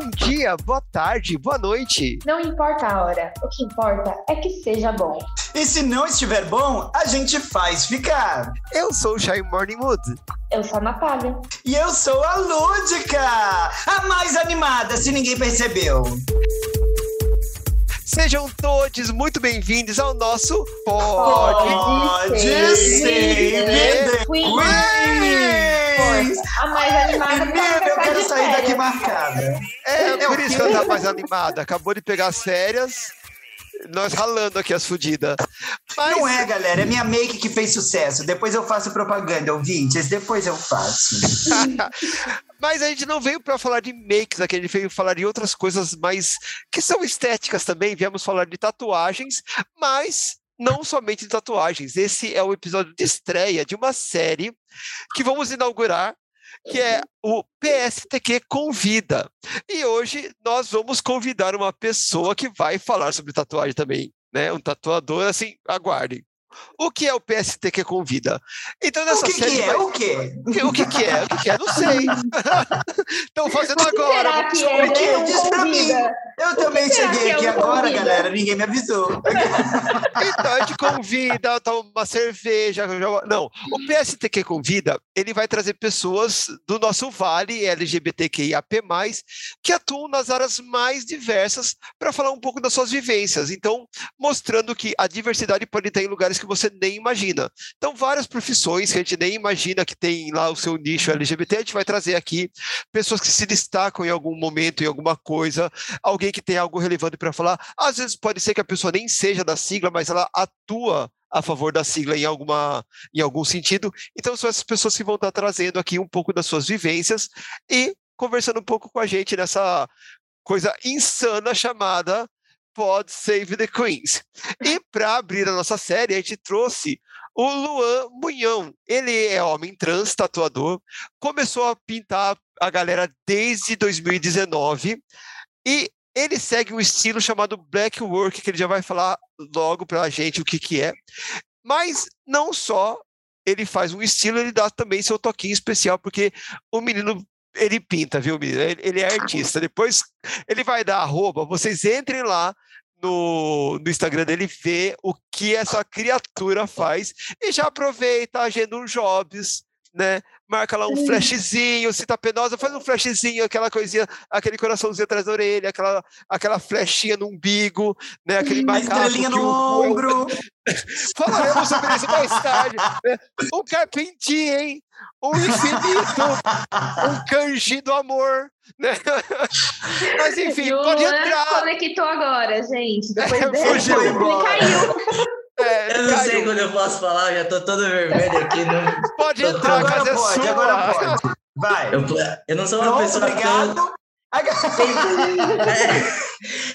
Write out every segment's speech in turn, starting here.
bom dia, boa tarde, boa noite. Não importa a hora, o que importa é que seja bom. E se não estiver bom, a gente faz ficar. Eu sou o Shine Morning Mood. Eu sou a Natália. E eu sou a Lúdica, a mais animada, se ninguém percebeu. Sejam todos muito bem-vindos ao nosso Pode, Pode Ser The Queen. A mais animada Menina, eu quero sair daqui marcada. É, por isso que ela tá mais animada. Acabou de pegar as férias, nós ralando aqui as fudidas. Mas... Não é, galera, é minha make que fez sucesso. Depois eu faço propaganda, ouvintes, depois eu faço. Mas a gente não veio para falar de makes aqui, a gente veio falar de outras coisas mais que são estéticas também. Viemos falar de tatuagens, mas não somente de tatuagens. Esse é o episódio de estreia de uma série que vamos inaugurar, que é o PSTQ Convida. E hoje nós vamos convidar uma pessoa que vai falar sobre tatuagem também, né? Um tatuador, assim, aguardem. O que é o PST que convida? Então, nessa o que, série que é? Vai... O quê? O que, que é? O que, que é? Não sei. Estão fazendo agora. Será que é? Porque diz pra mim. Eu também cheguei aqui agora, convida? galera. Ninguém me avisou. então, a gente convida, toma uma cerveja. Não, o PST que convida, ele vai trazer pessoas do nosso vale LGBTQIAP+, que atuam nas áreas mais diversas para falar um pouco das suas vivências. Então, mostrando que a diversidade pode estar em lugares que você nem imagina. Então, várias profissões que a gente nem imagina que tem lá o seu nicho LGBT, a gente vai trazer aqui pessoas que se destacam em algum momento, em alguma coisa, alguém que tem algo relevante para falar. Às vezes pode ser que a pessoa nem seja da sigla, mas ela atua a favor da sigla em, alguma, em algum sentido. Então, são essas pessoas que vão estar trazendo aqui um pouco das suas vivências e conversando um pouco com a gente nessa coisa insana chamada Pod Save the Queens. E para abrir a nossa série, a gente trouxe o Luan Munhão. Ele é homem trans, tatuador, começou a pintar a galera desde 2019 e ele segue um estilo chamado Black Work, que ele já vai falar logo para a gente o que, que é. Mas não só ele faz um estilo, ele dá também seu toquinho especial, porque o menino ele pinta, viu, menino? Ele, é artista. Depois ele vai dar arroba, vocês entrem lá no, no Instagram dele, vê o que essa criatura faz e já aproveita, agenda um jobs, né? Marca lá um flashzinho, se tá penosa, faz um flashzinho, aquela coisinha, aquele coraçãozinho atrás da orelha, aquela, aquela flechinha no umbigo, né? Aquele Uma estrelinha no ombro. Falaremos sobre isso mais tarde. Né? Um carpintinho, hein? Um infinito, um kanji do amor, né? Mas enfim, pode entrar. conectou agora, gente. Depois é, fugiu. Ele caiu. É, eu não caiu. sei quando eu posso falar, já tô todo vermelho aqui. Não... Pode entrar, agora pode, é agora pode. Vai. Eu, eu não sou uma Pronto, pessoa obrigado. tão...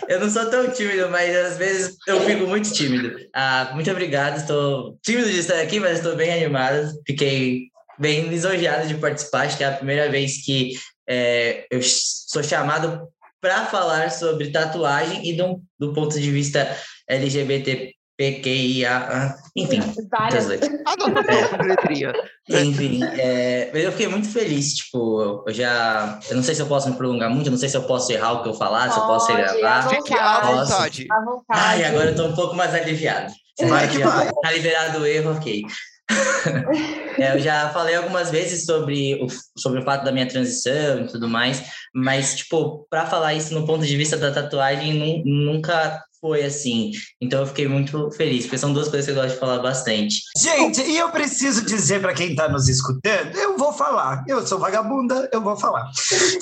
é, eu não sou tão tímido, mas às vezes eu fico muito tímido. Ah, muito obrigado, estou tímido de estar aqui, mas estou bem animado. Fiquei bem lisonjeado de participar, acho que é a primeira vez que é, eu sou chamado para falar sobre tatuagem e do, do ponto de vista LGBT PQIA, enfim. Várias. letrinha. enfim, é, eu fiquei muito feliz, tipo, eu já, eu não sei se eu posso me prolongar muito, eu não sei se eu posso errar o que eu falar, se eu posso gravar. Fique à vontade. À vontade. Ai, agora eu tô um pouco mais aliviado. Vai que vai. Tá liberado o erro, ok. é, eu já falei algumas vezes sobre o, sobre o fato da minha transição e tudo mais, mas, tipo, para falar isso no ponto de vista da tatuagem, nunca foi assim. Então eu fiquei muito feliz, porque são duas coisas que eu gosto de falar bastante. Gente, e eu preciso dizer para quem está nos escutando, eu vou falar. Eu sou vagabunda, eu vou falar.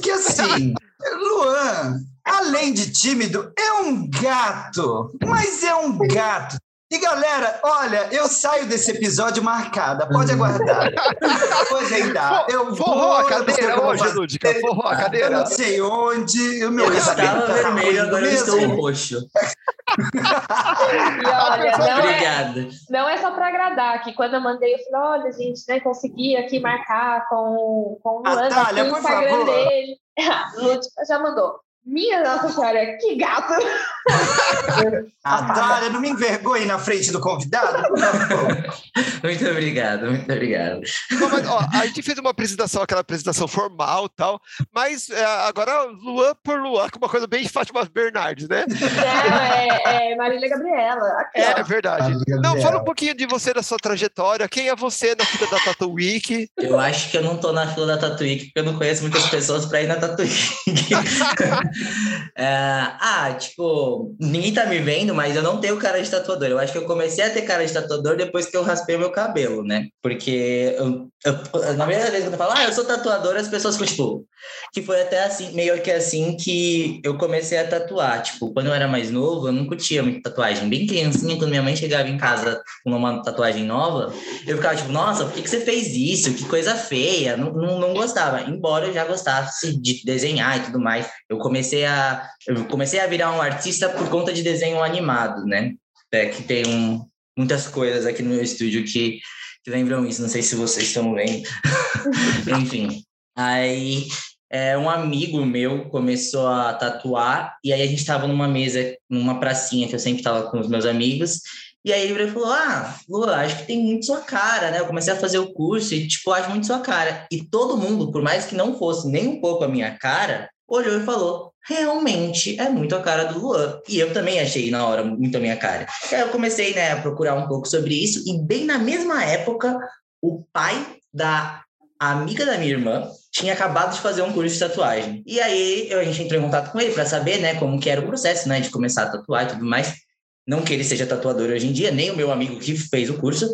Que assim, Luan, além de tímido, é um gato, mas é um gato e galera, olha, eu saio desse episódio marcada, pode aguardar. Pode ainda. Eu forrou a cadeira hoje, Lúdica, forrou a cadeira. Eu não sei onde, o meu Eu estava tá vermelho, agora eu estou roxo. e olha, não Obrigado. É, não é só para agradar, que quando eu mandei, eu falei, olha, gente, né, consegui aqui marcar com, com o Luana, Natália, aqui por Instagram favor. dele. Lúdica já mandou. Minha Nossa Senhora, que gato! Adara, não me envergonhe na frente do convidado. muito obrigado, muito obrigado. Não, mas, ó, a gente fez uma apresentação, aquela apresentação formal tal, mas é, agora Luan por Luan, que é uma coisa bem Fátima Bernardes, né? Não, é, é Marília Gabriela. Aqui, É, é verdade. Marília Não, Gabriela. fala um pouquinho de você, da sua trajetória. Quem é você na fila da Tattoo Week? Eu acho que eu não tô na fila da Tatuíque, porque eu não conheço muitas pessoas para ir na Tatuíque. É, ah, tipo, ninguém tá me vendo, mas eu não tenho cara de tatuador. Eu acho que eu comecei a ter cara de tatuador depois que eu raspei meu cabelo, né? Porque eu, eu- na primeira vez que eu falo, ah, eu sou tatuador, as pessoas ficam, tipo, que foi até assim, meio que assim que eu comecei a tatuar. Tipo, quando eu era mais novo, eu não curtia muito tatuagem. Bem criancinha, quando minha mãe chegava em casa com uma tatuagem nova, eu ficava tipo, nossa, por que, que você fez isso? Que coisa feia. Não, não, não gostava. Embora eu já gostasse de desenhar e tudo mais. Eu comecei a, eu comecei a virar um artista por conta de desenho animado, né? É, que tem um, muitas coisas aqui no meu estúdio que, que lembram isso. Não sei se vocês estão vendo. Enfim. Aí é, um amigo meu começou a tatuar, e aí a gente estava numa mesa, numa pracinha que eu sempre estava com os meus amigos, e aí ele falou: Ah, Lua, acho que tem muito sua cara, né? Eu comecei a fazer o curso e, tipo, acho muito sua cara. E todo mundo, por mais que não fosse nem um pouco a minha cara, olhou e falou: Realmente é muito a cara do Luan. E eu também achei na hora muito a minha cara. Aí eu comecei, né, a procurar um pouco sobre isso, e bem na mesma época, o pai da amiga da minha irmã tinha acabado de fazer um curso de tatuagem. E aí a gente entrou em contato com ele para saber, né, como que era o processo, né, de começar a tatuar e tudo mais. Não que ele seja tatuador hoje em dia, nem o meu amigo que fez o curso.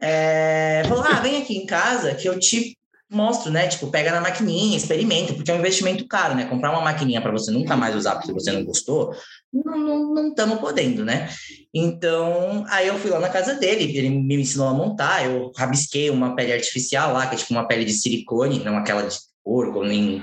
É, falou: ah, vem aqui em casa que eu te mostro, né? Tipo, pega na maquininha, experimenta, porque é um investimento caro, né? Comprar uma maquininha para você nunca mais usar porque você não gostou, não estamos podendo, né? Então, aí eu fui lá na casa dele, ele me ensinou a montar, eu rabisquei uma pele artificial lá, que é tipo uma pele de silicone, não aquela de porco, nem,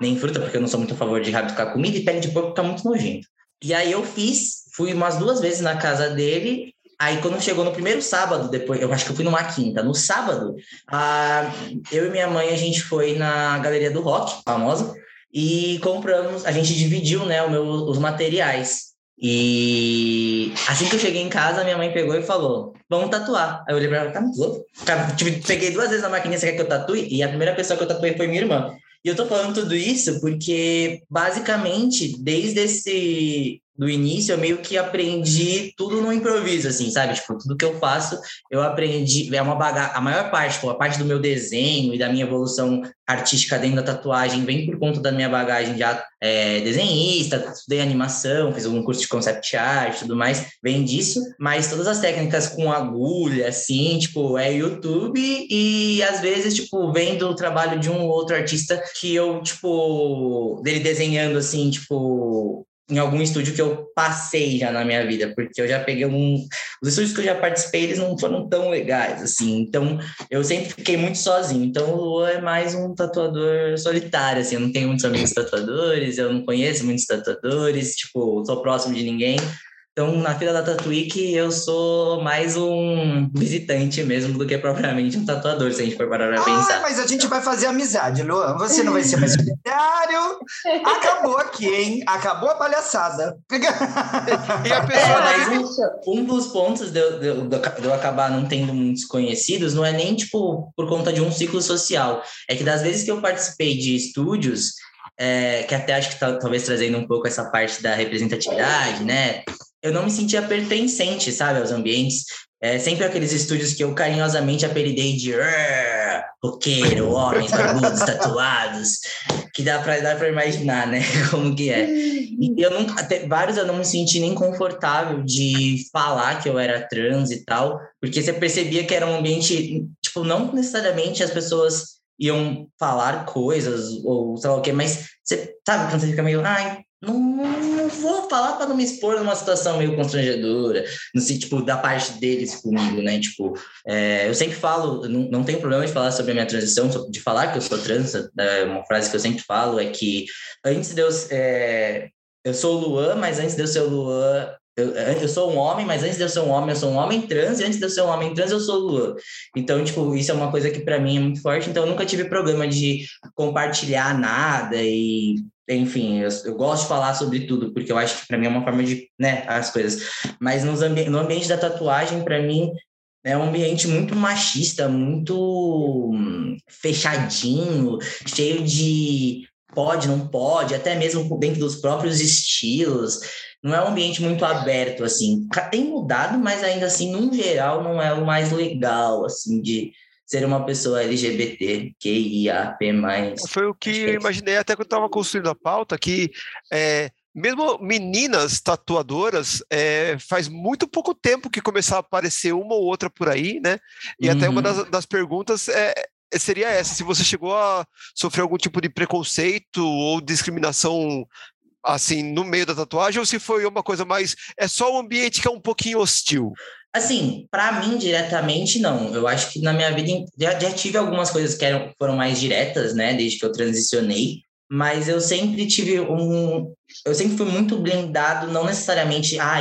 nem fruta, porque eu não sou muito a favor de rabiscar comida, e pele de porco fica muito nojento. E aí eu fiz, fui umas duas vezes na casa dele, aí quando chegou no primeiro sábado, depois, eu acho que eu fui numa quinta, no sábado, a, eu e minha mãe, a gente foi na Galeria do Rock, famosa, e compramos, a gente dividiu, né, meu, os materiais. E assim que eu cheguei em casa, minha mãe pegou e falou: Vamos tatuar. Aí eu olhei pra ela, tá muito louco? Cara, tipo, peguei duas vezes na maquininha, você quer que eu tatue? E a primeira pessoa que eu tatuei foi minha irmã. E eu tô falando tudo isso porque, basicamente, desde esse do início, eu meio que aprendi tudo no improviso, assim, sabe? Tipo, tudo que eu faço, eu aprendi. É uma bagagem. A maior parte, tipo, a parte do meu desenho e da minha evolução artística dentro da tatuagem vem por conta da minha bagagem já é, desenhista, estudei animação, fiz um curso de concept art tudo mais, vem disso, mas todas as técnicas com agulha, assim, tipo, é YouTube e às vezes, tipo, vem do trabalho de um outro artista que eu, tipo, dele desenhando, assim, tipo, em algum estúdio que eu passei já na minha vida, porque eu já peguei um. Os estúdios que eu já participei, eles não foram tão legais, assim. Então, eu sempre fiquei muito sozinho. Então, o Luan é mais um tatuador solitário, assim. Eu não tenho muitos amigos tatuadores, eu não conheço muitos tatuadores, tipo, sou próximo de ninguém. Então, na fila da Tatuíque, eu sou mais um visitante mesmo do que propriamente um tatuador, se a gente for parar pra Ah, pensar. mas a gente vai fazer amizade, Luan. Você não vai ser mais solitário. Acabou aqui, hein? Acabou a palhaçada. E a É, pessoa mas não um- um dos pontos de eu, de, eu- de eu acabar não tendo muitos conhecidos não é nem, tipo, por conta de um ciclo social. É que das vezes que eu participei de estúdios, é, que até acho que tá, talvez trazendo um pouco essa parte da representatividade, né? Eu não me sentia pertencente, sabe, aos ambientes. É, sempre aqueles estúdios que eu carinhosamente apelidei de "Arr, roqueiro, homens barbudos, tatuados, que dá pra imaginar, né, como que é. E eu nunca, até vários eu não me senti nem confortável de falar que eu era trans e tal, porque você percebia que era um ambiente, tipo, não necessariamente as pessoas iam falar coisas ou sei lá o quê, mas você sabe quando você fica meio, ai, não, não vou falar para não me expor numa situação meio constrangedora, não sei, tipo, da parte deles comigo, né? Tipo, é, eu sempre falo, não, não tenho problema de falar sobre a minha transição, de falar que eu sou trans, é, uma frase que eu sempre falo é que antes de eu, é, eu sou o Luan, mas antes de eu ser o Luan, eu, eu sou um homem, mas antes de eu ser um homem, eu sou um homem trans, e antes de eu ser um homem trans, eu sou o Luan. Então, tipo, isso é uma coisa que para mim é muito forte, então eu nunca tive problema de compartilhar nada e enfim, eu, eu, gosto de falar sobre tudo, porque eu acho que para mim é uma forma de, né, as coisas. Mas ambi no ambiente da tatuagem, para mim, é um ambiente muito machista, muito hum, fechadinho, cheio de pode, não pode, até mesmo dentro dos próprios estilos. Não é um ambiente muito aberto, assim. Tem mudado, mas ainda assim, num geral, não é o mais legal, assim, de ser uma pessoa LGBT, QIAP+. Foi o que, que eu é imaginei até quando estava construindo a pauta, que é, mesmo meninas tatuadoras, é, faz muito pouco tempo que começou a aparecer uma ou outra por aí, né? E uhum. até uma uhum. das, das perguntas é, seria essa: se você chegou a sofrer algum tipo de preconceito ou discriminação assim no meio da tatuagem, ou se foi uma coisa mais. É só o ambiente que é um pouquinho hostil? Assim, para mim, diretamente, não. Eu acho que na minha vida já, já tive algumas coisas que eram, foram mais diretas, né, desde que eu transicionei mas eu sempre tive um. Eu sempre fui muito blindado, não necessariamente, ah,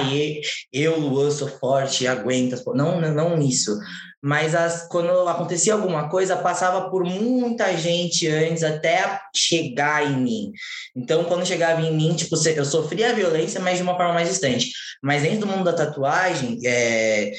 eu, Luan, sou forte, aguento. Não, não isso. Mas as, quando acontecia alguma coisa, passava por muita gente antes até chegar em mim. Então, quando chegava em mim, tipo, eu sofria a violência, mas de uma forma mais distante. Mas dentro do mundo da tatuagem, é,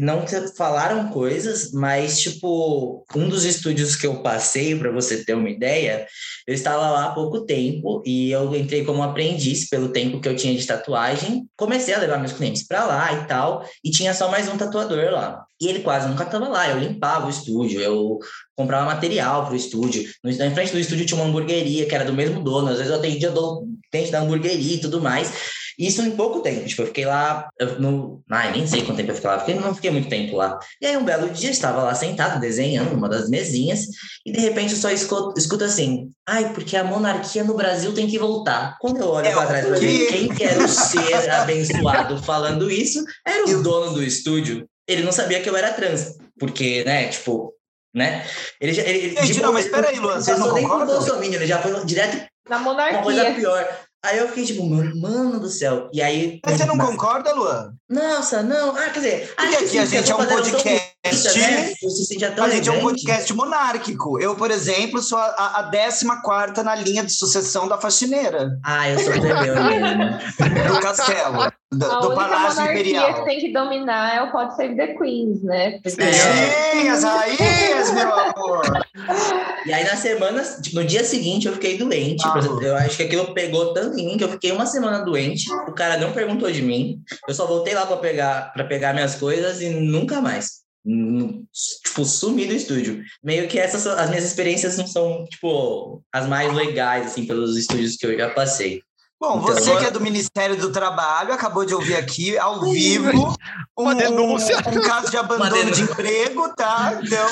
não falaram coisas, mas, tipo, um dos estúdios que eu passei, para você ter uma ideia, eu estava lá há pouco tempo e eu entrei como aprendiz pelo tempo que eu tinha de tatuagem. Comecei a levar meus clientes para lá e tal, e tinha só mais um tatuador lá. E ele quase nunca estava lá. Eu limpava o estúdio, eu comprava material para o estúdio. Na frente do estúdio tinha uma hamburgueria que era do mesmo dono. Às vezes eu atendia o cliente da hamburgueria e tudo mais. Isso em pouco tempo. Tipo, eu fiquei lá no. Ai, nem sei quanto tempo eu fiquei lá, porque não fiquei muito tempo lá. E aí, um belo dia, eu estava lá sentado, desenhando uma das mesinhas, e de repente eu só escuto, escuto assim: ai, porque a monarquia no Brasil tem que voltar. Quando eu olho é para trás para ver quem que era o ser abençoado falando isso, era o dono do estúdio. Ele não sabia que eu era trans, porque, né, tipo, né? Ele já. Ele, Gente, tipo, não, mas peraí, Luan, vocês não concordam? Ele já foi direto na monarquia. Uma coisa pior. Aí eu fiquei tipo, mano do céu. E aí. Mas você não mas... concorda, Luan? Nossa, não. Ah, quer dizer. Porque aqui a gente é um podcast. Né? a gente é um podcast monárquico. Eu, por exemplo, sou a, a 14 na linha de sucessão da faxineira. Ah, eu sou plebeu Do castelo. Do, a do Palácio Imperial. que tem que dominar é o Pode Save the Queens, né? Porque... Sim, as rainhas, meu amor. E aí, na semana, tipo, no dia seguinte, eu fiquei doente. Ah, eu acho que aquilo pegou tanto em mim que eu fiquei uma semana doente. O cara não perguntou de mim. Eu só voltei lá para pegar, pra pegar minhas coisas e nunca mais. Tipo, sumi do estúdio. Meio que essas as minhas experiências não são, tipo, as mais legais, assim, pelos estúdios que eu já passei. Bom, então, você que é do Ministério do Trabalho acabou de ouvir aqui, ao vivo, um, um, um caso de abandono de emprego, tá? Então,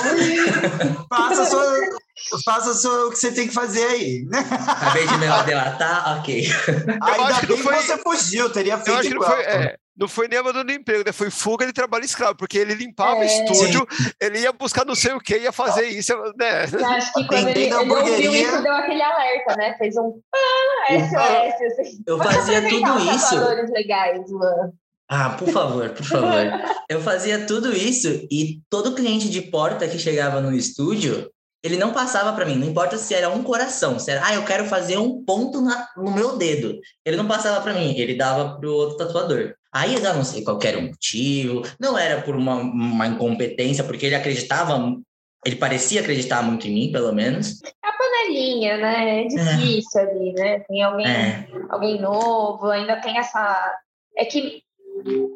faça, sua, faça sua, o que você tem que fazer aí. Acabei de me delatar, ok. Ainda bem que, foi... você fugiu, teria feito igual. Foi, é, não foi nem abandono de emprego, né? Foi fuga de trabalho escravo, porque ele limpava é. o estúdio, Sim. ele ia buscar não sei o que, ia fazer isso, né? Eu acho que quando ele, ele ouviu isso, deu aquele alerta, né? Fez um ah, SOS, assim. Eu fazia tudo isso. legais, mano. Ah, por favor, por favor. Eu fazia tudo isso e todo cliente de porta que chegava no estúdio, ele não passava para mim, não importa se era um coração, se era, ah, eu quero fazer um ponto na, no meu dedo. Ele não passava para mim, ele dava pro outro tatuador. Aí eu já não sei qual era o motivo, não era por uma, uma incompetência, porque ele acreditava, ele parecia acreditar muito em mim, pelo menos. É a panelinha, né? É difícil é. ali, né? Tem alguém, é. alguém novo, ainda tem essa. É que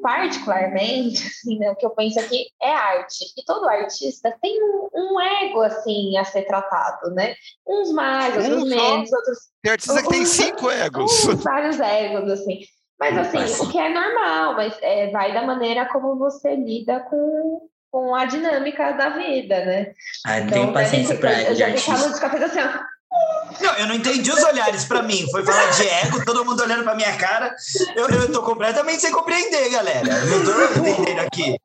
particularmente, assim, né, o que eu penso aqui é arte. E todo artista tem um, um ego, assim, a ser tratado, né? Uns mais, outros menos, outros... Tem artista que tem cinco egos. Uns, vários egos, assim. Mas assim, o que é normal, mas é, vai da maneira como você lida com, com a dinâmica da vida, né? Ah, não então, tenho paciência para Eu já ficava de café assim, ó. Não, eu não entendi os olhares para mim. Foi falar de ego, todo mundo olhando para minha cara. Eu, eu tô completamente sem compreender, galera. Eu não tô entendendo aqui.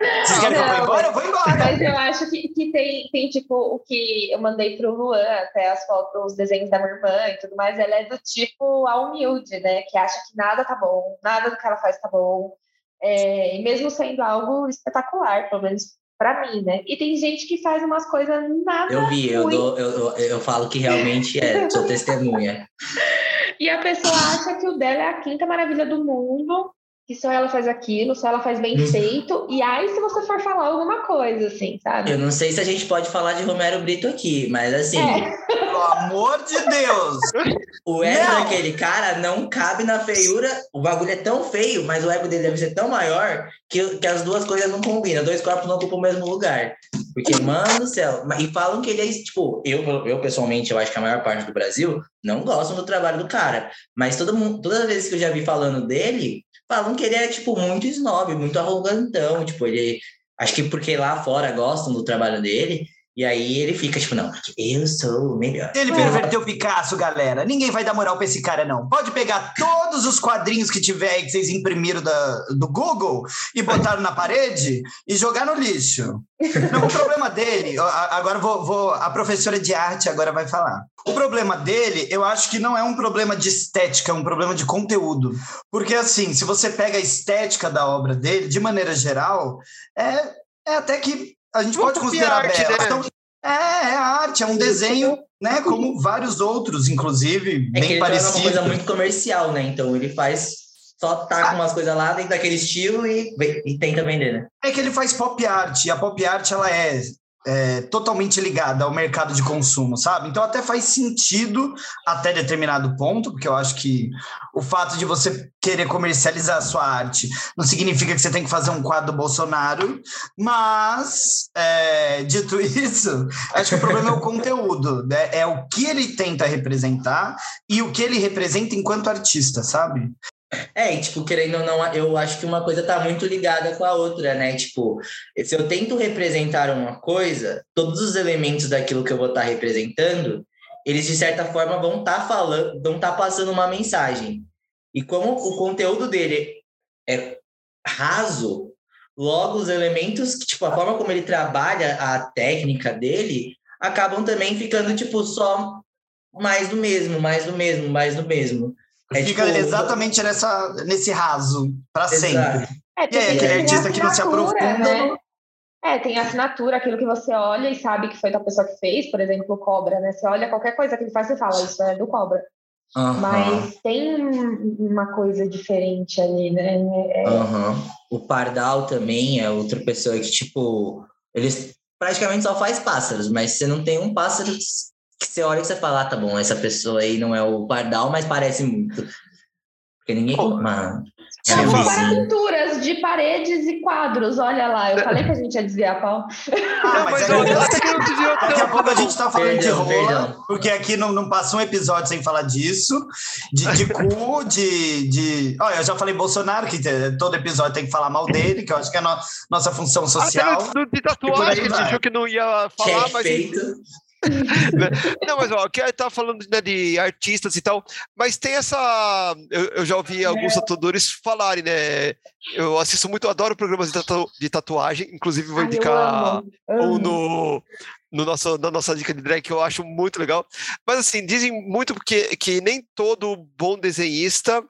Vocês querem que eu vá embora? Eu vou embora. Mas eu acho que, que tem, tem, tipo, o que eu mandei pro Luan, até as fotos, os desenhos da minha irmã e tudo mais, ela é do tipo a humilde, né? Que acha que nada tá bom, nada do que ela faz tá bom. É, e mesmo sendo algo espetacular, pelo menos para mim, né? E tem gente que faz umas coisas nada. Eu vi, eu, dou, eu, eu, eu falo que realmente é, sou testemunha. e a pessoa acha que o dela é a quinta maravilha do mundo que só ela faz aquilo, só ela faz bem hum. feito, e aí se você for falar alguma coisa, assim, sabe? Eu não sei se a gente pode falar de Romero Brito aqui, mas assim. É. Pelo amor de Deus! O ego não. daquele cara não cabe na feiura. O bagulho é tão feio, mas o ego dele deve ser tão maior que, que as duas coisas não combinam. Dois corpos não ocupam o mesmo lugar. Porque, mano do céu. E falam que ele é, tipo, eu, eu pessoalmente, eu acho que a maior parte do Brasil não gostam do trabalho do cara. Mas todo mundo, todas as vezes que eu já vi falando dele, falam que ele é, tipo, muito snob, muito arrogantão, tipo, ele... Acho que porque lá fora gostam do trabalho dele, e aí ele fica tipo, não, eu sou o melhor. Ele perverteu Picasso, galera. Ninguém vai dar moral pra esse cara, não. Pode pegar todos os quadrinhos que tiver aí que vocês imprimiram da, do Google e botaram na parede e jogar no lixo. Não, o problema dele, agora vou, vou, a professora de arte agora vai falar. O problema dele, eu acho que não é um problema de estética, é um problema de conteúdo. Porque assim, se você pega a estética da obra dele, de maneira geral, é, é até que a gente pode considerar arte, bela. Né? Então, é, é arte, é um desenho, né? Como vários outros, inclusive, é bem parecidos. É uma coisa muito comercial, né? Então ele faz só tá com umas coisas lá dentro daquele estilo e, e tenta vender, né? É que ele faz pop art, e a pop art ela é é, totalmente ligada ao mercado de consumo, sabe? Então até faz sentido até determinado ponto, porque eu acho que o fato de você querer comercializar a sua arte não significa que você tem que fazer um quadro Bolsonaro, mas é, dito isso, acho que o problema é o conteúdo, né? é o que ele tenta representar e o que ele representa enquanto artista, sabe? É, e, tipo, querendo ou não, eu acho que uma coisa tá muito ligada com a outra, né? Tipo, se eu tento representar uma coisa, todos os elementos daquilo que eu vou estar tá representando, eles de certa forma vão estar tá falando, vão estar tá passando uma mensagem. E como o conteúdo dele é raso, logo os elementos, tipo, a forma como ele trabalha a técnica dele, acabam também ficando, tipo, só mais do mesmo, mais do mesmo, mais do mesmo. É, Fica tipo, exatamente nessa, nesse raso, para sempre. É, e aí, aquele artista que não se aprofunda. Né? É, tem assinatura, aquilo que você olha e sabe que foi da pessoa que fez, por exemplo, o Cobra, né? Você olha qualquer coisa que ele faz, você fala, isso é do Cobra. Uhum. Mas tem uma coisa diferente ali, né? É... Uhum. O Pardal também é outra pessoa que, tipo, eles praticamente só faz pássaros, mas você não tem um pássaro que você olha e você fala, ah, tá bom, essa pessoa aí não é o Pardal, mas parece muito. Porque ninguém. Oh. Mano, é para pinturas de paredes e quadros, olha lá. Eu falei que a gente ia desviar a pau. Ah, mas, mas é, daqui a pouco a gente tá falando perdão, de rola, perdão. porque aqui não, não passa um episódio sem falar disso. De, de cu, de, de. Olha, eu já falei Bolsonaro, que todo episódio tem que falar mal dele, que eu acho que é a no, nossa função social. Até no, de tatuagem, a gente achou que não ia falar, mas. Né? Não, mas ó, aqui tá falando né, de artistas e tal, mas tem essa. Eu, eu já ouvi alguns tatuadores falarem, né? Eu assisto muito, adoro programas de, tatu, de tatuagem, inclusive vou indicar um no, no nosso, na nossa dica de drag que eu acho muito legal. Mas assim, dizem muito porque que nem todo bom desenhista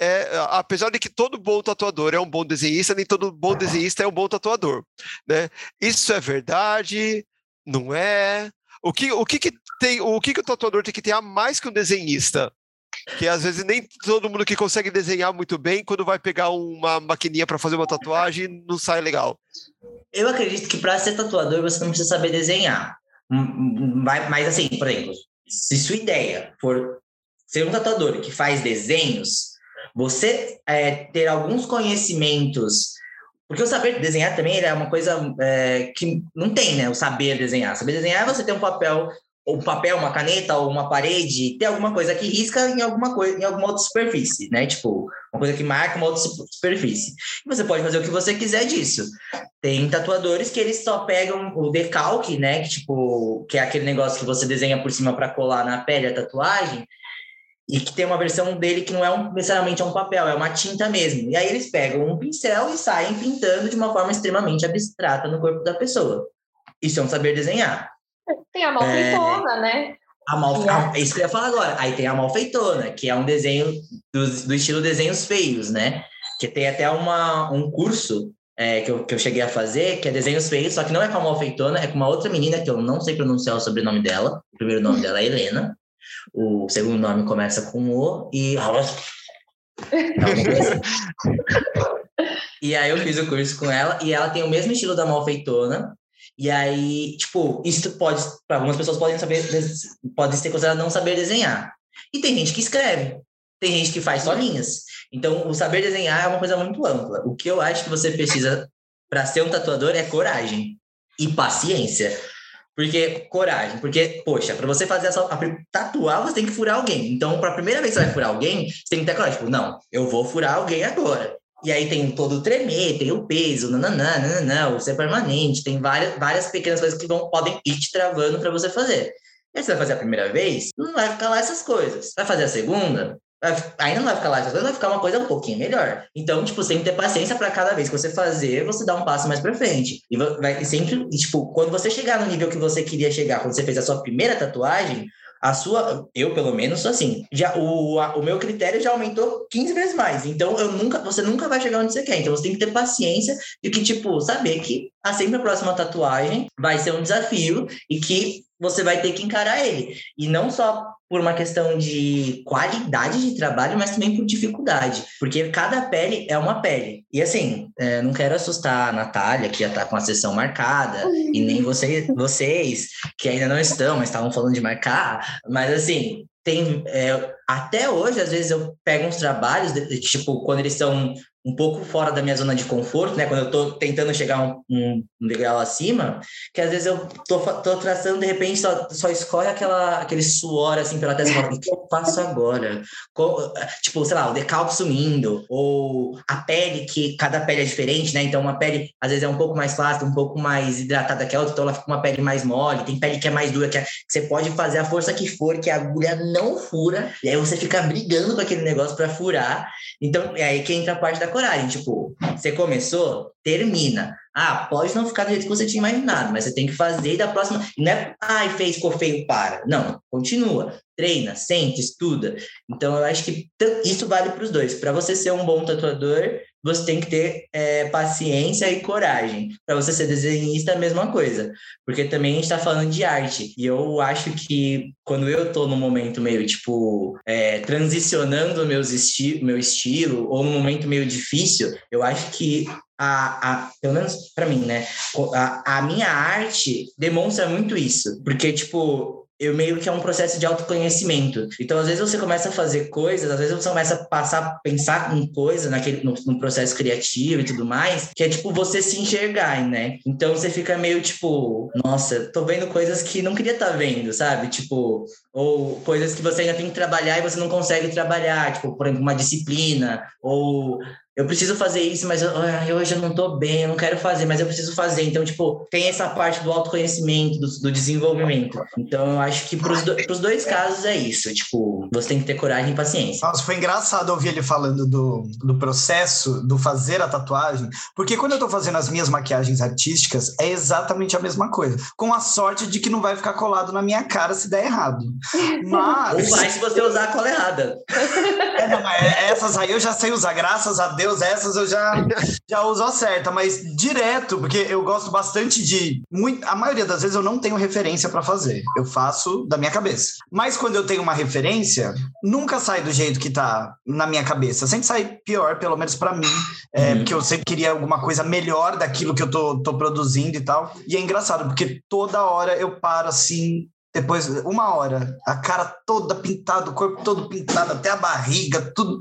é, apesar de que todo bom tatuador é um bom desenhista, nem todo bom desenhista é um bom tatuador, né? Isso é verdade? Não é? O que, o que, que tem, o que, que o tatuador tem que ter a mais que um desenhista? Que às vezes nem todo mundo que consegue desenhar muito bem, quando vai pegar uma maquininha para fazer uma tatuagem, não sai legal. Eu acredito que para ser tatuador você não precisa saber desenhar. Mas assim, por exemplo, se sua ideia for ser um tatuador que faz desenhos, você é, ter alguns conhecimentos porque o saber desenhar também é uma coisa é, que não tem, né? O saber desenhar. Saber desenhar é você ter um papel, um papel, uma caneta ou uma parede, ter alguma coisa que risca em alguma coisa, em alguma outra superfície, né? Tipo, uma coisa que marca uma outra superfície. E você pode fazer o que você quiser disso. Tem tatuadores que eles só pegam o decalque, né? Que tipo, que é aquele negócio que você desenha por cima para colar na pele a tatuagem e que tem uma versão dele que não é um, necessariamente é um papel, é uma tinta mesmo. E aí eles pegam um pincel e saem pintando de uma forma extremamente abstrata no corpo da pessoa. Isso é um saber desenhar. Tem a malfeitona, é... né? A mal... a... Isso que eu ia falar agora. Aí tem a malfeitona, que é um desenho do, do estilo desenhos feios, né? Que tem até uma, um curso é, que, eu, que eu cheguei a fazer, que é desenhos feios, só que não é com a malfeitona, é com uma outra menina que eu não sei pronunciar o sobrenome dela. O primeiro nome dela é Helena. O segundo nome começa com O e. e aí eu fiz o curso com ela e ela tem o mesmo estilo da malfeitona. E aí, tipo, isso pode, para algumas pessoas podem saber, pode ser considerado não saber desenhar. E tem gente que escreve, tem gente que faz só linhas. Então, o saber desenhar é uma coisa muito ampla. O que eu acho que você precisa para ser um tatuador é coragem e paciência. Porque, coragem, porque, poxa, para você fazer essa. Tatuar, você tem que furar alguém. Então, para a primeira vez que você vai furar alguém, você tem que ter coragem. Tipo, não, eu vou furar alguém agora. E aí tem todo o tremer, tem o peso, nananã, nananã, o ser permanente, tem várias, várias pequenas coisas que vão, podem ir te travando para você fazer. E aí você vai fazer a primeira vez, não vai ficar lá essas coisas. Vai fazer a segunda, ainda não vai ficar lá, vai ficar uma coisa um pouquinho melhor. Então, tipo, que ter paciência para cada vez que você fazer, você dar um passo mais para frente. E vai sempre, tipo, quando você chegar no nível que você queria chegar, quando você fez a sua primeira tatuagem, a sua, eu pelo menos sou assim, já o, a, o meu critério já aumentou 15 vezes mais. Então eu nunca, você nunca vai chegar onde você quer. Então você tem que ter paciência e que tipo saber que a sempre a próxima tatuagem vai ser um desafio e que você vai ter que encarar ele. E não só por uma questão de qualidade de trabalho, mas também por dificuldade. Porque cada pele é uma pele. E assim, é, não quero assustar a Natália, que já está com a sessão marcada, e nem você, vocês, que ainda não estão, mas estavam falando de marcar. Mas assim, tem. É, até hoje, às vezes, eu pego uns trabalhos, tipo, quando eles estão um pouco fora da minha zona de conforto, né? Quando eu estou tentando chegar um, um, degrau acima, que às vezes eu tô, tô traçando, de repente só, só escorre aquela, aquele suor assim pela testa o que eu faço agora? tipo, sei lá, o decalque sumindo, ou a pele, que cada pele é diferente, né? Então, uma pele às vezes é um pouco mais flácida, um pouco mais hidratada que a outra, então ela fica uma pele mais mole, tem pele que é mais dura, que, é, que você pode fazer a força que for, que a agulha não fura, e aí você fica brigando com aquele negócio para furar. Então, é aí que entra a parte da coragem. Tipo, você começou, termina. Ah, pode não ficar do jeito que você tinha imaginado, mas você tem que fazer da próxima. Não é, ai, fez, ficou feio, para. Não, continua. Treina, sente, estuda. Então, eu acho que isso vale para os dois. Para você ser um bom tatuador, você tem que ter é, paciência e coragem. Para você ser desenhista, a mesma coisa. Porque também a gente está falando de arte. E eu acho que quando eu estou no momento meio, tipo, é, transicionando meus esti meu estilo, ou num momento meio difícil, eu acho que a, a, pelo menos para mim, né? A, a minha arte demonstra muito isso. Porque, tipo, eu meio que é um processo de autoconhecimento. Então, às vezes você começa a fazer coisas, às vezes você começa a passar pensar em coisa naquele no, no, processo criativo e tudo mais, que é tipo você se enxergar, né? Então você fica meio tipo, nossa, tô vendo coisas que não queria estar tá vendo, sabe? Tipo, ou coisas que você ainda tem que trabalhar e você não consegue trabalhar, tipo, por exemplo, uma disciplina, ou eu preciso fazer isso, mas eu, eu hoje eu não tô bem, eu não quero fazer, mas eu preciso fazer. Então, tipo, tem essa parte do autoconhecimento, do, do desenvolvimento. Então, eu acho que pros, do, pros dois casos é isso. Tipo, você tem que ter coragem e paciência. Nossa, foi engraçado ouvir ele falando do, do processo, do fazer a tatuagem, porque quando eu tô fazendo as minhas maquiagens artísticas, é exatamente a mesma coisa. Com a sorte de que não vai ficar colado na minha cara se der errado. Mas... Ou vai se você usar a cola errada. É, não, é, essas aí eu já sei usar, graças a Deus Deus, essas eu já, já uso a certa, mas direto, porque eu gosto bastante de. Muito, a maioria das vezes eu não tenho referência para fazer. Eu faço da minha cabeça. Mas quando eu tenho uma referência, nunca sai do jeito que tá na minha cabeça. Sempre sai pior, pelo menos para mim. É, uhum. Porque eu sempre queria alguma coisa melhor daquilo que eu tô, tô produzindo e tal. E é engraçado, porque toda hora eu paro assim, depois, uma hora, a cara toda pintada, o corpo todo pintado, até a barriga, tudo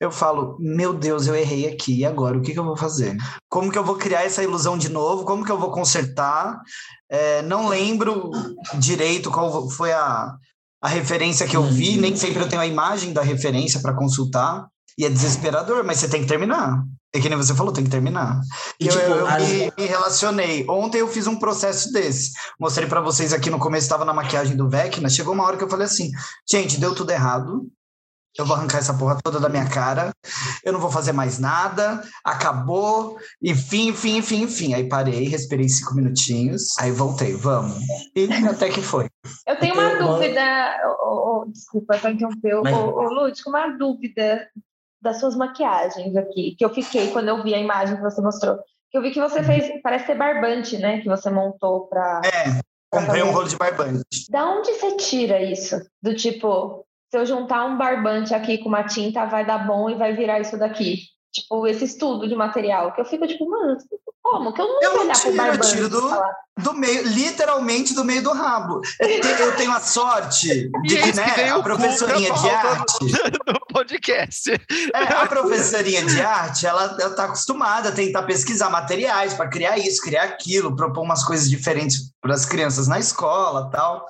eu falo, meu Deus, eu errei aqui, e agora? O que, que eu vou fazer? Como que eu vou criar essa ilusão de novo? Como que eu vou consertar? É, não lembro direito qual foi a, a referência que eu vi, nem sempre eu tenho a imagem da referência para consultar, e é desesperador, mas você tem que terminar. É que nem você falou, tem que terminar. E, tipo, eu, eu as... me, me, relacionei. Ontem eu fiz um processo desse. Mostrei para vocês aqui no começo, estava na maquiagem do Vecna. Chegou uma hora que eu falei assim: gente, deu tudo errado eu vou arrancar essa porra toda da minha cara, eu não vou fazer mais nada, acabou, enfim, enfim, enfim, enfim. Aí parei, respirei cinco minutinhos, aí voltei, vamos. E até que foi. Eu tenho uma eu, dúvida, oh, oh, desculpa para interromper, Mas... oh, oh, Lúdico, uma dúvida das suas maquiagens aqui, que eu fiquei quando eu vi a imagem que você mostrou. Que eu vi que você fez, parece ser barbante, né? Que você montou para. É, comprei um rolo de barbante. Da onde você tira isso? Do tipo, se eu juntar um barbante aqui com uma tinta, vai dar bom e vai virar isso daqui. Tipo, esse estudo de material. Que eu fico tipo, mano, como? Que eu não eu vou olhar tiro, pro barbante. Eu tiro do, do meio, literalmente do meio do rabo. Eu tenho a sorte de que, né, a professorinha de arte. No podcast. É, a professorinha de arte, ela, ela tá acostumada a tentar pesquisar materiais para criar isso, criar aquilo, propor umas coisas diferentes para as crianças na escola tal.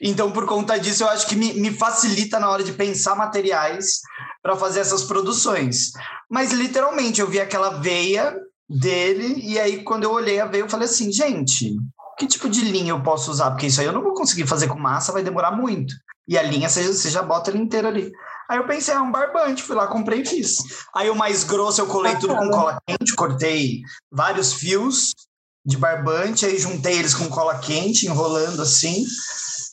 Então, por conta disso, eu acho que me, me facilita na hora de pensar materiais para fazer essas produções. Mas, literalmente, eu vi aquela veia dele, e aí quando eu olhei a veia, eu falei assim, gente, que tipo de linha eu posso usar? Porque isso aí eu não vou conseguir fazer com massa, vai demorar muito. E a linha você, você já bota ela inteira ali. Aí eu pensei, é um barbante, fui lá, comprei e fiz. Aí o mais grosso eu colei tudo com cola quente, cortei vários fios de barbante, aí juntei eles com cola quente, enrolando assim.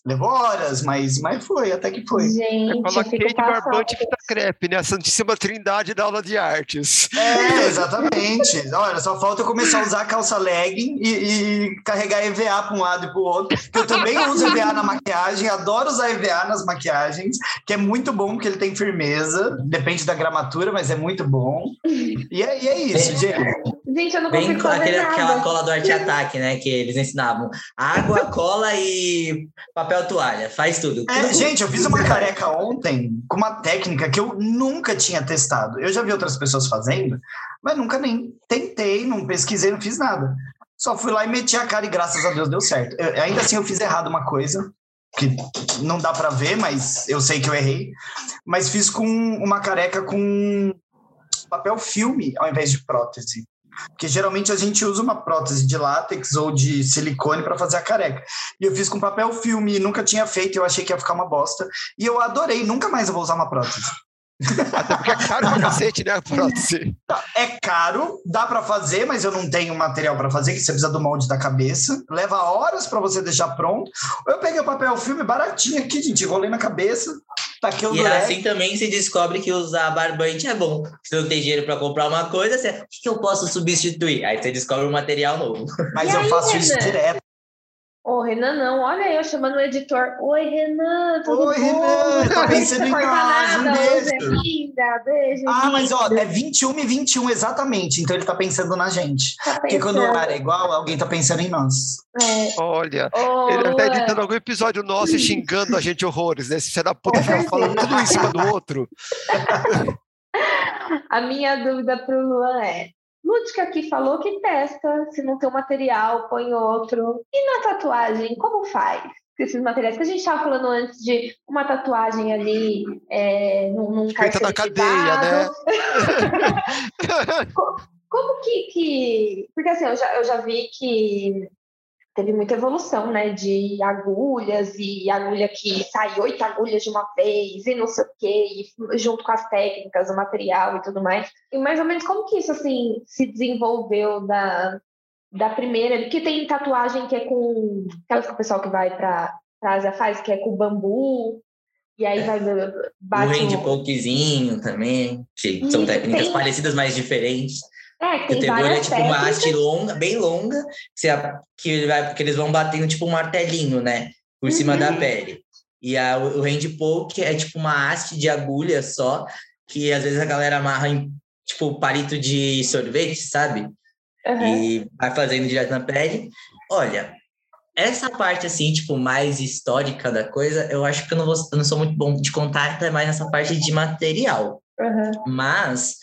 Levou horas, mas, mas foi, até que foi. Gente, Fala Kate Barbante e Fita Crepe, né? A Santíssima Trindade da aula de artes. É, exatamente. Olha, só falta eu começar a usar calça legging e, e carregar EVA para um lado e para o outro. Que eu também uso EVA na maquiagem, adoro usar EVA nas maquiagens, que é muito bom porque ele tem firmeza, depende da gramatura, mas é muito bom. E é, e é isso, gente. Gente, eu não Bem consigo fazer aquele, nada. aquela cola do arte ataque, né? Que eles ensinavam. Água, cola e papel toalha. Faz tudo. É, gente, eu fiz uma careca ontem com uma técnica que eu nunca tinha testado. Eu já vi outras pessoas fazendo, mas nunca nem tentei, não pesquisei, não fiz nada. Só fui lá e meti a cara e graças a Deus deu certo. Eu- ainda assim eu fiz errado uma coisa que não dá pra ver, mas eu sei que eu errei. Mas fiz com uma careca com papel filme ao invés de prótese. Porque geralmente a gente usa uma prótese de látex ou de silicone para fazer a careca. E eu fiz com papel filme nunca tinha feito, eu achei que ia ficar uma bosta. E eu adorei, nunca mais eu vou usar uma prótese. Até porque é caro pra cacete, né, a prótese? É caro, dá para fazer, mas eu não tenho material para fazer, que você precisa do molde da cabeça. Leva horas para você deixar pronto. Eu peguei o papel filme baratinho aqui, gente, enrolei na cabeça, taquei o E durex. assim também se descobre que usar barbante é bom. Se não tem dinheiro para comprar uma coisa, você, o que eu posso substituir? Aí você descobre um material novo. Mas E eu aí, faço isso direto. Ô, Renan, não, olha eu chamando o editor. Oi, Renan, tudo Oi, bom? Renan, tá pensando em nós, um é beijo. linda, beijo. Ah, mas ó, linda. é 21 e 21 exatamente. Então ele tá pensando na gente. Tá Porque quando o pensando. horário é igual, alguém tá pensando em nós. É. Olha, Ô, ele tá editando algum episódio nosso e xingando a gente horrores, né? Esse filho da puta fica falando tudo em cima do outro. A minha dúvida pro Luan é: Lúdica aqui falou que testa, se não tem um material, põe outro. E na tatuagem, como faz? Esses materiais que a gente estava falando antes de uma tatuagem ali é, num, num Feita na cadeia, né? Como que, que. Porque assim, eu já, eu já vi que teve muita evolução, né? De agulhas e agulha que sai oito agulhas de uma vez e não sei o quê, e junto com as técnicas, o material e tudo mais. E mais ou menos como que isso assim se desenvolveu da, da primeira? Porque tem tatuagem que é com. Aquelas que o pessoal que vai para a Ásia faz, que é com bambu. E aí vai bate hand o- pokezinho também, que são técnicas tem- parecidas, mas diferentes. É, tem tegura é tipo uma técnicas. haste longa, bem longa, que, você, vai, que eles vão batendo tipo um martelinho, né? Por cima Uhum. da pele. E a, o hand poke é tipo uma haste de agulha só, que às vezes a galera amarra em tipo palito de sorvete, sabe? Aham. e vai fazendo direto na pele. Olha, essa parte assim, tipo, mais histórica da coisa, eu acho que eu não, vou, eu não sou muito bom de contar, até mais nessa parte de material. Aham. Mas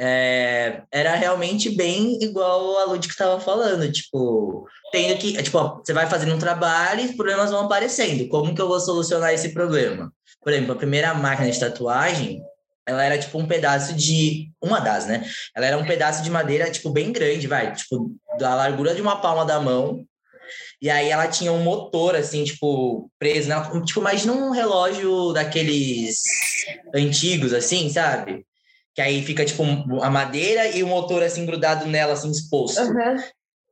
é, era realmente bem igual a Lud que estava falando, tipo, tendo que, tipo, ó, você vai fazendo um trabalho e os problemas vão aparecendo. Como que eu vou solucionar esse problema? Por exemplo, a primeira máquina de tatuagem, ela era tipo um pedaço de uma das, né? Ela era um pedaço de madeira tipo bem grande, vai, tipo da largura de uma palma da mão. E aí ela tinha um motor assim, tipo, preso, né? Tipo, imagina um relógio daqueles antigos assim, sabe? Que aí fica tipo a madeira e o motor assim grudado nela assim exposto. Aham.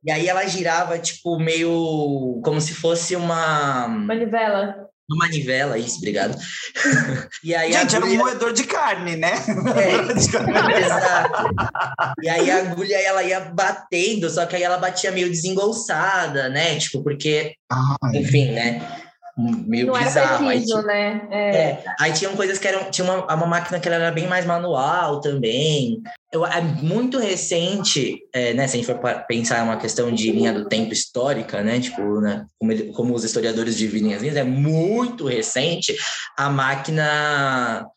E aí ela girava tipo meio como se fosse uma Manivela. Uma manivela, isso, obrigado. e aí Gente, agulha... era um moedor de carne, né? É, exato. E aí a agulha ela ia batendo, só que aí ela batia meio desengolçada, né? Tipo, porque, Ai. enfim, né? Meio não bizarro. Era preciso, aí, né? É. é. aí tinham coisas que eram. Tinha uma, uma máquina que era bem mais manual também. Eu, é muito recente, é, né? Se a gente for pensar uma questão de linha do tempo histórica, né? Tipo, né, como, como os historiadores dividem as linhas, é muito recente a máquina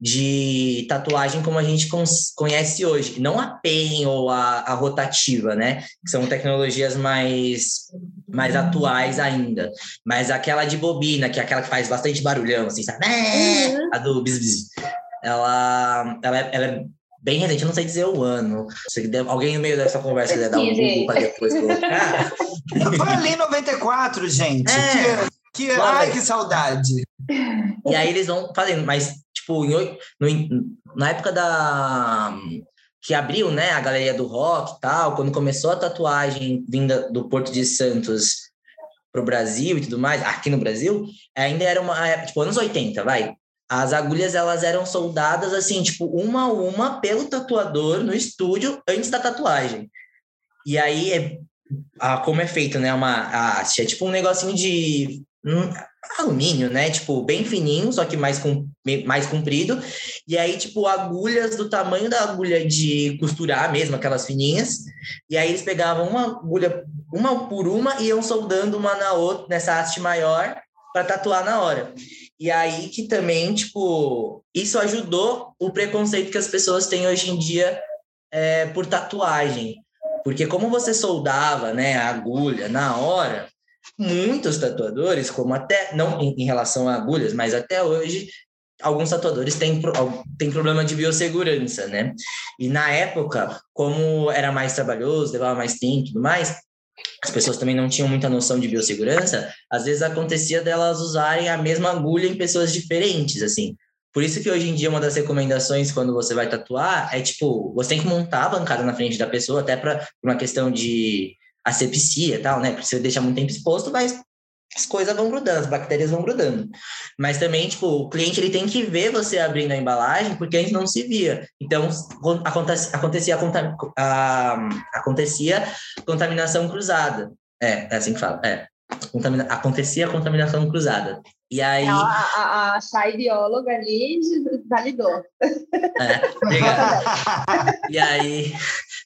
de tatuagem como a gente conhece hoje, não a pen ou a, a, rotativa, né? Que são tecnologias mais, mais atuais ainda. Mas aquela de bobina, que é aquela que faz bastante barulhão, assim, sabe? Uhum. A do bis, bis ela, ela, é, ela é bem recente, eu não sei dizer o ano. Se alguém no meio dessa conversa quiser dar um Google para depois colocar. Foi ali em 94, gente. É. Que, que, ai, que saudade. E aí eles vão fazendo, mas tipo, em, no, na época da que abriu, né, a galeria do rock e tal, quando começou a tatuagem vinda do Porto de Santos para o Brasil e tudo mais, aqui no Brasil, ainda era uma, é, tipo, anos 80, vai. As agulhas, elas eram soldadas, assim, tipo, uma a uma pelo tatuador no estúdio antes da tatuagem. E aí, é, a, como é feito, né, uma, é tipo um negocinho de um alumínio, né? Tipo, bem fininho, só que mais, com, mais comprido. E aí, tipo, agulhas do tamanho da agulha de costurar mesmo, aquelas fininhas. E aí eles pegavam uma agulha, uma por uma, e iam soldando uma na outra, nessa haste maior, para tatuar na hora. E aí que também, tipo, isso ajudou o preconceito que as pessoas têm hoje em dia é, por tatuagem. Porque como você soldava, né, a agulha na hora, muitos tatuadores, como até, não em, em relação a agulhas, mas até hoje, alguns tatuadores têm, têm problema de biossegurança, né? E na época, como era mais trabalhoso, levava mais tempo e tudo mais, as pessoas também não tinham muita noção de biossegurança, às vezes acontecia delas usarem a mesma agulha em pessoas diferentes, assim. Por isso que hoje em dia uma das recomendações quando você vai tatuar é tipo, você tem que montar a bancada na frente da pessoa, até para uma questão de asepsia e tal, né? Porque se você deixar muito tempo exposto, vai as coisas vão grudando, as bactérias vão grudando. Mas também, tipo, o cliente ele tem que ver você abrindo a embalagem, porque a gente não se via. Então, acontecia, acontecia, a, acontecia contaminação cruzada. É, é assim que fala. É. Contamina, acontecia a contaminação cruzada. E aí. A, a, a chá bióloga ali validou. É, e aí.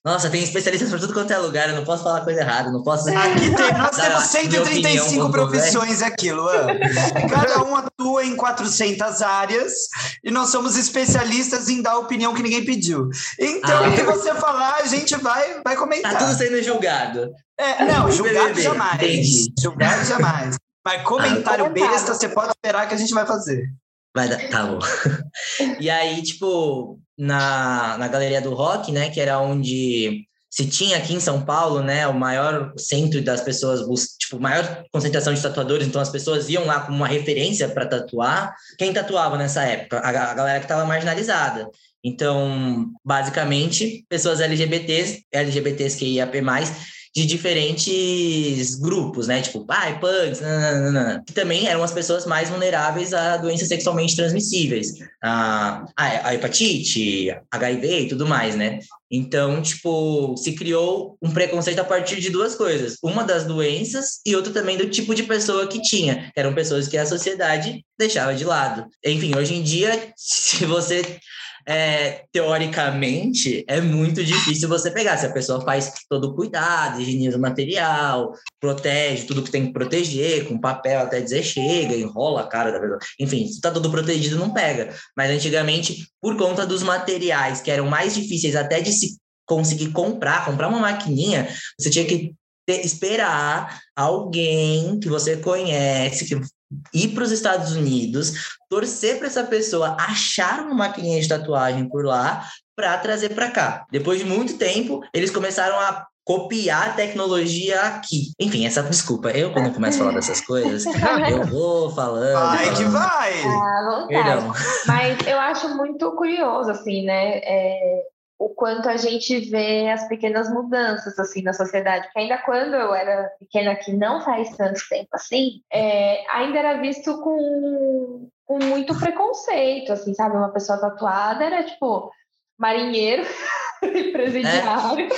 Nossa, tem especialistas por tudo quanto é lugar, eu não posso falar coisa errada, não posso. Aqui tem, nós temos 135 profissões aqui, Luan. Cada um atua em 400 áreas e nós somos especialistas em dar opinião que ninguém pediu. Então, ah, o que você falar, a gente vai, vai comentar. Tá tudo sendo julgado. É, não, julgado jamais. Entendi. Julgado jamais. Mas comentário ah, besta, você pode esperar que a gente vai fazer. Vai dar, tá bom. e aí, tipo, na, na Galeria do Rock, né, que era onde se tinha aqui em São Paulo, né, o maior centro das pessoas, tipo, maior concentração de tatuadores, então as pessoas iam lá como uma referência para tatuar. Quem tatuava nessa época? A, a galera que estava marginalizada. Então, basicamente, pessoas LGBTs, LGBTs que IAP+, de diferentes grupos, né? Tipo, pai, punks, nananana, que também eram as pessoas mais vulneráveis a doenças sexualmente transmissíveis, a, a, hepatite, HIV e tudo mais, né? Então, tipo, se criou um preconceito a partir de duas coisas. Uma das doenças e outra também do tipo de pessoa que tinha. Que eram pessoas que a sociedade deixava de lado. Enfim, hoje em dia, se você é, teoricamente, é muito difícil você pegar. Se a pessoa faz todo o cuidado, higieniza o material, protege tudo que tem que proteger, com papel até dizer chega, enrola a cara da pessoa. Enfim, se está tudo protegido, não pega. Mas antigamente, por conta dos materiais que eram mais difíceis até de se conseguir comprar, comprar uma maquininha, você tinha que ter, esperar alguém que você conhece, que ir para os Estados Unidos, torcer para essa pessoa achar uma maquininha de tatuagem por lá para trazer para cá. Depois de muito tempo, eles começaram a copiar a tecnologia aqui. Enfim, essa desculpa, eu quando começo a falar dessas coisas, eu vou falando. Vai falando. que vai! Ah, Mas eu acho muito curioso, assim, né? É, o quanto a gente vê as pequenas mudanças assim na sociedade. Porque ainda quando eu era pequena, que não faz tanto tempo assim, é, ainda era visto com, com muito preconceito, assim, sabe? Uma pessoa tatuada era tipo marinheiro e presidiário.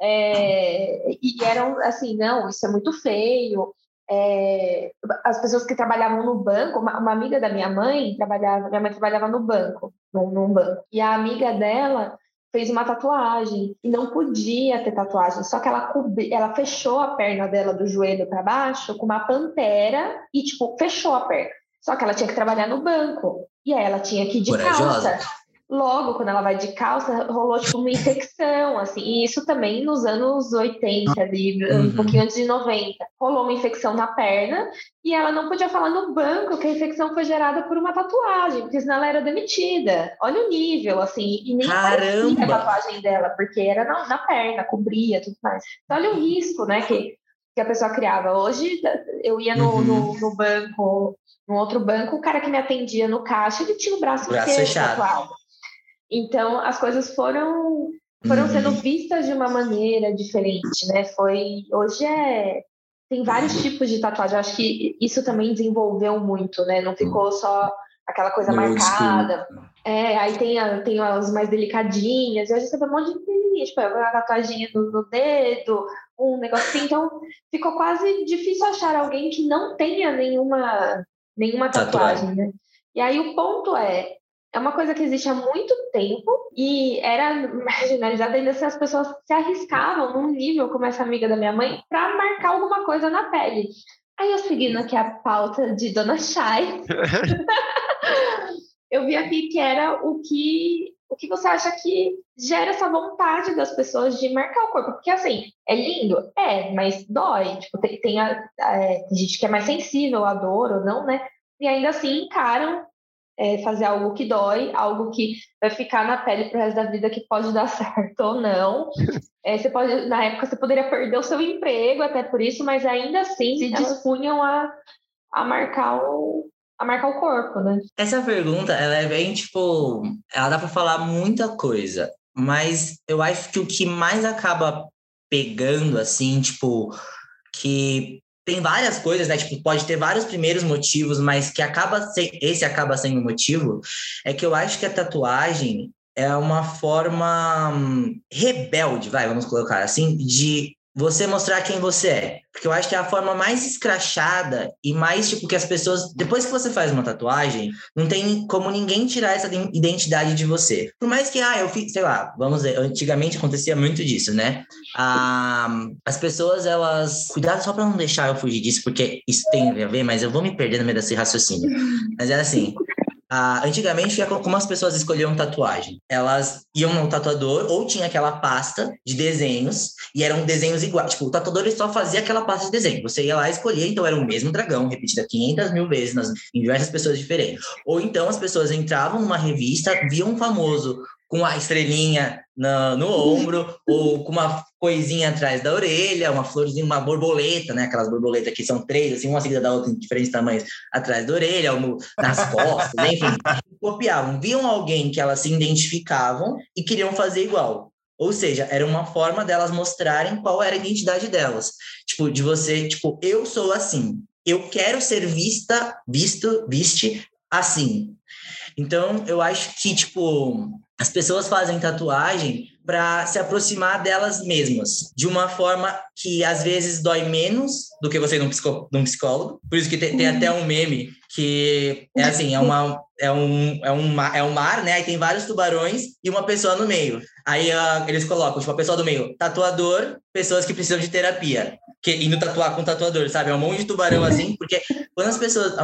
É, e eram assim, não, isso é muito feio. É, as pessoas que trabalhavam no banco, uma, uma, amiga da minha mãe trabalhava, minha mãe trabalhava no banco, num, num banco, e a amiga dela fez uma tatuagem e não podia ter tatuagem, só que ela cobri, ela fechou a perna dela do joelho para baixo com uma pantera e tipo fechou a perna. Só que ela tinha que trabalhar no banco e aí ela tinha que ir de Corajosa. calça logo quando ela vai de calça, rolou tipo uma infecção, assim, e isso também nos anos 80, ali, uhum. um pouquinho antes de 90. Rolou uma infecção na perna e ela não podia falar no banco que a infecção foi gerada por uma tatuagem, porque senão ela era demitida. Olha o nível, assim, e nem Caramba. a tatuagem dela, porque era na, na perna, cobria tudo mais. Então, olha o risco, né, que, que a pessoa criava. Hoje, eu ia no, uhum. no, no banco, no outro banco, o cara que me atendia no caixa, ele tinha o braço, braço inteiro tatuado. Então, as coisas foram foram uhum. sendo vistas de uma maneira diferente, né? Foi hoje é tem vários uhum. tipos de tatuagem. Eu acho que isso também desenvolveu muito, né? Não ficou só aquela coisa marcada. É, aí tem, a, tem as mais delicadinhas. E hoje você vê um monte de tipo, uma tatuagem no, no, dedo, um negócio assim. Então, ficou quase difícil achar alguém que não tenha nenhuma, nenhuma tatuagem, tatuagem. né? E aí o ponto é, é uma coisa que existe há muito tempo e era marginalizada ainda se as pessoas se arriscavam num nível como essa amiga da minha mãe para marcar alguma coisa na pele. Aí eu seguindo aqui a pauta de Dona Chay, eu vi aqui que era o que o que você acha que gera essa vontade das pessoas de marcar o corpo? Porque assim, é lindo? É, mas dói. Tipo, tem, tem, a, é, tem gente que é mais sensível à dor ou não, né? E ainda assim encaram é, fazer algo que dói, algo que vai ficar na pele pro resto da vida, que pode dar certo ou não. É, você pode, na época, você poderia perder o seu emprego até por isso, mas ainda assim se dispunham a, a marcar o, a marcar o corpo, né? Essa pergunta, ela é bem, tipo, ela dá para falar muita coisa, mas eu acho que o que mais acaba pegando, assim, tipo, que tem várias coisas, né? Tipo, pode ter vários primeiros motivos, mas que acaba ser, esse acaba sendo o motivo, é que eu acho que a tatuagem é uma forma hum, rebelde, vai, vamos colocar assim, de você mostrar quem você é. Porque eu acho que é a forma mais escrachada e mais, tipo, que as pessoas. Depois que você faz uma tatuagem, não tem como ninguém tirar essa identidade de você. Por mais que, ah, eu fiz, sei lá, vamos dizer, antigamente acontecia muito disso, né? Ah, as pessoas, elas. Cuidado só para não deixar eu fugir disso, porque isso tem a ver, mas eu vou me perder no meio desse raciocínio. Mas é assim. Ah, antigamente, como as pessoas escolhiam tatuagem? Elas iam no tatuador ou tinha aquela pasta de desenhos e eram desenhos iguais. Tipo, o tatuador só fazia aquela pasta de desenho. Você ia lá e escolhia, então era o mesmo dragão, repetida 500 mil vezes nas, em diversas pessoas diferentes. Ou então as pessoas entravam numa revista, viam um famoso com a estrelinha no, no ombro, ou com uma coisinha atrás da orelha, uma florzinha, uma borboleta, né? Aquelas borboletas que são três, assim, uma seguida da outra em diferentes tamanhos, atrás da orelha, ou no, nas costas, enfim. Copiavam, viam alguém que elas se identificavam e queriam fazer igual. Ou seja, era uma forma delas mostrarem qual era a identidade delas. Tipo, de você, tipo, eu sou assim. Eu quero ser vista, visto, viste assim. Então, eu acho que, tipo, as pessoas fazem tatuagem para se aproximar delas mesmas, de uma forma que às vezes dói menos do que você num, psicó num psicólogo. Por isso que tem, tem, até um meme que é assim, é uma é um, é, um, é um mar, né? Aí tem vários tubarões e uma pessoa no meio. Aí uh, eles colocam, tipo, a pessoa do meio, tatuador, pessoas que precisam de terapia. Que, indo tatuar com tatuador, sabe? É um monte de tubarão assim, porque quando as pessoas,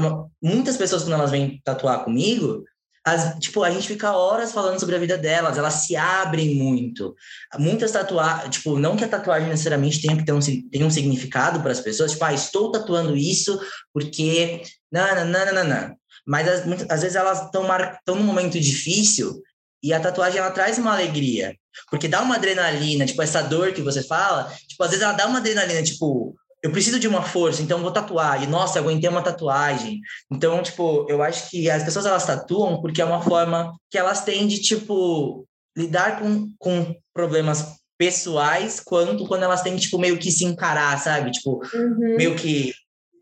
muitas pessoas, quando elas vêm tatuar comigo, as, tipo, a gente fica horas falando sobre a vida delas, elas se abrem muito. Muitas tatuagens, tipo, não que a tatuagem necessariamente tenha que ter um, tenha um significado para as pessoas, tipo, ah, estou tatuando isso porque. Não, não, não, não, não. Mas às, muitas, às vezes elas estão num momento difícil e a tatuagem ela traz uma alegria. Porque dá uma adrenalina, tipo, essa dor que você fala, tipo, às vezes ela dá uma adrenalina, tipo, eu preciso de uma força, então vou tatuar. E nossa, aguentei uma tatuagem. Então, tipo, eu acho que as pessoas elas tatuam porque é uma forma que elas têm de tipo lidar com, com problemas pessoais, quanto quando elas têm, tipo, meio que se encarar, sabe? Tipo, uhum. meio que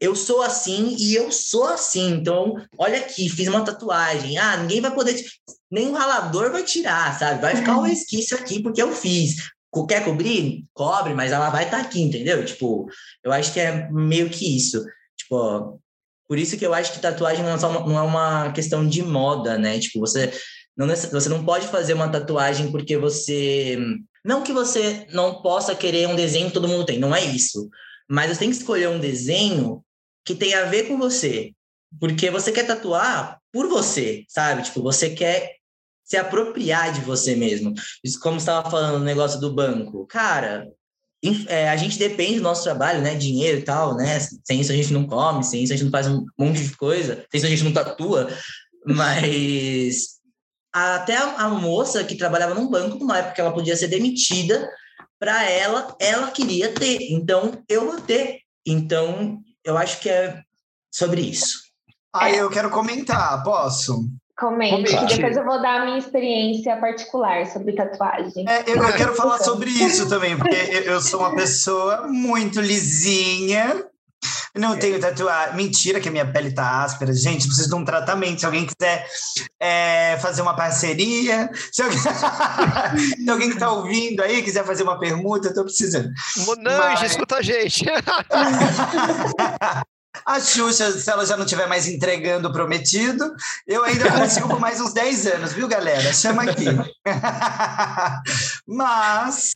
eu sou assim e eu sou assim. Então, olha aqui, fiz uma tatuagem. Ah, ninguém vai poder. Nem o ralador vai tirar, sabe? Vai ficar um resquício aqui porque eu fiz. Quer cobrir? Cobre, mas ela vai estar tá aqui, entendeu? Tipo, eu acho que é meio que isso. Tipo, por isso que eu acho que tatuagem não é, uma, não é uma questão de moda, né? Tipo, você não, você não pode fazer uma tatuagem porque você. Não que você não possa querer um desenho que todo mundo tem, não é isso. Mas você tem que escolher um desenho que tem a ver com você. Porque você quer tatuar por você, sabe? Tipo, você quer se apropriar de você mesmo. Isso, como estava falando no negócio do banco. Cara, é, a gente depende do nosso trabalho, né? Dinheiro e tal, né? Sem isso a gente não come, sem isso a gente não faz um monte de coisa, sem isso a gente não tatua. Mas até a, a moça que trabalhava num banco, numa época que ela podia ser demitida, para ela, ela queria ter. Então, eu vou ter. Então, eu acho que é sobre isso. Ah, eu quero comentar, posso? Comente, Comente. depois eu vou dar a minha experiência particular sobre tatuagem. É, eu, eu, quero falar sobre isso também, porque eu sou uma pessoa muito lisinha. Não tenho tatuagem. Mentira que a minha pele tá áspera. Gente, preciso de um tratamento. Se alguém quiser é, fazer uma parceria, se alguém, se alguém que tá ouvindo aí quiser fazer uma permuta, eu tô precisando. Monange, Mas... escuta a gente. A Xuxa, se ela já não estiver mais entregando o prometido, eu ainda consigo por mais uns 10 anos, viu, galera? Chama aqui. Mas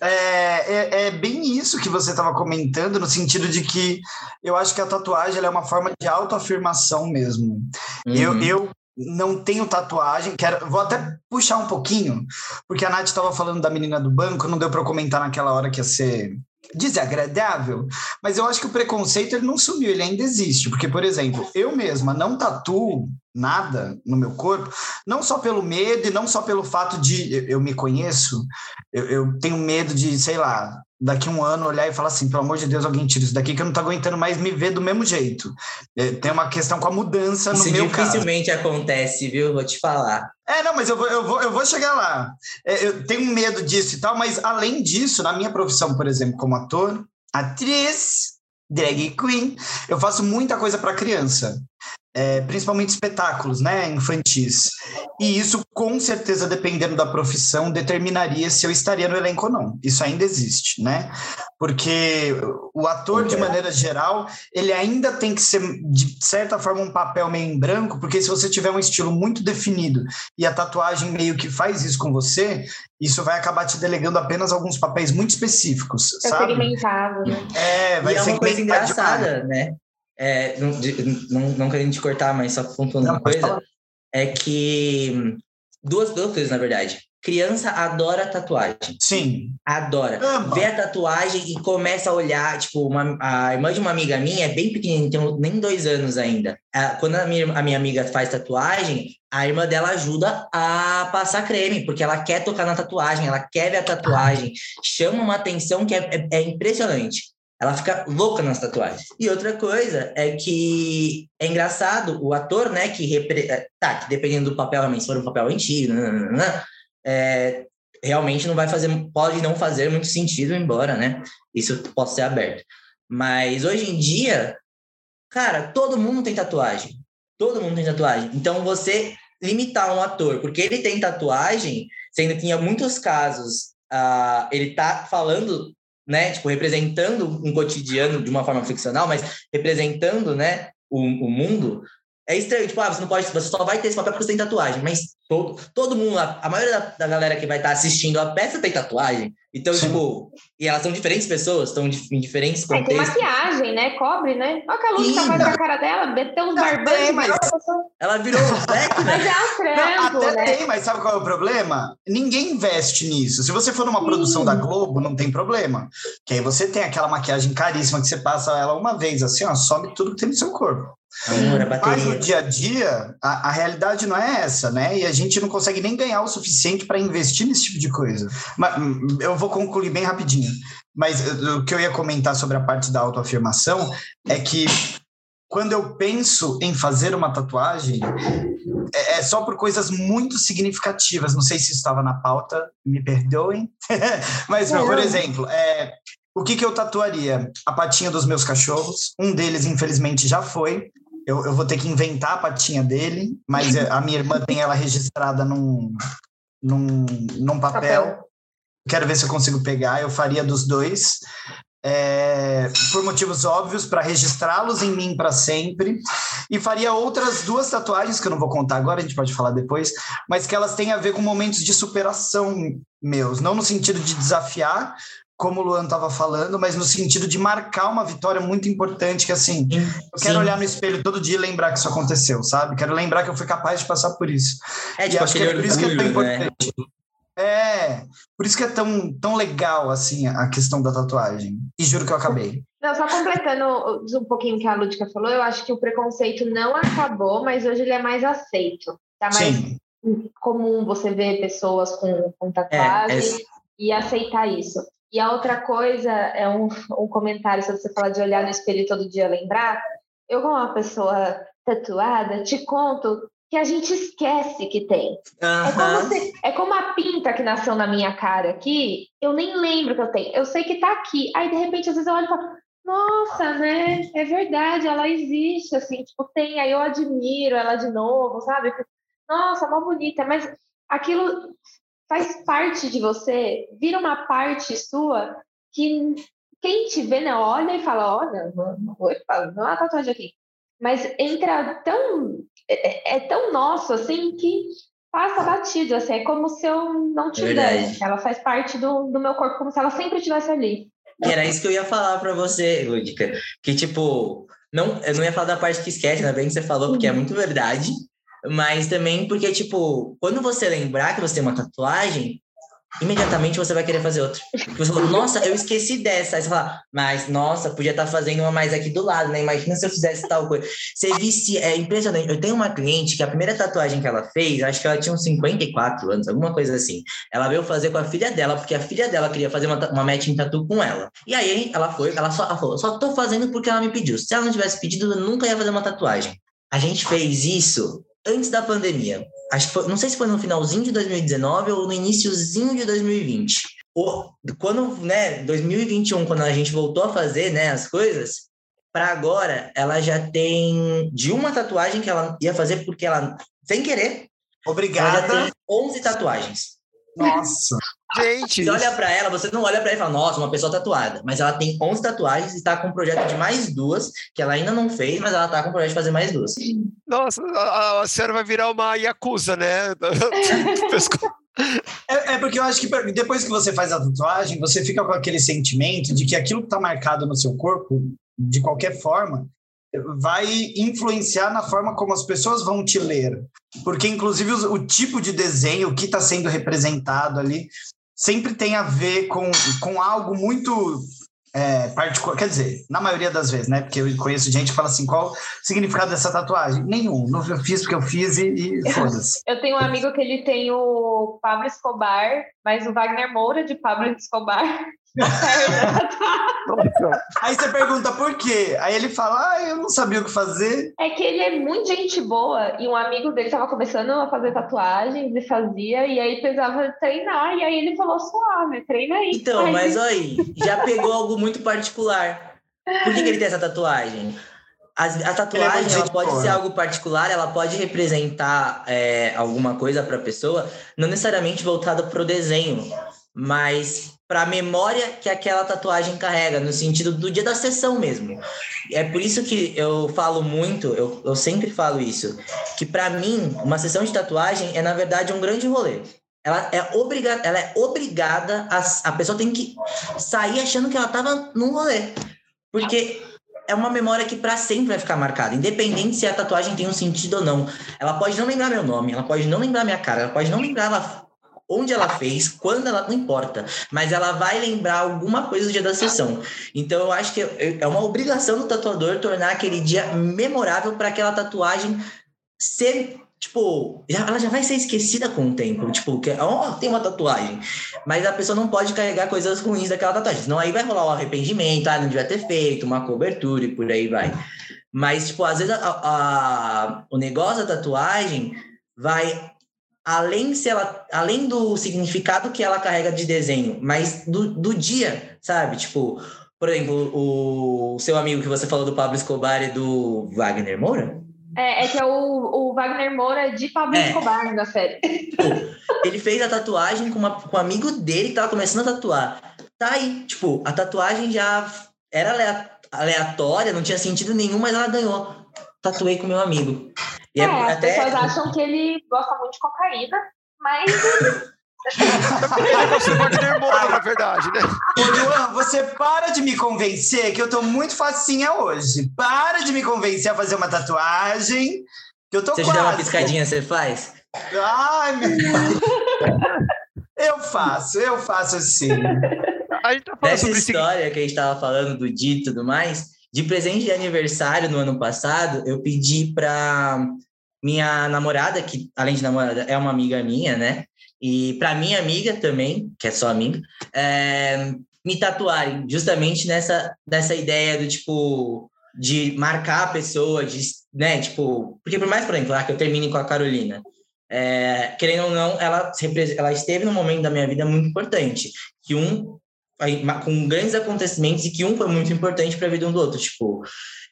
é, é, é, bem isso que você estava comentando, no sentido de que eu acho que a tatuagem é uma forma de autoafirmação mesmo. Uhum. Eu, eu não tenho tatuagem, quero, vou até puxar um pouquinho, porque a Nath estava falando da menina do banco, não deu para comentar naquela hora que ia ser desagradável, mas eu acho que o preconceito ele não sumiu, ele ainda existe, porque, por exemplo, eu mesma não tatuo nada no meu corpo, não só pelo medo e não só pelo fato de eu, eu me conheço, eu, eu, tenho medo de, sei lá, daqui um ano olhar e falar assim, pelo amor de Deus, alguém tira isso daqui que eu não tô aguentando mais me ver do mesmo jeito. É, tem uma questão com a mudança isso no meu caso. dificilmente acontece, viu? Vou te falar. É, não, mas eu vou, eu vou, eu vou chegar lá. É, eu tenho medo disso e tal, mas além disso, na minha profissão, por exemplo, como ator, atriz, drag queen, eu faço muita coisa para criança é, principalmente espetáculos né, infantis. E isso, com certeza, dependendo da profissão, determinaria se eu estaria no elenco ou não. Isso ainda existe, né? Porque o ator, de maneira geral, ele ainda tem que ser, de certa forma, um papel meio em branco, porque se você tiver um estilo muito definido e a tatuagem meio que faz isso com você, isso vai acabar te delegando apenas alguns papéis muito específicos, é sabe? segmentado, né? É, vai e é uma coisa engraçada, né? É, não, não, não querendo te cortar, mas só pontuando uma coisa, é que duas, duas coisas, na verdade. Criança adora tatuagem. Sim. Adora. Ama. Vê a tatuagem e começa a olhar. Tipo, uma, a irmã de uma amiga minha é bem pequenininha, tem nem dois anos ainda. Quando a minha, a minha amiga faz tatuagem, a irmã dela ajuda a passar creme, porque ela quer tocar na tatuagem, ela quer ver a tatuagem. Chama uma atenção que é, é, é impressionante. Ela fica louca nas tatuagens. E outra coisa é que é engraçado o ator, né, que, repre... É, tá, que dependendo do papel, realmente, se for um papel antigo, né, né, né, é, realmente não vai fazer, pode não fazer muito sentido, embora, né, isso possa ser aberto. Mas hoje em dia, cara, todo mundo tem tatuagem. Todo mundo tem tatuagem. Então você limitar um ator, porque ele tem tatuagem, sendo que em muitos casos uh, ele tá falando né, tipo, representando um cotidiano de uma forma ficcional, mas representando, né, o, o mundo, é estranho, tipo, ah, você não pode, você só vai ter esse papel porque você tem tatuagem, mas todo, todo mundo, a, a maioria da, da, galera que vai estar tá assistindo a peça tem tatuagem. Então, Sim. tipo, e elas são diferentes pessoas, estão em diferentes contextos. É, tem maquiagem, né? Cobre, né? Olha que a luz tá fazendo a cara dela, meteu uns barbantes. Mas... Ela virou black, né? Mas é um Até né? tem, mas sabe qual é o problema? Ninguém investe nisso. Se você for numa Sim. produção da Globo, não tem problema. Que aí você tem aquela maquiagem caríssima que você passa ela uma vez, assim, ó, some tudo que tem no seu corpo. Amor, a bateria. Mas no dia a dia, a, a, realidade não é essa, né? E a gente não consegue nem ganhar o suficiente para investir nesse tipo de coisa. Mas, hum, eu vou concluir bem rapidinho. Mas o que eu ia comentar sobre a parte da autoafirmação é que quando eu penso em fazer uma tatuagem, é, é só por coisas muito significativas. Não sei se estava na pauta, me perdoem. Mas, por exemplo, é, o que, que eu tatuaria? A patinha dos meus cachorros. Um deles, infelizmente, já foi. Eu, eu vou ter que inventar a patinha dele, mas a minha irmã tem ela registrada num, num, num papel. papel. Quero ver se eu consigo pegar. Eu faria dos dois é, por motivos óbvios, para registrá-los em mim para sempre. E faria outras duas tatuagens, que eu não vou contar agora, a gente pode falar depois, mas que elas têm a ver com momentos de superação meus. Não no sentido de desafiar, como o Luan estava falando, mas no sentido de marcar uma vitória muito importante, que assim, eu quero Sim. olhar no espelho todo dia e lembrar que isso aconteceu, sabe? Quero lembrar que eu fui capaz de passar por isso. É, tipo, e acho que é por isso que é tão né? importante. É, por isso que é tão, tão legal, assim, a questão da tatuagem. E juro que eu acabei. Não, só completando um pouquinho o que a Lúdica falou, eu acho que o preconceito não acabou, mas hoje ele é mais aceito. Tá mais Sim. comum você ver pessoas com, com tatuagem é, é... e aceitar isso. E a outra coisa é um, um comentário sobre você falar de olhar no espelho todo dia lembrar. Eu, como uma pessoa tatuada, te conto que a gente esquece que tem. Uhum. É, como se, é como a pinta que nasceu na minha cara aqui, eu nem lembro que eu tenho. Eu sei que tá aqui. Aí, de repente, às vezes eu olho e falo, nossa, né? É verdade, ela existe, assim, tipo, tem. Aí eu admiro ela de novo, sabe? Nossa, mó bonita. Mas aquilo faz parte de você, vira uma parte sua que quem te vê, né, olha e fala, olha, não, não, é tatuagem aqui. Mas entra tão é, é, tão nosso assim que passa batido, assim, é como se eu não é tivesse. É ela faz parte do, do meu corpo, como se ela sempre estivesse ali. Era isso que eu ia falar para você, Lúdica. Que, tipo, não, eu não ia falar da parte que esquece, ainda bem que você falou, porque é uhum. muito verdade. Mas também porque, tipo, quando você lembrar que você tem uma tatuagem, imediatamente você vai querer fazer outra. Porque você fala, nossa, eu esqueci dessa. Aí você fala, mas nossa, podia estar tá fazendo uma mais aqui do lado, né? Imagina se eu fizesse tal coisa. Você visse, é impressionante. Eu tenho uma cliente que a primeira tatuagem que ela fez, acho que ela tinha uns 54 anos, alguma coisa assim. Ela veio fazer com a filha dela, porque a filha dela queria fazer uma, uma matching tatu com ela. E aí ela foi, ela só ela falou, só tô fazendo porque ela me pediu. Se ela não tivesse pedido, eu nunca ia fazer uma tatuagem. A gente fez isso antes da pandemia. Acho que foi, não sei se foi no finalzinho de 2019 ou no iníciozinho de 2020. O, quando, né, 2021, quando a gente voltou a fazer, né, as coisas, para agora, ela já tem de uma tatuagem que ela ia fazer porque ela, sem querer, Obrigada. Ela já tem 11 tatuagens. Nossa. Gente. Você olha para ela, você não olha para ela e fala, nossa, uma pessoa tatuada. Mas ela tem 11 tatuagens e está com um projeto de mais duas, que ela ainda não fez, mas ela está com um projeto de fazer mais duas. Nossa, a, a senhora vai virar uma Yakuza, né? É, é, porque eu acho que depois que você faz a tatuagem, você fica com aquele sentimento de que aquilo que está marcado no seu corpo, de qualquer forma, vai influenciar na forma como as pessoas vão te ler. Porque, inclusive, o, o tipo de desenho, o que está sendo representado ali, sempre tem a ver com, com algo muito é, particular. Quer dizer, na maioria das vezes, né? Porque eu conheço gente que fala assim: qual o significado dessa tatuagem? Nenhum. Não eu fiz porque eu fiz e, e foda-se. Eu tenho um amigo que ele tem o Pablo Escobar, mas o Wagner Moura de Pablo Escobar. Aí você pergunta por quê? Aí ele fala, ah, eu não sabia o que fazer. É que ele é muito gente boa e um amigo dele estava começando a fazer tatuagens e fazia, e aí precisava treinar, e aí ele falou, suave, treina aí. Então, aí... mas aí, já pegou algo muito particular. Por que, que ele tem essa tatuagem? A, a tatuagem ela pode ser algo particular, ela pode representar é, alguma coisa para a pessoa, não necessariamente voltada para o desenho, mas para a memória que aquela tatuagem carrega, no sentido do dia da sessão mesmo. É por isso que eu falo muito, eu, eu sempre falo isso, que para mim, uma sessão de tatuagem é, na verdade, um grande rolê. Ela é obrigada, ela é obrigada, a, a pessoa tem que sair achando que ela estava num rolê. Porque é uma memória que para sempre vai ficar marcada, independente se a tatuagem tem um sentido ou não. Ela pode não lembrar meu nome, ela pode não lembrar minha cara, ela pode não lembrar onde ela fez, quando ela não importa, mas ela vai lembrar alguma coisa do dia da sessão. Então eu acho que é uma obrigação do tatuador tornar aquele dia memorável para aquela tatuagem ser tipo, ela já vai ser esquecida com o tempo. Tipo, que, oh, tem uma tatuagem. Mas a pessoa não pode carregar coisas ruins daquela tatuagem. Senão aí vai rolar o um arrependimento, ah, não devia ter feito, uma cobertura e por aí vai. Mas, tipo, às vezes a, a, o negócio da tatuagem vai além se ela além do significado que ela carrega de desenho, mas do, do dia, sabe? Tipo, por exemplo, o, o seu amigo que você falou do Pablo Escobar e do Wagner Moura? É, é que é o, o Wagner Moura de Pablo é. Escobar na série. Tipo, ele fez a tatuagem com, uma, com um amigo dele que tava começando a tatuar. Tá aí, tipo, a tatuagem já era aleatória, não tinha sentido nenhum, mas ela ganhou. Tatuei com meu amigo. E é, é as até... pessoas acham que ele gosta muito de cocaína, mas. ele gosta de Moura, na verdade, né? Ô, Luan, você para de me convencer que eu tô muito facinha hoje. Para de me convencer a fazer uma tatuagem. Que eu tô você quase. Você dá uma piscadinha, você faz? Ai, meu Eu faço, eu faço sim. A gente tá falando Dessa história que a gente tava falando do Di e tudo mais, de presente de aniversário no ano passado, eu pedi para minha namorada, que além de namorada é uma amiga minha, né? E para minha amiga também, que é só amiga, é, me tatuarem, justamente nessa, nessa ideia do tipo de marcar a pessoa, de, né, tipo, porque por mais, por exemplo, lá que eu termine com a Carolina, é, querendo ou não, ela, ela esteve num momento da minha vida muito importante, que um com grandes acontecimentos e que um foi muito importante para a vida um do outro, tipo.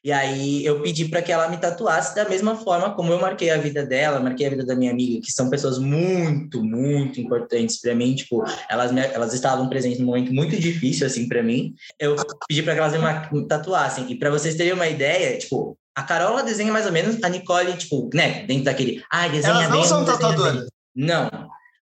E aí eu pedi para que ela me tatuasse da mesma forma como eu marquei a vida dela, marquei a vida da minha amiga, que são pessoas muito, muito importantes para mim, tipo, elas me, elas estavam presentes num momento muito difícil assim para mim. Eu pedi para que elas me tatuassem. E para vocês terem uma ideia, tipo, a Carola desenha mais ou menos, a Nicole, tipo, né, dentro daquele, ah, desenha elas não bem, são tatuadoras. Não,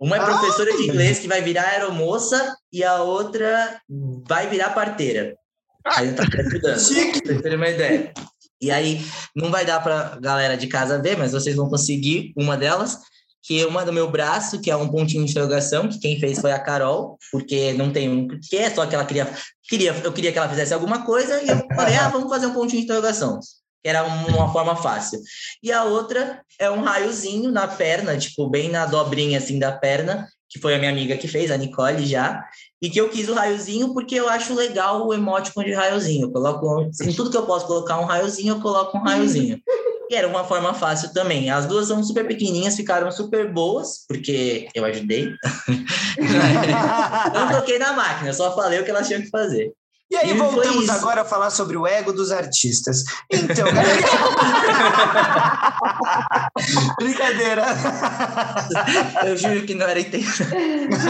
uma é ah, professora ah, de inglês que vai virar aeromoça e a outra vai virar parteira. Aí tá estudando, pra vocês terem uma ideia. E aí, não vai dar pra galera de casa ver, mas vocês vão conseguir uma delas, que é uma do meu braço, que é um pontinho de interrogação, que quem fez foi a Carol, porque não tem um que é só que ela queria, queria, eu queria que ela fizesse alguma coisa, e eu falei, ah, vamos fazer um pontinho de interrogação que era uma forma fácil. E a outra é um raiozinho na perna, tipo, bem na dobrinha assim da perna, que foi a minha amiga que fez, a Nicole já, e que eu quis o raiozinho porque eu acho legal o emoticon de raiozinho. Eu coloco em tudo que eu posso colocar um raiozinho, eu coloco um raiozinho. E era uma forma fácil também. As duas são super pequenininhas, ficaram super boas, porque eu ajudei. não toquei na máquina, só falei o que elas tinham que fazer. E aí e voltamos agora a falar sobre o ego dos artistas. Então, brincadeira. Eu juro que não era intenção.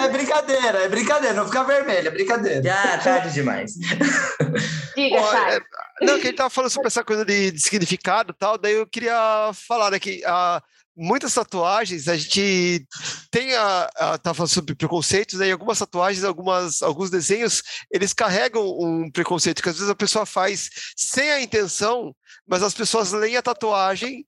É brincadeira, é brincadeira, não fica vermelha, é brincadeira. Já, tarde demais. Diga, Bom, é, Não, que a gente tava falando sobre essa coisa de, de significado e tal, daí eu queria falar né, que a muitas tatuagens, a gente tem a, a tá falando sobre preconceitos, né? E algumas tatuagens, algumas, alguns desenhos, eles carregam um preconceito que às vezes a pessoa faz sem a intenção, mas as pessoas leem a tatuagem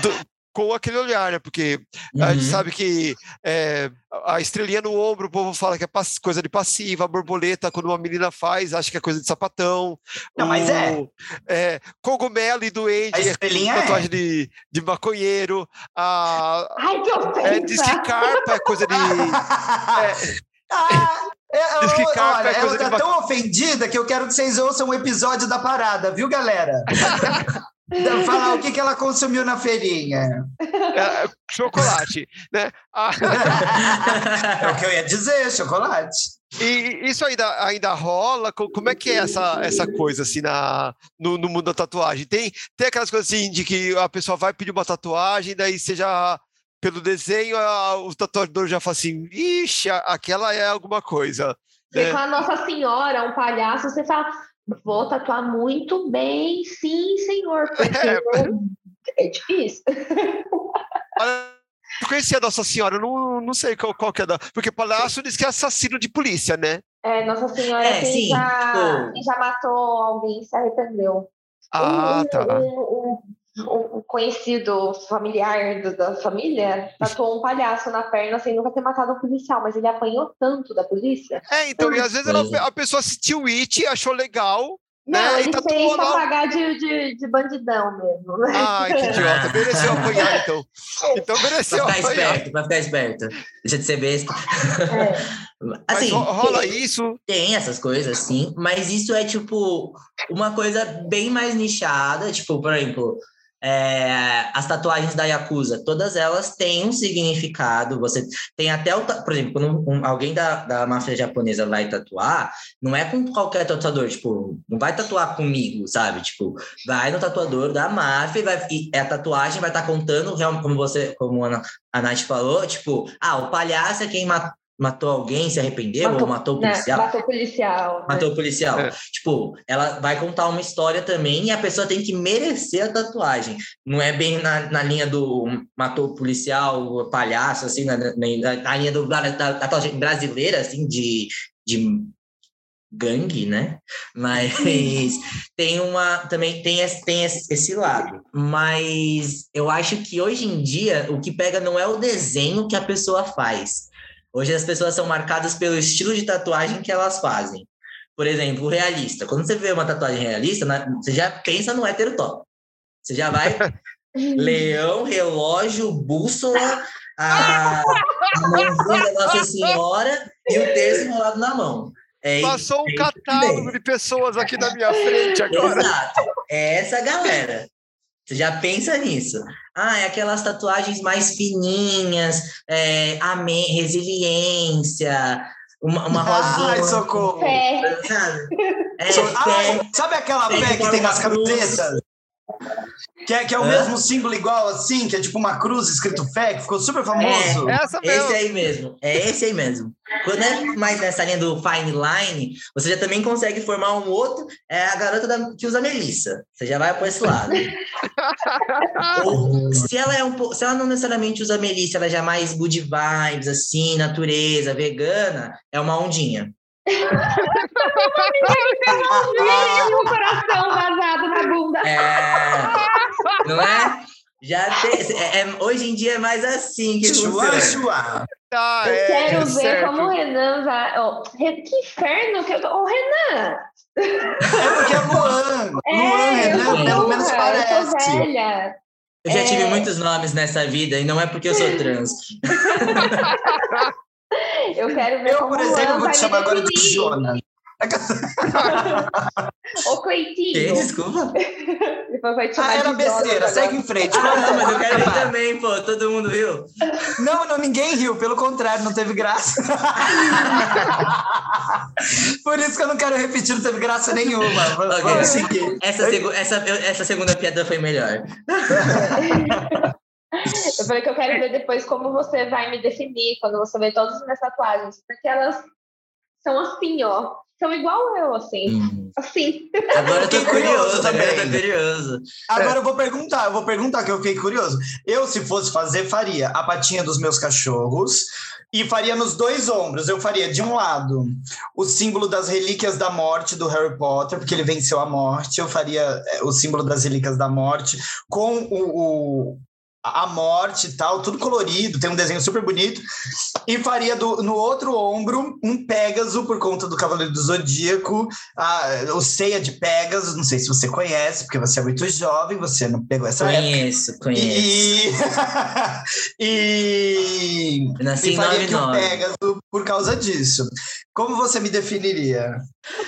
do, com aquele olhar, né? Porque uhum. a gente uhum. sabe que é, a estrelinha no ombro, o povo fala que é coisa de passiva, a borboleta, quando uma menina faz, acha que é coisa de sapatão. Não, o, mas é. é. Cogumelo e doente, é tatuagem é. de, de maconheiro. A, Ai, que ofensa! É, diz que carpa é coisa de. é, ah, é, Diz que carpa olha, é coisa ela tá de tão ofendida que eu quero que vocês ouçam um episódio da parada, viu, galera? Então, falar o que, que ela consumiu na feirinha. É, chocolate, né? Ah. é o que eu ia dizer, chocolate. E isso ainda, ainda rola? Como é que é essa, essa coisa assim na, no, no, mundo da tatuagem? Tem, tem aquelas coisas assim de que a pessoa vai pedir uma tatuagem, daí seja pelo desenho, a, o tatuador já fala assim, ixi, aquela é alguma coisa. Você né? fala Nossa Senhora, um palhaço, você fala, Vou tatuar muito bem, sim, senhor, porque é, é difícil. Eu conhecia a Nossa Senhora, não, não sei qual, qual que é da. Porque Palhaço diz que é assassino de polícia, né? É, Nossa Senhora é, quem, sim, já, tipo... já matou alguém se arrependeu. Ah, um, tá. Um, um, um conhecido familiar do, da família tatuou um palhaço na perna sem nunca ter matado um policial, mas ele apanhou tanto da polícia. É, então, e às vezes a pessoa assistiu It, achou legal, Não, né? ele fez pra pagar de, de, de, bandidão mesmo. Né? Ai, que idiota. Mereceu apanhar, então. Então mereceu pra ficar apanhar. Esperto, pra ficar esperto. Deixa de ser besta. É. Assim, mas rola tem, isso? Tem essas coisas, sim. Mas isso é, tipo, uma coisa bem mais nichada. Tipo, por exemplo... É, as tatuagens da Yakuza, todas elas têm um significado. Você tem até o. Por exemplo, quando um, alguém da, da máfia japonesa vai tatuar, não é com qualquer tatuador, tipo, não vai tatuar comigo, sabe? Tipo, vai no tatuador da máfia e, vai, e a tatuagem vai estar tá contando, como você, como a, Nath falou, tipo, ah, o palhaço é quem matou alguém, se arrependeu matou, ou matou o né, policial. matou o policial. Né? Matou o policial. É. Tipo, ela vai contar uma história também e a pessoa tem que merecer a tatuagem. Não é bem na, na linha do matou o policial, palhaço, assim, na, na, na linha do, da, da, tatuagem brasileira, assim, de, de gangue, né? Mas tem uma também tem esse, tem esse lado. Mas eu acho que hoje em dia o que pega não é o desenho que a pessoa faz, Hoje as pessoas são marcadas pelo estilo de tatuagem que elas fazem. Por exemplo, o realista. Quando você vê uma tatuagem realista, você já pensa no hétero top. Você já vai leão, relógio, bússola, a, a mãozinha da Nossa Senhora e o terço enrolado na mão. É Passou um catálogo de pessoas aqui na minha frente agora. Exato. É essa galera. Você já pensa nisso. Ah, é aquelas tatuagens mais fininhas, é, amém, resiliência, uma, uma rosinha. Ai, socorro! Sabe? É, ah, sabe aquela pé que tem nas camisetas? Que é, que é o mesmo símbolo igual assim, que é tipo uma cruz escrito fé, que ficou super famoso. É, essa mesmo. Esse aí mesmo. É esse aí mesmo. Quando é mais nessa linha do fine line, você já também consegue formar um outro. É a garota da, que usa melissa. Você já vai para esse lado. Ou, se ela é um pouco, se ela não necessariamente usa melissa, ela já é mais good vibes, assim, natureza, vegana, é uma ondinha. O coração vazado na bunda. É, não é? Já tem, é, é, hoje em dia é mais assim que chua. Chua. Tá, Eu é, quero é ver certo. como o Renan vai. Oh, que inferno! Que... Ô, Renan! É porque é Luan. É, Luan, Renan, pelo menos parece. Eu velha. Eu já É. tive muitos nomes nessa vida e não é porque eu sou trans. Eu quero ver Eu, como por o exemplo, vou te chamar agora de. Jonas. Ô, Que? Cleitinho. Desculpa. Depois vai te Ah, era besteira, segue em frente. Ah, não, mas eu quero ver também, pô. Todo mundo viu? Não, não, ninguém riu, pelo contrário, não teve graça. Por isso que eu não quero repetir, não teve graça nenhuma. Vamos Ok. seguir. Essa, segu- essa, essa segunda piada foi melhor. Eu falei que eu quero ver depois como você vai me definir quando você vê todas as minhas tatuagens. Porque elas são assim, ó. São igual eu, assim. Hum. Assim. Agora eu tô Fiquei curioso eu tô também. curioso. Agora eu vou perguntar, eu vou perguntar que eu fiquei curioso. Eu, se fosse fazer, faria a patinha dos meus cachorros e faria nos dois ombros. Eu faria de um lado o símbolo das relíquias da morte do Harry Potter, porque ele venceu a morte. Eu faria é, o símbolo das relíquias da morte com o, o- a morte e tal, tudo colorido, tem um desenho super bonito. E faria do- no outro ombro um Pégaso por conta do Cavaleiro do Zodíaco, a, o Ceia de Pégaso, não sei se você conhece, porque você é muito jovem, você não pegou essa época. Conheço, conheço. E, e, nasci e faria aqui um 99. Pégaso por causa disso. Como você me definiria?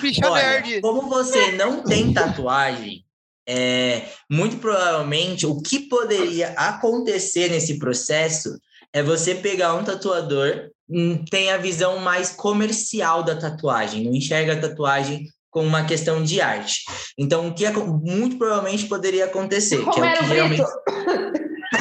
Bicha Olha, nerd. como você não tem tatuagem, é, muito provavelmente o que poderia acontecer nesse processo é você pegar um tatuador, hum, tem a visão mais comercial da tatuagem, não enxerga a tatuagem como uma questão de arte. Então, o que acon- muito provavelmente poderia acontecer, que é o que realmente Brito.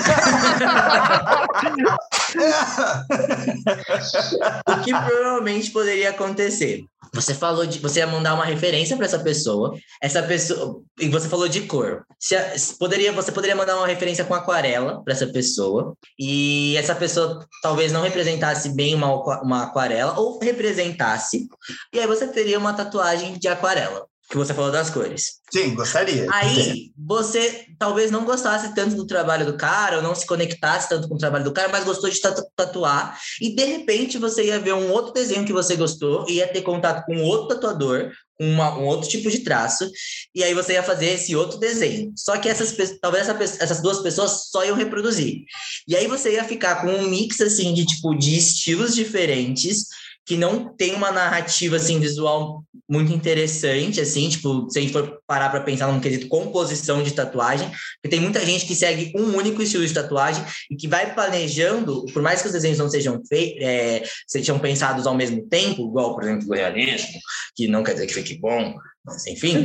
o que provavelmente poderia acontecer? Você falou de você ia mandar uma referência para essa pessoa, essa pessoa e você falou de cor. Se se poderia você poderia mandar uma referência com aquarela para essa pessoa e essa pessoa talvez não representasse bem uma, uma aquarela ou representasse e aí você teria uma tatuagem de aquarela. Que você falou das cores. Sim, gostaria. Aí você talvez não gostasse tanto do trabalho do cara, ou não se conectasse tanto com o trabalho do cara, mas gostou de tatuar, e de repente você ia ver um outro desenho que você gostou, ia ter contato com outro tatuador, com uma, um outro tipo de traço, e aí você ia fazer esse outro desenho. Só que essas talvez essa, essas duas pessoas só iam reproduzir. E aí você ia ficar com um mix assim de tipo de estilos diferentes que não tem uma narrativa assim visual muito interessante assim tipo se a gente for parar para pensar num quesito composição de tatuagem porque tem muita gente que segue um único estilo de tatuagem e que vai planejando por mais que os desenhos não sejam feitos é, sejam pensados ao mesmo tempo igual por exemplo o realismo que não quer dizer que fique bom mas enfim.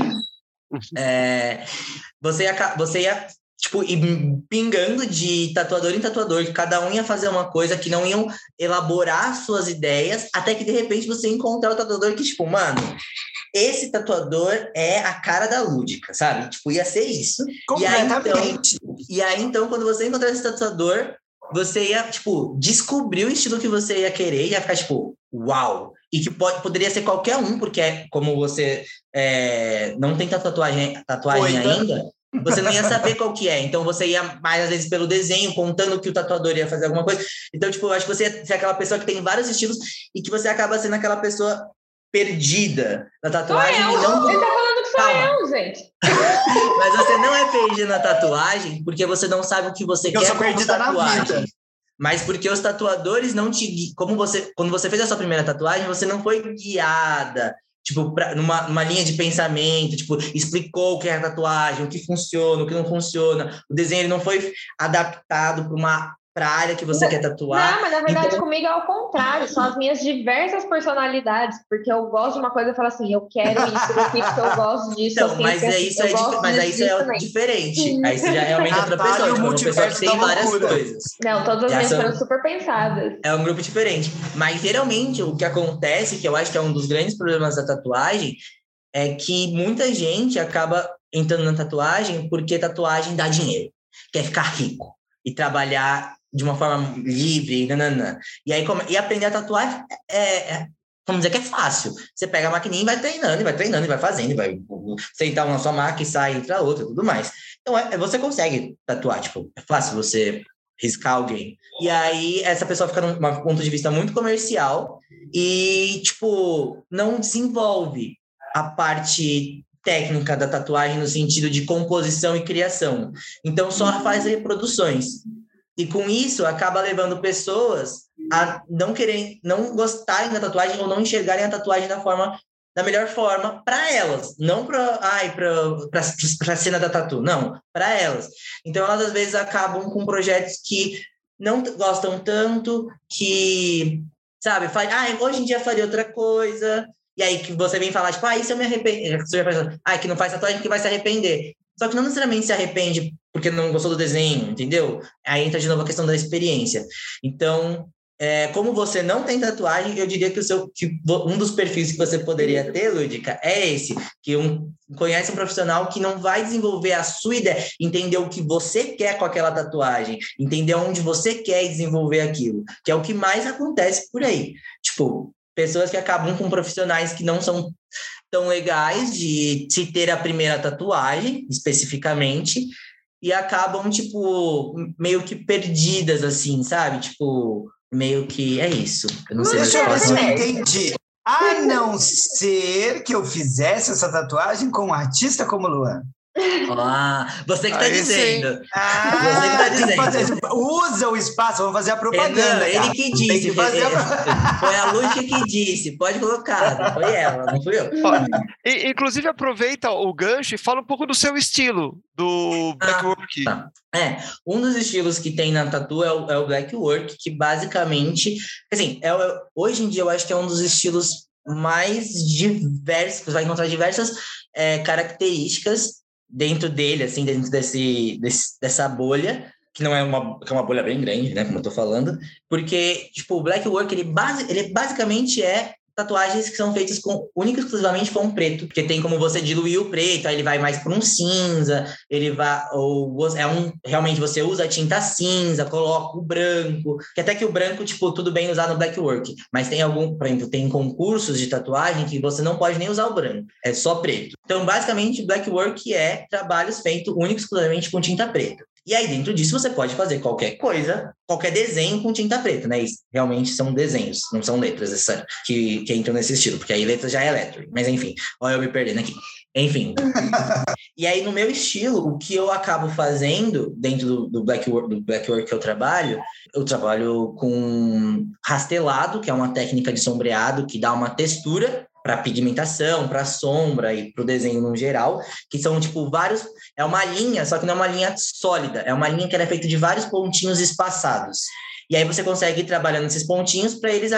É, você ia, você ia tipo, e pingando de tatuador em tatuador, que cada um ia fazer uma coisa, que não iam elaborar suas ideias, até que de repente você encontrar o tatuador que, tipo, mano, esse tatuador é a cara da lúdica, sabe? Tipo, ia ser isso. E aí, então, e aí, então, quando você encontrar esse tatuador, você ia, tipo, descobrir o estilo que você ia querer, ia ficar, tipo, uau! E que pode, poderia ser qualquer um, porque é, como você é, não tem tatuagem, tatuagem ainda, você não ia saber qual que é. Então você ia mais às vezes pelo desenho, contando que o tatuador ia fazer alguma coisa. Então, tipo, eu acho que você ia ser aquela pessoa que tem vários estilos e que você acaba sendo aquela pessoa perdida na tatuagem. Eu. Não... Ele tá falando que sou eu, gente. Mas você não é perdida na tatuagem porque você não sabe o que você eu quer sou perdida tatuagem. Na vida. Mas porque os tatuadores não te. Como você. Quando você fez a sua primeira tatuagem, você não foi guiada tipo, pra, numa, numa linha de pensamento, tipo, explicou o que é a tatuagem, o que funciona, o que não funciona. O desenho ele não foi adaptado para uma para a área que você não, quer tatuar. Não, mas na verdade então... comigo é o contrário, são as minhas diversas personalidades, porque eu gosto de uma coisa e falo assim, eu quero isso porque eu gosto disso. Não, mas, é isso é mas aí isso é diferente. Aí você já é realmente outra pessoa, tipo, uma pessoa que tem várias coisas. Não, todas as minhas são... foram super pensadas. É um grupo diferente. Mas geralmente o que acontece, que eu acho que é um dos grandes problemas da tatuagem, é que muita gente acaba entrando na tatuagem porque tatuagem dá dinheiro, quer ficar rico e trabalhar de uma forma livre, nanana. E aí, e aprender a tatuar é, é, vamos dizer que é fácil. Você pega a maquininha e vai treinando, e vai treinando, e vai fazendo, e vai sentar uma sua máquina e sai, entra outra, tudo mais. Então, é, você consegue tatuar, tipo, é fácil você riscar alguém. E aí, essa pessoa fica num ponto de vista muito comercial e, tipo, não desenvolve a parte técnica da tatuagem no sentido de composição e criação. Então, só faz reproduções. E com isso acaba levando pessoas a não querem, não gostarem da tatuagem ou não enxergarem a tatuagem da forma da melhor forma para elas, não para ai para para cena da tatu, não, para elas. Então elas às vezes acabam com projetos que não gostam tanto, que sabe, faz, ah, hoje em dia faria outra coisa, e aí que você vem falar, tipo, ah, isso eu me arrependo. Ah, que não faz tatuagem que vai se arrepender. Só que não necessariamente se arrepende porque não gostou do desenho, entendeu? Aí entra de novo a questão da experiência. Então, é, como você não tem tatuagem, eu diria que, o seu, que um dos perfis que você poderia ter, Lúdica, é esse, que um, conhece um profissional que não vai desenvolver a sua ideia, entender o que você quer com aquela tatuagem, entender onde você quer desenvolver aquilo, que é o que mais acontece por aí. Tipo, pessoas que acabam com profissionais que não são tão legais de se ter a primeira tatuagem, especificamente, e acabam, tipo, meio que perdidas, assim, sabe? Tipo, meio que é isso. Eu não sei Deixa eu ver se eu entendi. A não ser que eu fizesse essa tatuagem com um artista como Luan. Ah, você que está dizendo. Ah, você que tá dizendo. Fazer, usa o espaço, vamos fazer a propaganda. ele que disse. Que fazer. Foi a Lúcia que disse. Pode colocar. Foi ela, não fui eu. e, inclusive, aproveita o gancho e fala um pouco do seu estilo, do Blackwork. Ah, tá. É, um dos estilos que tem na Tatu é o, é o Blackwork, que basicamente. Assim, é, hoje em dia eu acho que é um dos estilos mais diversos, você vai encontrar diversas é, características dentro dele, assim, dentro desse, desse, dessa bolha, que não é uma, que é uma bolha bem grande, né, como eu tô falando, porque, tipo, o Black Work, ele, base, ele basicamente é tatuagens que são feitas com única e exclusivamente com preto, porque tem como você diluir o preto, aí ele vai mais para um cinza, ele vai ou é um realmente você usa a tinta cinza, coloca o branco, que até que o branco tipo tudo bem usar no black work, mas tem algum, por exemplo, tem concursos de tatuagem que você não pode nem usar o branco, é só preto. Então, basicamente, black work é trabalhos feitos único e exclusivamente com tinta preta. E aí, dentro disso, você pode fazer qualquer coisa, qualquer desenho com tinta preta, né? Isso realmente são desenhos, não são letras essa, que, que entram nesse estilo, porque aí letras já é elétrico. Mas enfim, olha eu me perdendo aqui. Enfim. e aí, no meu estilo, o que eu acabo fazendo dentro do, do, black work, do black work que eu trabalho, eu trabalho com rastelado, que é uma técnica de sombreado que dá uma textura para pigmentação, para sombra e para o desenho no geral, que são tipo vários, é uma linha, só que não é uma linha sólida, é uma linha que é feita de vários pontinhos espaçados. E aí você consegue ir trabalhando esses pontinhos para eles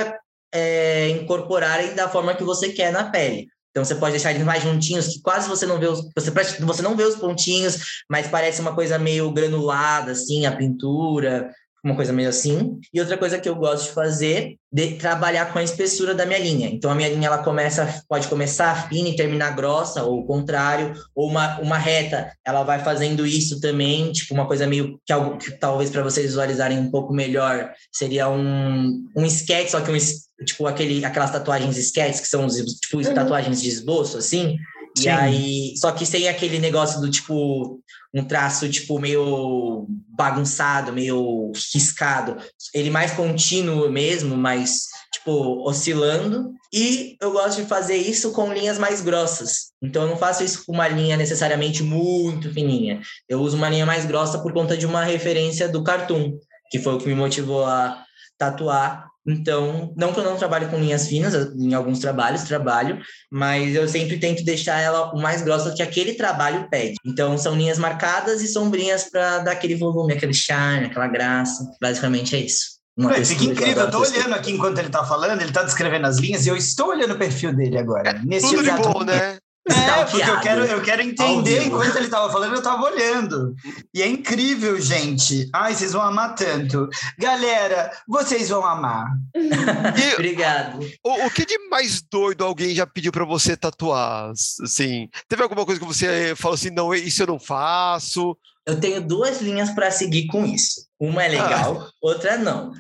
é, incorporarem da forma que você quer na pele. Então você pode deixar eles mais juntinhos, que quase você não vê os, você, você não vê os pontinhos, mas parece uma coisa meio granulada, assim, a pintura uma coisa meio assim. E outra coisa que eu gosto de fazer, de trabalhar com a espessura da minha linha. Então a minha linha ela começa, pode começar fina e terminar grossa, ou o contrário, ou uma, uma reta, ela vai fazendo isso também, tipo uma coisa meio que, algo, que talvez para vocês visualizarem um pouco melhor, seria um, um sketch, só que um tipo aquele, aquelas tatuagens sketches que são tipo uhum. tatuagens de esboço assim. Sim. E aí, só que sem aquele negócio do tipo um traço tipo meio bagunçado, meio riscado, ele mais contínuo mesmo, mais tipo oscilando. E eu gosto de fazer isso com linhas mais grossas. Então eu não faço isso com uma linha necessariamente muito fininha. Eu uso uma linha mais grossa por conta de uma referência do cartoon, que foi o que me motivou a tatuar então, não que eu não trabalhe com linhas finas, em alguns trabalhos trabalho, mas eu sempre tento deixar ela o mais grossa que aquele trabalho pede. Então, são linhas marcadas e sombrinhas para dar aquele volume, aquele charme, aquela graça. Basicamente é isso. Ué, fica incrível, eu tô olhando aqui enquanto ele tá falando, ele tá descrevendo as linhas e eu estou olhando o perfil dele agora. É, nesse tudo de bom, né? É, porque eu quero, eu quero entender enquanto ele estava falando, eu estava olhando. E é incrível, gente. Ai, vocês vão amar tanto. Galera, vocês vão amar. E, Obrigado. O, o, que de mais doido alguém já pediu para você tatuar? Assim, teve alguma coisa que você falou assim, não, isso eu não faço? Eu tenho duas linhas para seguir com isso. Uma é legal, ah. outra não.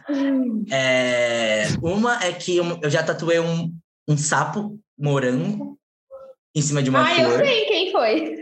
É, uma é que eu, eu já tatuei um, um sapo morango em cima de uma ah, flor. Ah, eu sei quem foi.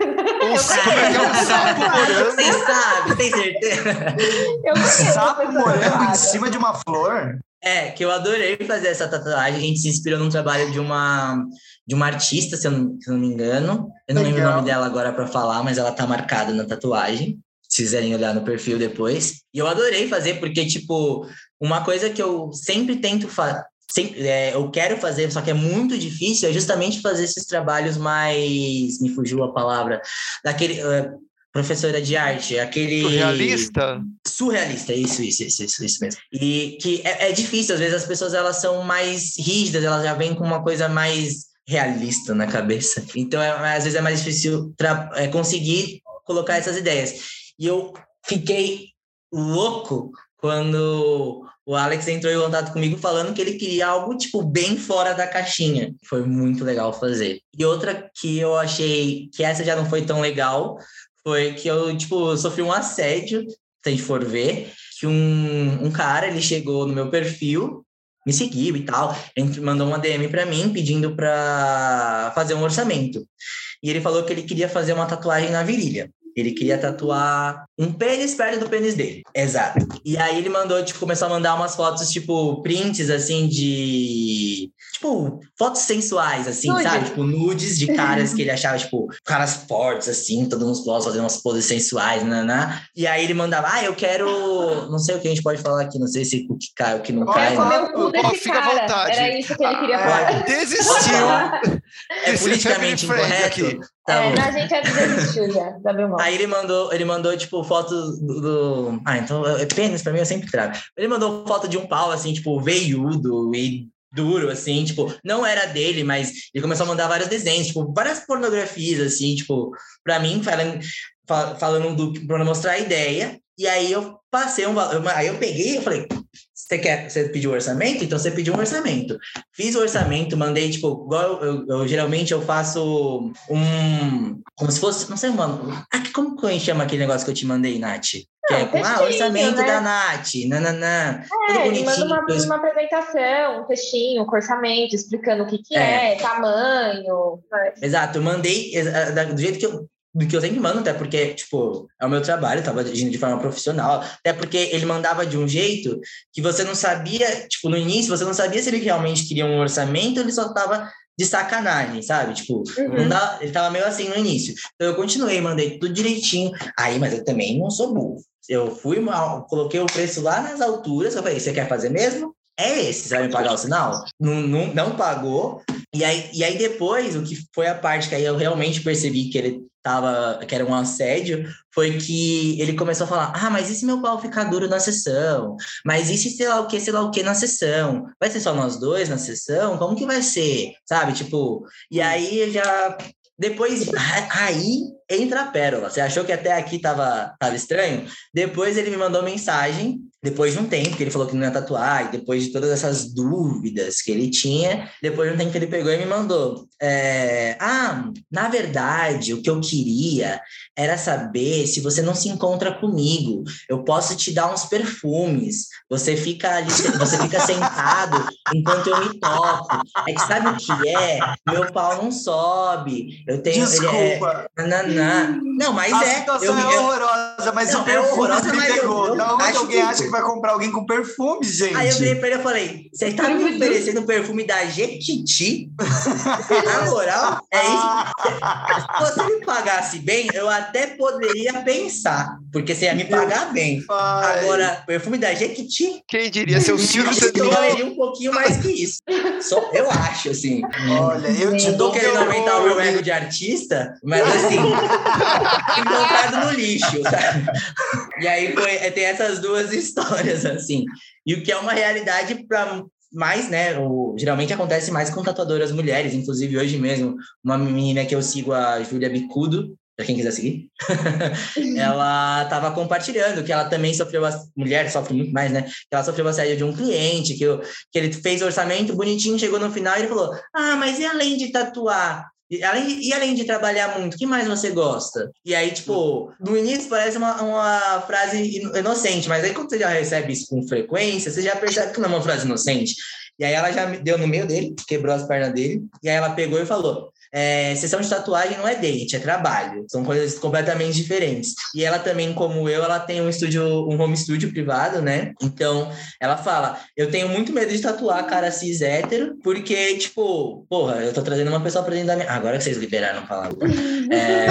O sapo é um sapo morango. Você sabe, tem certeza? Eu um sapo morango em cima de uma flor? É, que eu adorei fazer essa tatuagem. A gente se inspirou num trabalho de uma, de uma artista, se eu não, se eu não me engano. Eu não Legal. lembro o nome dela agora para falar, mas ela tá marcada na tatuagem. Se quiserem olhar no perfil depois. E eu adorei fazer, porque, tipo, uma coisa que eu sempre tento fazer sempre, é, eu quero fazer, só que é muito difícil, é justamente fazer esses trabalhos mais. Me fugiu a palavra. Daquele. Uh, professora de arte, aquele. Surrealista? Surrealista, isso, isso, isso, isso, isso mesmo. E que é, é difícil, às vezes as pessoas elas são mais rígidas, elas já vêm com uma coisa mais realista na cabeça. Então, é, às vezes é mais difícil é, conseguir colocar essas ideias. E eu fiquei louco quando o Alex entrou em contato comigo falando que ele queria algo, tipo, bem fora da caixinha. Foi muito legal fazer. E outra que eu achei que essa já não foi tão legal foi que eu, tipo, sofri um assédio, se a gente for ver, que um, um cara, ele chegou no meu perfil, me seguiu e tal, ele mandou uma DM para mim pedindo para fazer um orçamento. E ele falou que ele queria fazer uma tatuagem na virilha. Ele queria tatuar um pênis perto do pênis dele. Exato. E aí ele mandou, tipo, começou a mandar umas fotos, tipo, prints, assim, de... Tipo, fotos sensuais, assim, Nude. sabe? Tipo, nudes de caras que ele achava, tipo, caras fortes, assim, todos musculosos, fazendo umas poses sensuais, né, né? E aí ele mandava, ah, eu quero... Não sei o que a gente pode falar aqui, não sei se o que cai, o que não cai. Né? Oh, fica à vontade. Era isso que ele queria falar. Ah, desistiu. É politicamente incorreto. Tá é, a gente já desistiu já, da Aí ele mandou, ele mandou, tipo, foto do, do... Ah, então, é pênis pra mim eu sempre trago. Ele mandou foto de um pau, assim, tipo, veiudo e duro, assim, tipo, não era dele, mas ele começou a mandar vários desenhos, tipo, várias pornografias, assim, tipo, pra mim, falando, falando do, pra mostrar a ideia, e aí eu passei um valor, aí eu peguei e falei, você quer, você pediu um orçamento? Então você pediu um orçamento. Fiz o orçamento, mandei, tipo, igual eu, eu, eu geralmente eu faço um. Como se fosse, não sei, mano. Ah, como que a gente chama aquele negócio que eu te mandei, Nath? Que é, com, ah, orçamento né? da Nath, nananã. É, ele manda uma, uma, apresentação, um textinho, um orçamento, explicando o que, que é. é tamanho. Exato, eu mandei do jeito que eu, do que eu sempre mando, até porque, tipo, é o meu trabalho, eu tava agindo de forma profissional, até porque ele mandava de um jeito que você não sabia, tipo, no início, você não sabia se ele realmente queria um orçamento ou ele só tava de sacanagem, sabe? Tipo, uhum. dá, ele tava meio assim no início. Então eu continuei, mandei tudo direitinho. Aí, mas eu também não sou burro. Eu fui, mal, coloquei o preço lá nas alturas, eu falei, você quer fazer mesmo? É esse, você vai me pagar o sinal? Não, não, não pagou. E aí, e aí depois, o que foi a parte que aí eu realmente percebi que ele tava, que era um assédio, foi que ele começou a falar: ah, mas e se meu pau ficar duro na sessão? Mas e se sei lá o que, sei lá o que na sessão? Vai ser só nós dois na sessão? Como que vai ser? Sabe? Tipo, e aí já. Depois, aí entra a pérola. Você achou que até aqui tava, tava estranho? Depois ele me mandou mensagem depois de um tempo que ele falou que não ia tatuar, e depois de todas essas dúvidas que ele tinha, depois de um tempo que ele pegou e me mandou. É, ah, na verdade, o que eu queria era saber se você não se encontra comigo. Eu posso te dar uns perfumes. Você fica ali, você fica sentado enquanto eu me toco. É que sabe o que é? Meu pau não sobe. Eu tenho. Desculpa. É, Não, mas A é. situação eu, é horrorosa, mas não, o perfume é me pegou. Eu, eu, da onde alguém que... acha que vai comprar alguém com perfume, gente? Aí eu virei pra ele e falei: você tá me oferecendo perfume da Jequiti? Na moral, é isso. Se você me pagasse bem, eu até poderia pensar, porque você ia me pagar bem. Pai. Agora, perfume da Jequiti. Quem diria ser o Silvio Eu valeria um pouquinho mais que isso. Só, eu acho, assim. Olha, eu te não tô querendo aumentar o meu ego de artista, mas assim, encontrado no lixo, sabe? E aí foi, tem essas duas histórias, assim. E o que é uma realidade para mais, né? O, geralmente acontece mais com tatuadoras mulheres, inclusive hoje mesmo, uma menina que eu sigo, a Júlia Bicudo, para quem quiser seguir, ela estava compartilhando que ela também sofreu, mulher sofre muito mais, né? Que ela sofreu assédio de um cliente, que, eu, que ele fez orçamento bonitinho, chegou no final e ele falou: Ah, mas e além de tatuar? E além, e além de trabalhar muito, o que mais você gosta? E aí, tipo, no início parece uma, uma frase inocente, mas aí quando você já recebe isso com frequência, você já percebe que não é uma frase inocente. E aí ela já deu no meio dele, quebrou as pernas dele, e aí ela pegou e falou: é, sessão de tatuagem não é date, é trabalho. São coisas completamente diferentes. E ela também, como eu, ela tem um estúdio, um home studio privado, né? Então, ela fala: eu tenho muito medo de tatuar cara cis hétero, porque, tipo, porra, eu tô trazendo uma pessoa pra dentro da minha. agora que vocês liberaram a palavra. É...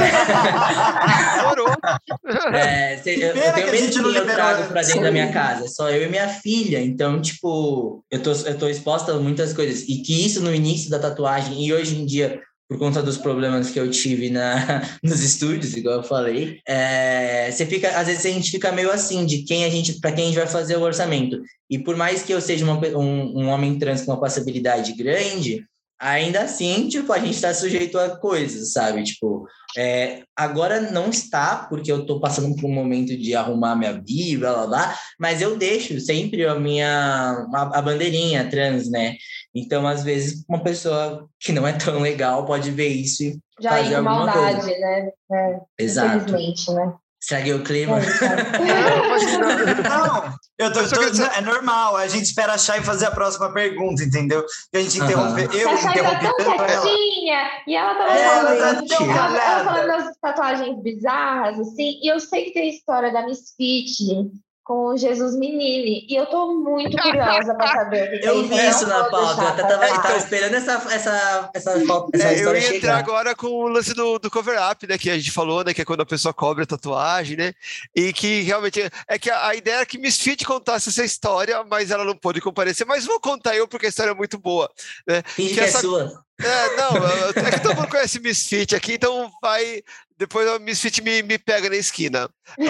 é, eu, eu tenho medo que eu trago pra dentro da minha casa. Só eu e minha filha. Então, tipo, eu tô, eu tô exposta a muitas coisas. E que isso no início da tatuagem e hoje em dia por conta dos problemas que eu tive na, nos estúdios, igual eu falei, é, você fica, às vezes a gente fica meio assim de quem a gente, para quem a gente vai fazer o orçamento. E por mais que eu seja uma, um, um homem trans com uma passabilidade grande, ainda assim, tipo, a gente está sujeito a coisas, sabe? Tipo, é, agora não está, porque eu estou passando por um momento de arrumar minha vida, blá, blá, blá, mas eu deixo sempre a minha, a, a bandeirinha trans, né? Então, às vezes, uma pessoa que não é tão legal pode ver isso e Já fazer alguma maldade, coisa. né? É, Exato. Infelizmente, né? Estraguei o clima. É, não, eu tô, tô, é normal, a gente espera achar e fazer a próxima pergunta, entendeu? E a gente interrompe. Eu interrompi tá tão quietinha, e ela tava é, falando, ela, tá ela, ela falando das tatuagens bizarras, assim, e eu sei que tem a história da Misfit, com Jesus Menini. E eu tô muito curiosa para saber o que Eu vi isso na pauta, eu até tava, tava esperando essa, essa, essa, essa é, Eu ia entrar agora com o lance do, do cover-up, né, que a gente falou, né, que é quando a pessoa cobre a tatuagem, né, e que realmente, é que a, a ideia era que Misfit contasse essa história, mas ela não pôde comparecer, mas vou contar eu, porque a história é muito boa. Né? Finge que, que é essa... é sua. É, não, é que todo mundo conhece Misfit aqui, então vai depois a Misfit me, me pega na esquina.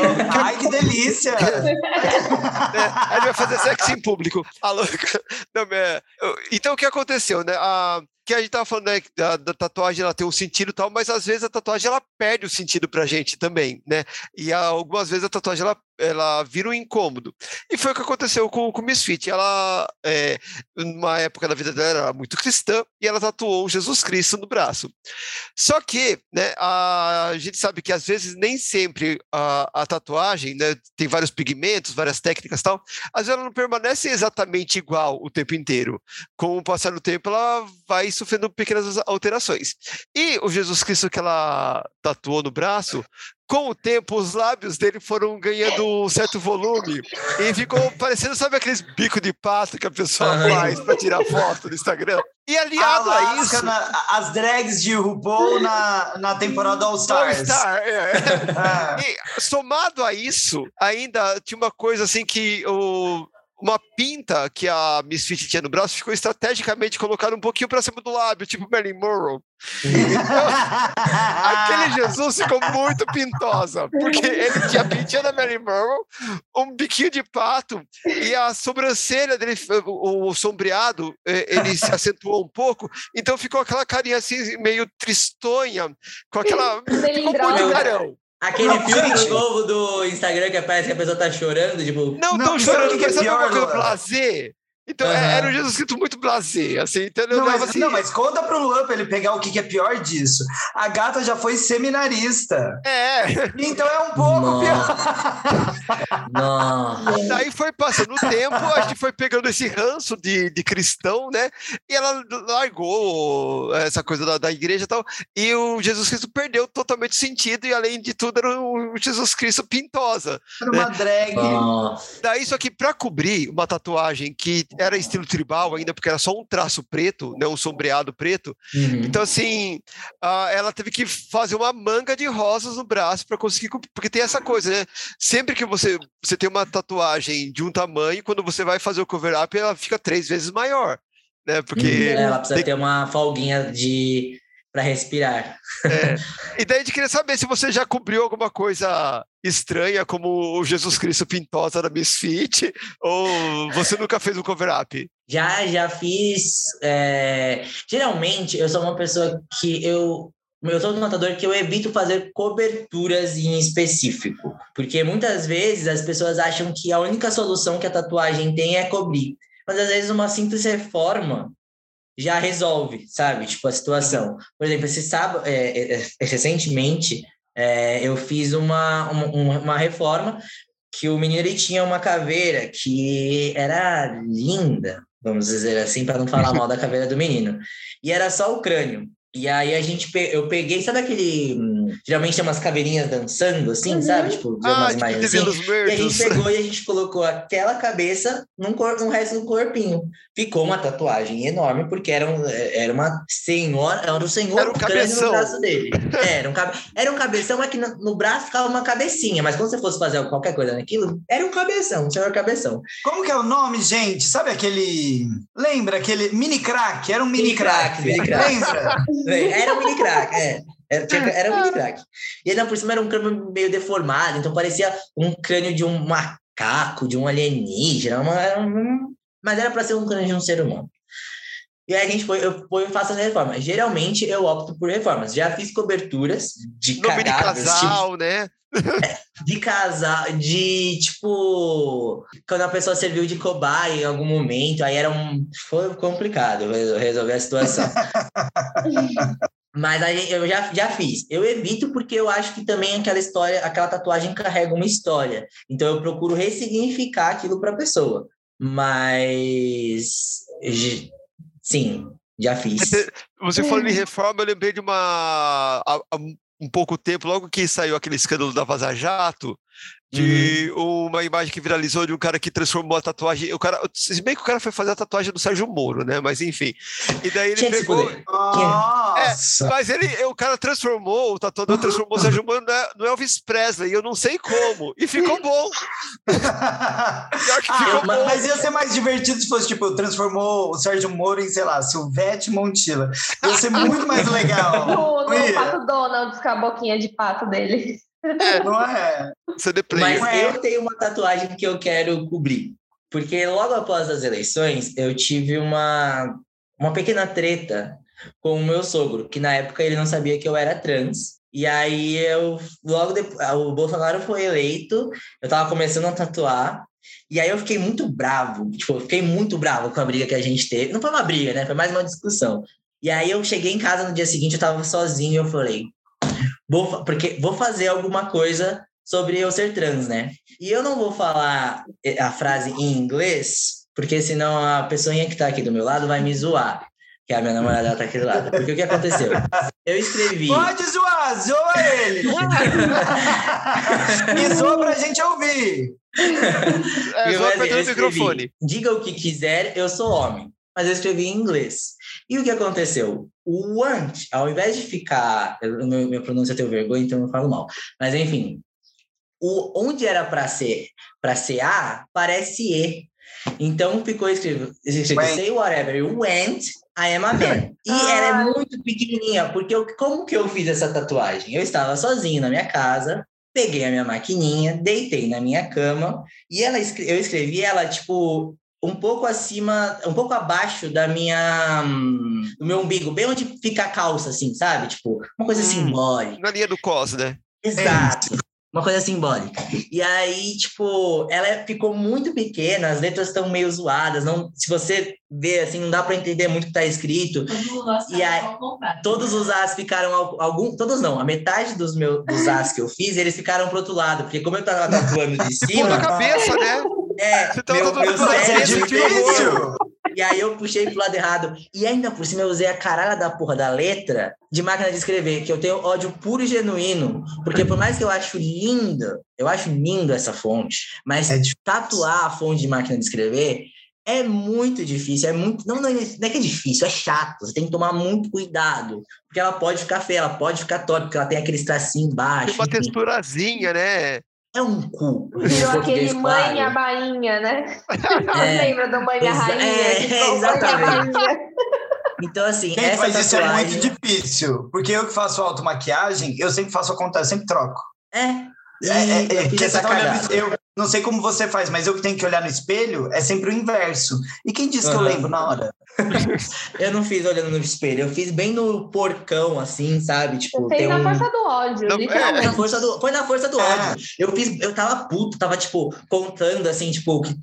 Ai, que delícia! é, a gente vai fazer sexo em público. Alô? Não, é, então, o que aconteceu, né? A, que a gente tava falando né, da, da, tatuagem ela tem um sentido e tal, mas às vezes a tatuagem ela perde o sentido pra gente também, né? E algumas vezes a tatuagem ela, ela vira um incômodo. E foi o que aconteceu com, com Misfit. Ela, é, numa época da vida dela, era muito cristã e ela tatuou Jesus Cristo no braço. Só que, né, a gente sabe que às vezes nem sempre a, a tatuagem, né, tem vários pigmentos, várias técnicas e tal, às vezes ela não permanece exatamente igual o tempo inteiro. Com o passar do tempo, ela vai sofrendo pequenas alterações. E o Jesus Cristo que ela tatuou no braço, com o tempo, os lábios dele foram ganhando um certo volume e ficou parecendo, sabe, aqueles bico de pato que a pessoa faz para tirar foto no Instagram? E aliado a, a isso. Na, as drags de RuPaul na, na temporada All Stars. All Star, é. E somado a isso, ainda tinha uma coisa assim que o uma pinta que a Misfit tinha no braço ficou estrategicamente colocada um pouquinho para cima do lábio, tipo Marilyn Monroe. Então, aquele Jesus ficou muito pintosa, porque ele tinha a pintinha da Marilyn Monroe, um biquinho de pato e a sobrancelha dele, o, o sombreado, ele se acentuou um pouco, então ficou aquela carinha assim, meio tristonha, com aquela... ficou muito carão. Aquele não, filme gente. novo do Instagram que parece que a pessoa tá chorando, tipo. Não, não, chorando, que é pior, coisa blazer. Então, uhum. era um Jesus Cristo muito blasé, assim, entendeu? Não, mas, assim... não, mas conta pro Luan pra ele pegar o que, que é pior disso. A gata já foi seminarista. É. Então é um pouco não. pior. Não. Daí foi passando o tempo, a gente foi pegando esse ranço de, de cristão, né? E ela largou essa coisa da, da igreja e tal. E o Jesus Cristo perdeu totalmente sentido, e além de tudo, era o Jesus Cristo pintosa. Era né? uma drag. Daí, só que pra cobrir uma tatuagem que era estilo tribal ainda, porque era só um traço preto, né, um sombreado preto. Uhum. Então, assim, uh, ela teve que fazer uma manga de rosas no braço para conseguir. Porque tem essa coisa, né? Sempre que você, você tem uma tatuagem de um tamanho, quando você vai fazer o cover-up, ela fica três vezes maior. Né? Porque uhum. ela precisa tem... ter uma folguinha de para respirar. É. E daí a gente queria saber se você já cobriu alguma coisa estranha, como o Jesus Cristo Pintosa da Misfit, ou você nunca fez um cover-up? Já, já fiz. É... Geralmente, eu sou uma pessoa que eu eu sou um notador que eu evito fazer coberturas em específico, porque muitas vezes as pessoas acham que a única solução que a tatuagem tem é cobrir. Mas às vezes uma simples reforma já resolve, sabe? Tipo, a situação. Por exemplo, esse sábado, é, é, é, recentemente, é, eu fiz uma, uma, uma, reforma que o menino ele tinha uma caveira que era linda, vamos dizer assim, para não falar mal da caveira do menino. E era só o crânio. E aí a gente, eu peguei, sabe aquele. Geralmente tem umas caveirinhas dançando, assim, uhum. sabe? Tipo, umas ah, imagens tipo assim. E a gente pegou e a gente colocou aquela cabeça num, cor, num resto do corpinho. Ficou uma tatuagem enorme, porque era, um, era uma senhora, era um senhor era um cabeção. no braço dele. Era um, cabe, era um cabeção, mas que no, no, braço ficava uma cabecinha. Mas quando você fosse fazer qualquer coisa naquilo, era um cabeção, um senhor cabeção. Como que é o nome, gente? Sabe aquele. Lembra aquele mini crack? Era um mini, mini crack. crack. Mini crack. Lembra? Era um mini crack, é. Era, era um mini crack. E ainda por cima era um crânio meio deformado, então parecia um crânio de um macaco, de um alienígena, uma, um, mas era para ser um crânio de um ser humano. E aí a gente foi, eu, eu faço essa reforma. Geralmente eu opto por reformas. Já fiz coberturas de Nome de casal, tipo, né? de casal, de tipo, quando a pessoa serviu de cobaia em algum momento, aí era um. Foi complicado resolver a situação. Mas aí eu já, já fiz. Eu evito porque eu acho que também aquela história, aquela tatuagem carrega uma história. Então eu procuro ressignificar aquilo para a pessoa. Mas sim, já fiz. Você falou em reforma, eu lembrei de uma um pouco tempo, logo que saiu aquele escândalo da Vaza Jato, de uhum. uma imagem que viralizou de um cara que transformou a tatuagem. O cara, se bem que o cara foi fazer a tatuagem do Sérgio Moro, né? Mas enfim. E daí ele pegou. É, mas ele, o cara transformou, o tatuador transformou o Sérgio Moro no Elvis Presley, eu não sei como. E ficou bom. ah, ficou mas, bom. mas ia ser mais divertido se fosse, tipo, transformou o Sérgio Moro em, sei lá, Silvete Montila. Ia ser muito mais legal. no, no Pato Donald, com a boquinha de pato dele. É, não é? CD Mas é. eu tenho uma tatuagem que eu quero cobrir. Porque logo após as eleições, eu tive uma, uma pequena treta com o meu sogro, que na época ele não sabia que eu era trans. E aí eu logo depois, o Bolsonaro foi eleito, eu tava começando a tatuar, e aí eu fiquei muito bravo, tipo, eu fiquei muito bravo com a briga que a gente teve. Não foi uma briga, né? Foi mais uma discussão. E aí eu cheguei em casa no dia seguinte, eu tava sozinho, e eu falei, Vou, porque vou fazer alguma coisa sobre eu ser trans, né? E eu não vou falar a frase em inglês, porque senão a pessoinha que tá aqui do meu lado vai me zoar. Que a minha namorada tá aqui do lado. Porque o que aconteceu? Eu escrevi. Pode zoar, zoa ele! Me zoa pra gente ouvir! É, zoa o microfone. Diga o que quiser, eu sou homem. Mas eu escrevi em inglês. E o que aconteceu? O want, ao invés de ficar. Eu, minha pronúncia tem vergonha, então eu falo mal. Mas enfim, o, onde era para ser para ser A, parece E. Então ficou escrito, escrito say whatever you want, I am a man. E ela é muito pequenininha, porque eu, como que eu fiz essa tatuagem? Eu estava sozinho na minha casa, peguei a minha maquininha, deitei na minha cama e ela eu escrevi ela tipo um pouco acima, um pouco abaixo da minha do meu umbigo, bem onde fica a calça, assim, sabe? Tipo, uma coisa hum, simbólica. Na linha do cos, né? Exato. Uma coisa simbólica. E aí, tipo, ela ficou muito pequena, as letras estão meio zoadas, não, se você vê assim, não dá para entender muito o que tá escrito. E aí, todos os as ficaram algum, todos não, a metade dos meus dos as que eu fiz, eles ficaram pro outro lado, porque como eu tava tatuando de cima, na cabeça, né? É, Você meu, meu é difícil. E aí eu puxei pro lado errado. E ainda por cima eu usei a caralho da porra da letra de máquina de escrever, que eu tenho ódio puro e genuíno. Porque por mais que eu acho lindo, eu acho lindo essa fonte, mas é tatuar a fonte de máquina de escrever é muito difícil, é muito. Não, não, é, não é que é difícil, é chato. Você tem que tomar muito cuidado. Porque ela pode ficar feia, ela pode ficar top, porque ela tem aqueles tracinhos embaixo. Tem uma texturazinha, né? É um cu. Virou aquele mãe e a bainha, né? É, Lembra do mãe e a rainha? É, exatamente. Então, assim, Gente, essa mas tatuagem... isso é muito difícil, porque eu que faço automaquiagem, eu sempre faço ao contrário, sempre troco. É, é, é, é, porque você tá eu não sei como você faz, mas eu que tenho que olhar no espelho é sempre o inverso. E quem disse uhum. que eu lembro na hora? eu não fiz olhando no espelho, eu fiz bem no porcão, assim, sabe? Tipo, tem na um... força do ódio, não, literalmente. Na força do, foi na força do é. ódio. Eu fiz, eu tava puto, tava, tipo, contando, assim, tipo, que,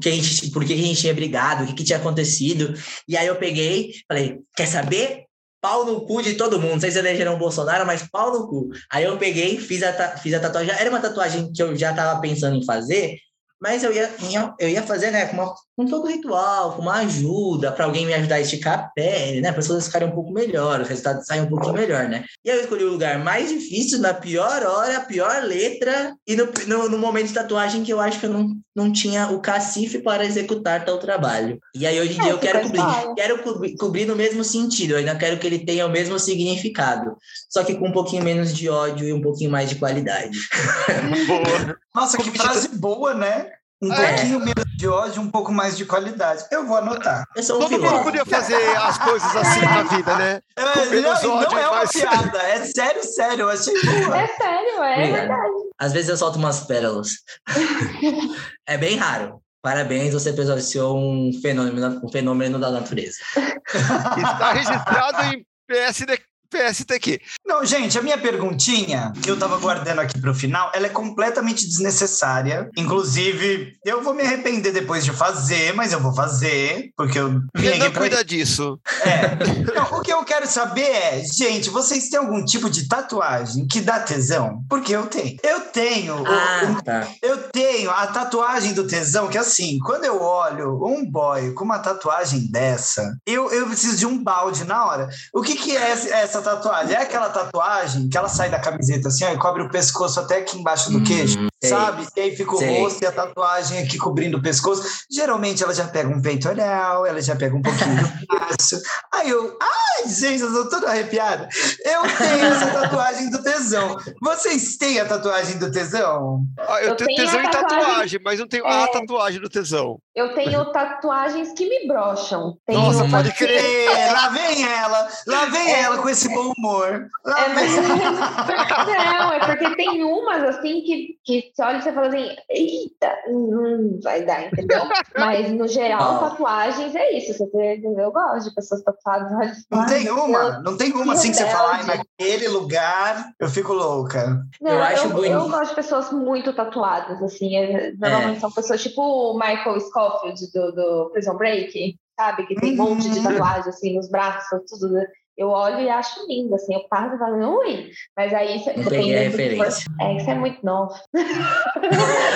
que a gente, por que a gente tinha brigado, o que, que tinha acontecido. E aí eu peguei, falei, quer saber? Pau no cu de todo mundo. Não sei se elegeram o Bolsonaro, mas pau no cu. Aí eu peguei, fiz a, fiz a tatuagem. Era uma tatuagem que eu já estava pensando em fazer, mas eu ia, eu ia fazer, né, com, uma, com todo ritual, com uma ajuda, para alguém me ajudar a esticar a pele, né, para as coisas ficarem um pouco melhor, o resultado sair um pouquinho melhor, né. E aí eu escolhi o lugar mais difícil, na pior hora, a pior letra, e no, no, no, momento de tatuagem que eu acho que eu não, não tinha o cacife para executar tal trabalho. E aí hoje em é, dia eu quero cobrir, quero cobrir, cobrir no mesmo sentido, eu ainda quero que ele tenha o mesmo significado, só que com um pouquinho menos de ódio e um pouquinho mais de qualidade. Boa. Nossa, que frase boa, né? Um é. pouquinho menos de ódio, um pouco mais de qualidade. Eu vou anotar. Eu sou um Todo mundo podia fazer as coisas assim na vida, né? É, não, não é uma mais... piada, é sério, sério. Eu achei boa. É sério, é Obrigado. verdade. Às vezes eu solto umas pérolas. é bem raro. Parabéns, você presenciou um fenômeno, um fenômeno da natureza. Está registrado em PSD PSTQ. Não, gente, a minha perguntinha, que eu tava guardando aqui pro final, ela é completamente desnecessária. Inclusive, eu vou me arrepender depois de fazer, mas eu vou fazer, porque eu vim não pra... cuida disso. É. Não, o que eu quero saber é, gente, vocês têm algum tipo de tatuagem que dá tesão? Porque eu tenho. Eu tenho. Ah, o, tá. Eu tenho a tatuagem do tesão, que assim, quando eu olho um boy com uma tatuagem dessa, eu, eu preciso de um balde na hora. O que, que é essa essa tatuagem? É aquela tatuagem que ela sai da camiseta assim, ó, e cobre o pescoço até aqui embaixo do queixo? Sabe? E aí fica o Sei. rosto e a tatuagem aqui cobrindo o pescoço. Geralmente ela já pega um peitoral, ela já pega um pouquinho do braço. Aí eu, ai, gente, eu tô toda arrepiada. Eu tenho essa tatuagem do tesão. Vocês têm a tatuagem do tesão? Ah, eu, eu, tenho, tesão em tatuagem, tatuagem, mas não tenho é... a tatuagem do tesão. Eu tenho tatuagens que me brocham. Tenho Nossa, pode crer! lá vem ela! Lá vem é... ela com esse bom humor. Lá é, vem. Não, é porque tem umas assim que, que você olha e você fala assim, eita, não vai dar, entendeu? Mas no geral, ah. tatuagens é isso. Você, eu gosto de pessoas tatuadas. Não tem uma, não tem uma assim que você fala, naquele lugar eu fico louca. Não, eu, acho eu, bonito. Eu gosto de pessoas muito tatuadas, assim. É, normalmente é. são pessoas tipo o Michael Scofield do, do Prison Break, sabe? Que tem um monte de uhum. tatuagem assim nos braços, tudo. Né? Eu olho e acho lindo, assim, eu passo e falo, ui, mas aí você tem referência. é, isso é muito novo.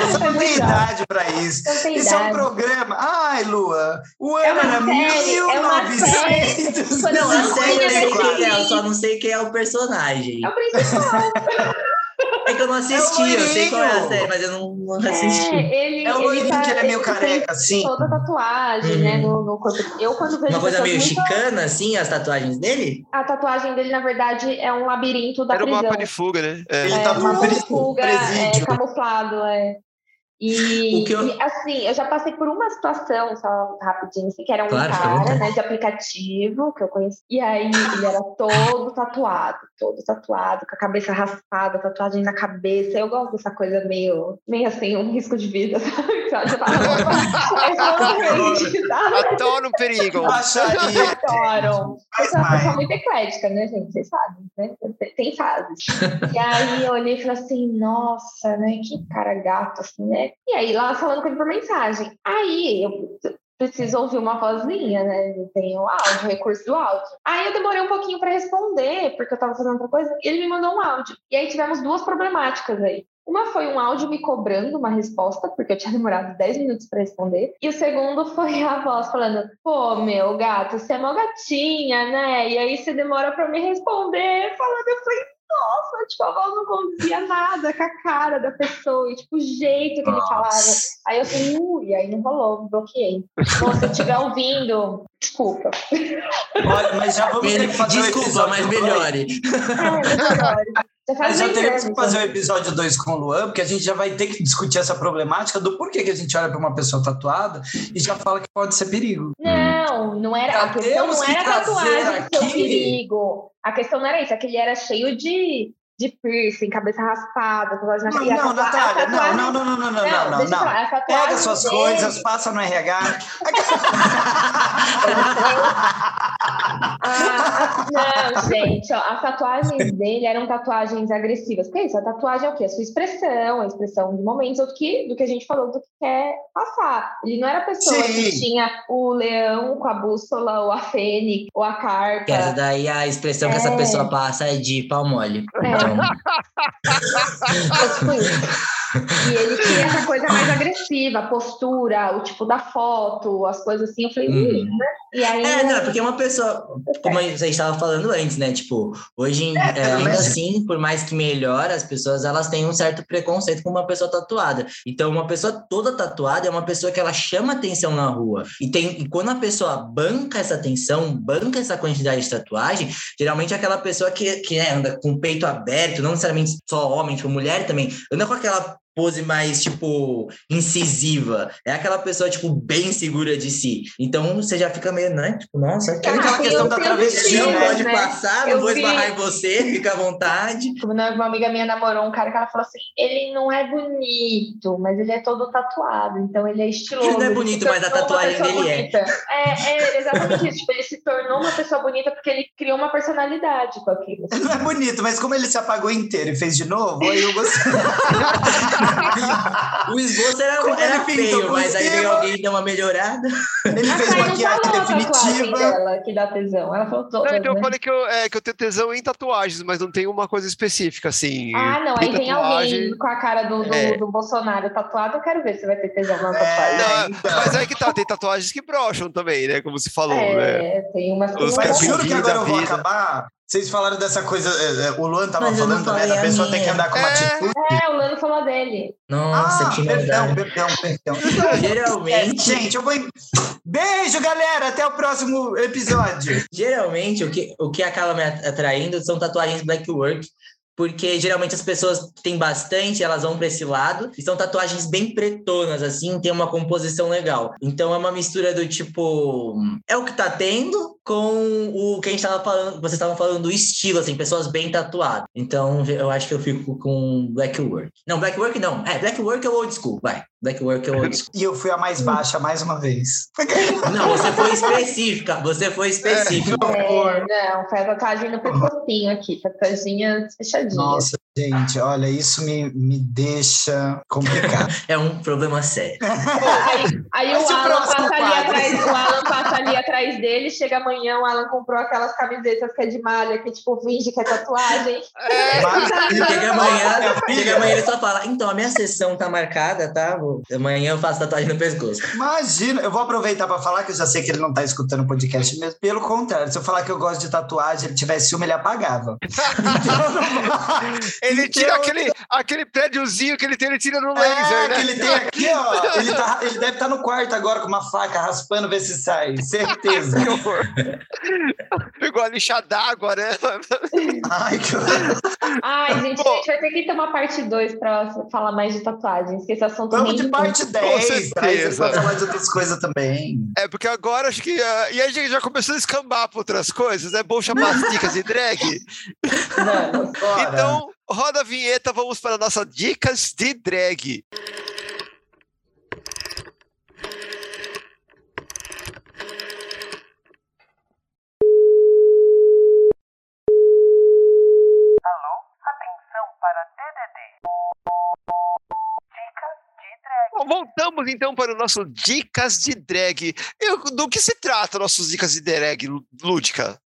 Você não tem idade para isso. Isso é um programa. Ai, Lua, o ano é era 1900. Não, a série eu sei quem é, eu só não sei quem é o personagem. É o principal. É que eu não assisti, é eu sei qual é a série, mas eu não, não assisti. É, ele, é o Loirinho tá, que ele é meio careca, assim. Toda tatuagem, né, uhum. né, no, no corpo. Eu, quando vejo Uma coisa meio muito... chicana, assim, as tatuagens dele? A tatuagem dele, na verdade, é um labirinto da Era prisão. Era um mapa de fuga, né? É. Ele é, tá um mapa de fuga, é, camuflado, é. E, eu... e, assim, eu já passei por uma situação, só rapidinho, assim, que era um claro, cara né, de aplicativo que eu conheci. E aí ele era todo tatuado, todo tatuado, com a cabeça raspada, tatuagem na cabeça. Eu gosto dessa coisa meio, meio assim, um risco de vida, sabe? Adoro o perigo. Adoram. Eu sou uma pessoa muito eclética, né, gente? Vocês sabem, né? Tem fases. E aí eu olhei e falei assim, nossa, né? Que cara gato, assim, né? E aí, lá falando com ele por mensagem. Aí, eu preciso ouvir uma vozinha, né? Eu tenho áudio, recurso do áudio. Aí eu demorei um pouquinho para responder, porque eu tava fazendo outra coisa, e ele me mandou um áudio. E aí tivemos duas problemáticas aí. Uma foi um áudio me cobrando uma resposta, porque eu tinha demorado 10 minutos para responder. E o segundo foi a voz falando: pô, meu gato, você é uma gatinha, né? E aí você demora para me responder, falando. Eu falei: nossa, tipo, a voz não conduzia nada com a cara da pessoa, e, tipo, o jeito que ele falava. Aí eu falei, ui, aí não rolou, bloqueei. Bom, se estiver ouvindo, desculpa. Olha, mas já vamos ter que fazer Desculpa, mas melhore. É, melhore. Mas já teremos que fazer o episódio 2 com o Luan, porque a gente já vai ter que discutir essa problemática do porquê que a gente olha para uma pessoa tatuada e já fala que pode ser perigo. Não, não era. a questão não era tatuagem aqui... ser perigo. A questão não era isso, é que ele era cheio de de piercing, cabeça raspada, tatuagem na Não, não, Natália, não, não, não, não, não, não, não, não. Pega suas dele... coisas, passa no RH. ah, não, gente, ó, as tatuagens dele eram tatuagens agressivas. Porque é isso, a tatuagem é o quê? A sua expressão, a expressão de momentos, do que, do que a gente falou, do que quer passar. Ele não era a pessoa Sim. que tinha o leão com a bússola, ou a fênix, ou a carta. Que essa daí a expressão é. que essa é. pessoa passa é de pau mole. É. Um, E ele tinha essa coisa mais agressiva, a postura, o tipo da foto, as coisas assim. Eu falei, hum. né? E aí, é, não, porque uma pessoa, como a gente estava falando antes, né? Tipo, hoje, é, é, ainda assim, por mais que melhore, as pessoas elas têm um certo preconceito com uma pessoa tatuada. Então, uma pessoa toda tatuada é uma pessoa que ela chama atenção na rua. E, tem, e quando a pessoa banca essa atenção, banca essa quantidade de tatuagem, geralmente é aquela pessoa que, que né, anda com o peito aberto, não necessariamente só homem, tipo mulher também, anda com aquela pose mais, tipo, incisiva. É aquela pessoa, tipo, bem segura de si. Então você já fica meio, né? Tipo, nossa, aquela, aquela questão da travesti, não pode né? passar, eu não vou vi... esbarrar em você, fica à vontade. Uma amiga minha namorou um cara que ela falou assim: ele não é bonito, mas ele é todo tatuado, então ele é estiloso. Ele não é bonito, mas a tatuagem dele é. é. É, exatamente isso. Tipo, ele se tornou uma pessoa bonita porque ele criou uma personalidade com aquilo. Não é bonito, mas como ele se apagou inteiro e fez de novo, aí eu gostei. o esboço era, era feio, mas aí veio alguém dar uma melhorada. Ele fez uma maquiagem definitiva. Dela, que dá tesão. Ela falou todas, não, então né? eu falei que eu, é, que eu tenho tesão em tatuagens, mas não tem uma coisa específica, assim. Ah, não. Aí tem alguém com a cara do, do, é. do, Bolsonaro tatuado, eu quero ver se vai ter tesão na tatuagem. Não, então. Mas aí que tá, tem tatuagens que brocham também, né? Como se falou, é, né? tem umas Os, Mas juro que agora eu vou acabar Vocês falaram dessa coisa, é, é, o Luan tava Mas falando também, da pessoa ter que andar com uma é... atitude. É, o Luan falou dele. Nossa, ah, que perdão, perdão, perdão. Geralmente. Gente, eu vou. Beijo, galera! Até o próximo episódio. Geralmente, o que, o que acaba me atraindo são tatuagens black work porque geralmente as pessoas que têm bastante, elas vão para esse lado, e são tatuagens bem pretonas, assim, tem uma composição legal. Então é uma mistura do tipo, é o que tá tendo com o que a gente tava falando, vocês estavam falando do estilo, assim, pessoas bem tatuadas. Então eu acho que eu fico com Black Work. Não, Black Work não. É, Black Work é o old school, vai. Black Work é o old school. E eu fui a mais baixa mais uma vez. Não, você foi específica, você foi específica. É, não, foi a tatuagem no pescocinho aqui, tatuagem fechadinha. Nossa, Gente, olha, isso me, me deixa complicado. é um problema sério. aí, aí o, Alan passa ali atrás, o Alan passa ali atrás dele, chega amanhã, o Alan comprou aquelas camisetas que é de malha, que tipo, finge que é tatuagem. É. chega amanhã, chega amanhã ele só fala, então, a minha sessão tá marcada, tá? Amanhã eu faço tatuagem no pescoço. Imagina, eu vou aproveitar para falar, que eu já sei que ele não tá escutando o podcast mesmo. Pelo contrário, se eu falar que eu gosto de tatuagem, ele tivesse ciúme, ele apagava. Então, ele tira então, aquele, aquele prédiozinho que ele tem, ele tira no é, laser, né? Que ele tem aqui, ó. Ele, tá, ele deve estar tá no quarto agora com uma faca raspando, ver se sai. Certeza. que horror. Pegou a lixa d'água, né? Ai, que horror. Ai, gente, a gente vai ter que ter uma parte 2 para falar mais de tatuagens, que esse assunto Vamos de parte 10, traz pra falar de outras coisas também. É, porque agora acho que. Uh, e a gente já começou a escambar para outras coisas, é bom chamar as dicas de drag. Não, então, roda a vinheta, vamos para nossas dicas de drag. Alô, atenção para DDD. Dicas de drag. Bom, voltamos então para o nosso dicas de drag. Eu, do que se trata nossos dicas de drag, Lúdica?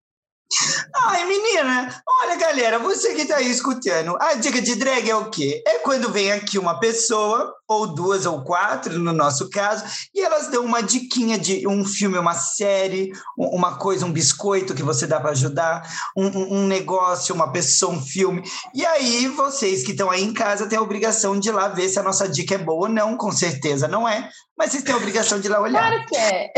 Ai, menina, olha, galera, você que tá aí escutando, a dica de drag é o quê? É quando vem aqui uma pessoa, ou duas ou quatro, no nosso caso, e elas dão uma diquinha de um filme, uma série, uma coisa, um biscoito que você dá para ajudar, um, um, negócio, uma pessoa, um filme. E aí, vocês que estão aí em casa têm a obrigação de ir lá ver se a nossa dica é boa ou não, com certeza não é, mas vocês têm a obrigação de ir lá olhar. Claro que é.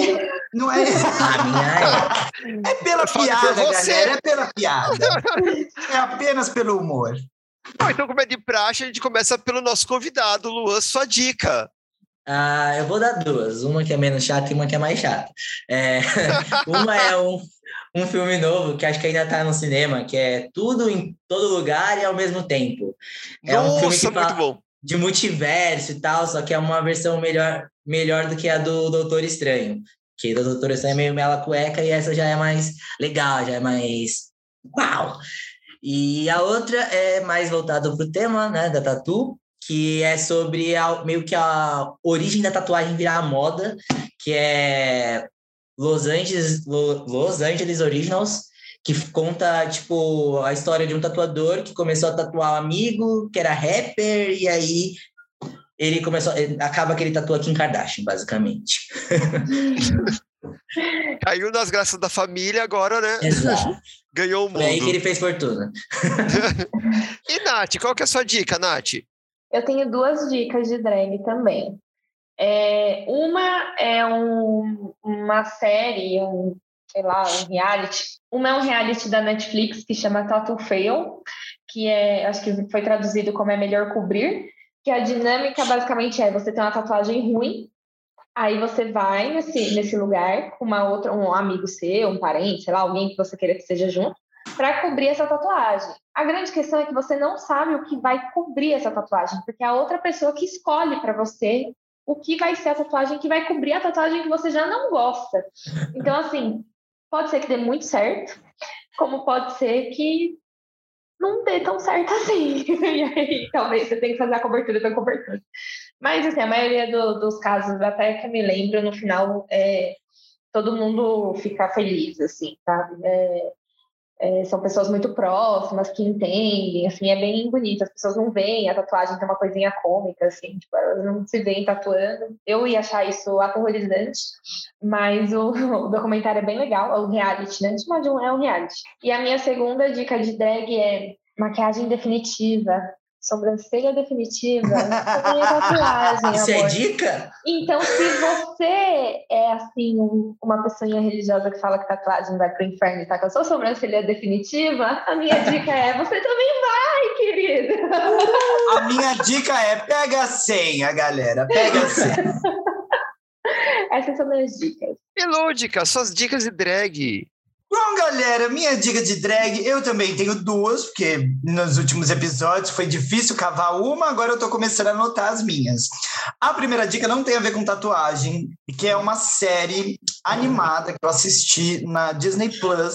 Não é? A minha é. É pela piada, galera, é pela piada. É apenas pelo humor. Bom, então, como é de praxe, a gente começa pelo nosso convidado, Luan, sua dica. Ah, eu vou dar duas. Uma que é menos chata e uma que é mais chata. É, uma é um, um filme novo que acho que ainda está no cinema, que é Tudo em Todo Lugar e ao mesmo tempo. É Nossa, um filme que muito bom de multiverso e tal, só que é uma versão melhor, melhor do que a do Doutor Estranho. Que do Doutor Estranho é meio mela cueca e essa já é mais legal, já é mais. Uau! E a outra é mais voltada para o tema né, da tatu, que é sobre a, meio que a origem da tatuagem virar moda, que é Los Angeles, Los Angeles Originals, que conta, tipo, a história de um tatuador que começou a tatuar um amigo, que era rapper, e aí ele começou, acaba que ele tatua Kim Kardashian, basicamente. Caiu nas graças da família agora, né? Exato. Ganhou o mundo. Foi aí que ele fez fortuna. e Nath, qual que é a sua dica, Nath? Eu tenho duas dicas de drag também. É, uma é um, uma série, um sei lá, um reality. Uma é um reality da Netflix que chama Tattoo Fail, que é, acho que foi traduzido como é melhor cobrir, que a dinâmica basicamente é você tem uma tatuagem ruim, aí você vai nesse, nesse lugar com uma outra, um amigo seu, um parente, sei lá, alguém que você queira que esteja junto, para cobrir essa tatuagem. A grande questão é que você não sabe o que vai cobrir essa tatuagem, porque é a outra pessoa que escolhe para você o que vai ser a tatuagem que vai cobrir a tatuagem que você já não gosta. Então, assim, Pode ser que dê muito certo, como pode ser que não dê tão certo assim. e aí, talvez você tenha que fazer a cobertura da cobertura. Mas, assim, a maioria do, dos casos, até que eu me lembro, no final, é, todo mundo fica feliz, assim, sabe? É, é, são pessoas muito próximas, que entendem, assim, é bem bonito. As pessoas não veem a tatuagem tem uma coisinha cômica, assim, tipo, elas não se veem tatuando. Eu ia achar isso aterrorizante, mas o, o documentário é bem legal, é o reality, né? Mas é um reality. E a minha segunda dica de drag é maquiagem definitiva sobrancelha definitiva, minha tatuagem, Isso amor. é dica? Então, se você é, assim, um, uma pessoa religiosa que fala que tatuagem vai pro inferno e tá com a sua sobrancelha definitiva, a minha dica é, você também vai, querida! A minha dica é, pega a senha, galera, pega a senha. Essas são minhas dicas. Melódica, suas dicas de drag. Bom, galera, minha dica de drag, eu também tenho duas, porque nos últimos episódios foi difícil cavar uma, agora eu tô começando a anotar as minhas. A primeira dica não tem a ver com tatuagem, que é uma série animada que eu assisti na Disney Plus,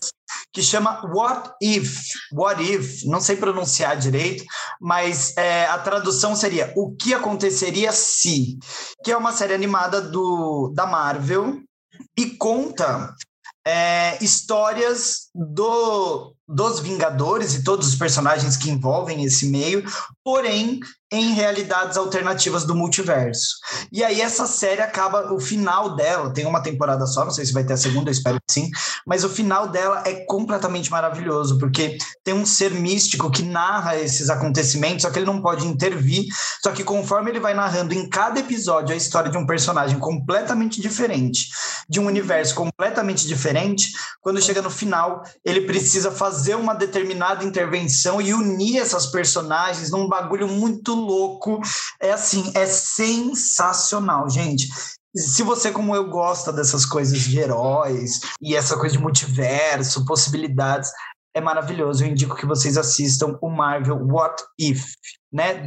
que chama What If? What If? Não sei pronunciar direito, mas é, a tradução seria O que aconteceria se? Que é uma série animada do, da Marvel e conta é, histórias do, dos Vingadores e todos os personagens que envolvem esse meio, porém em realidades alternativas do multiverso. E aí essa série acaba, o final dela, tem uma temporada só, não sei se vai ter a segunda, eu espero que sim, mas o final dela é completamente maravilhoso, porque tem um ser místico que narra esses acontecimentos, só que ele não pode intervir, só que conforme ele vai narrando em cada episódio a história de um personagem completamente diferente, de um universo completamente diferente, quando chega no final, ele precisa fazer uma determinada intervenção e unir essas personagens num bagulho muito louco. É assim, é sensacional, gente. Se você, como eu, gosta dessas coisas de heróis e essa coisa de multiverso, possibilidades, é maravilhoso. Eu indico que vocês assistam o Marvel What If, né?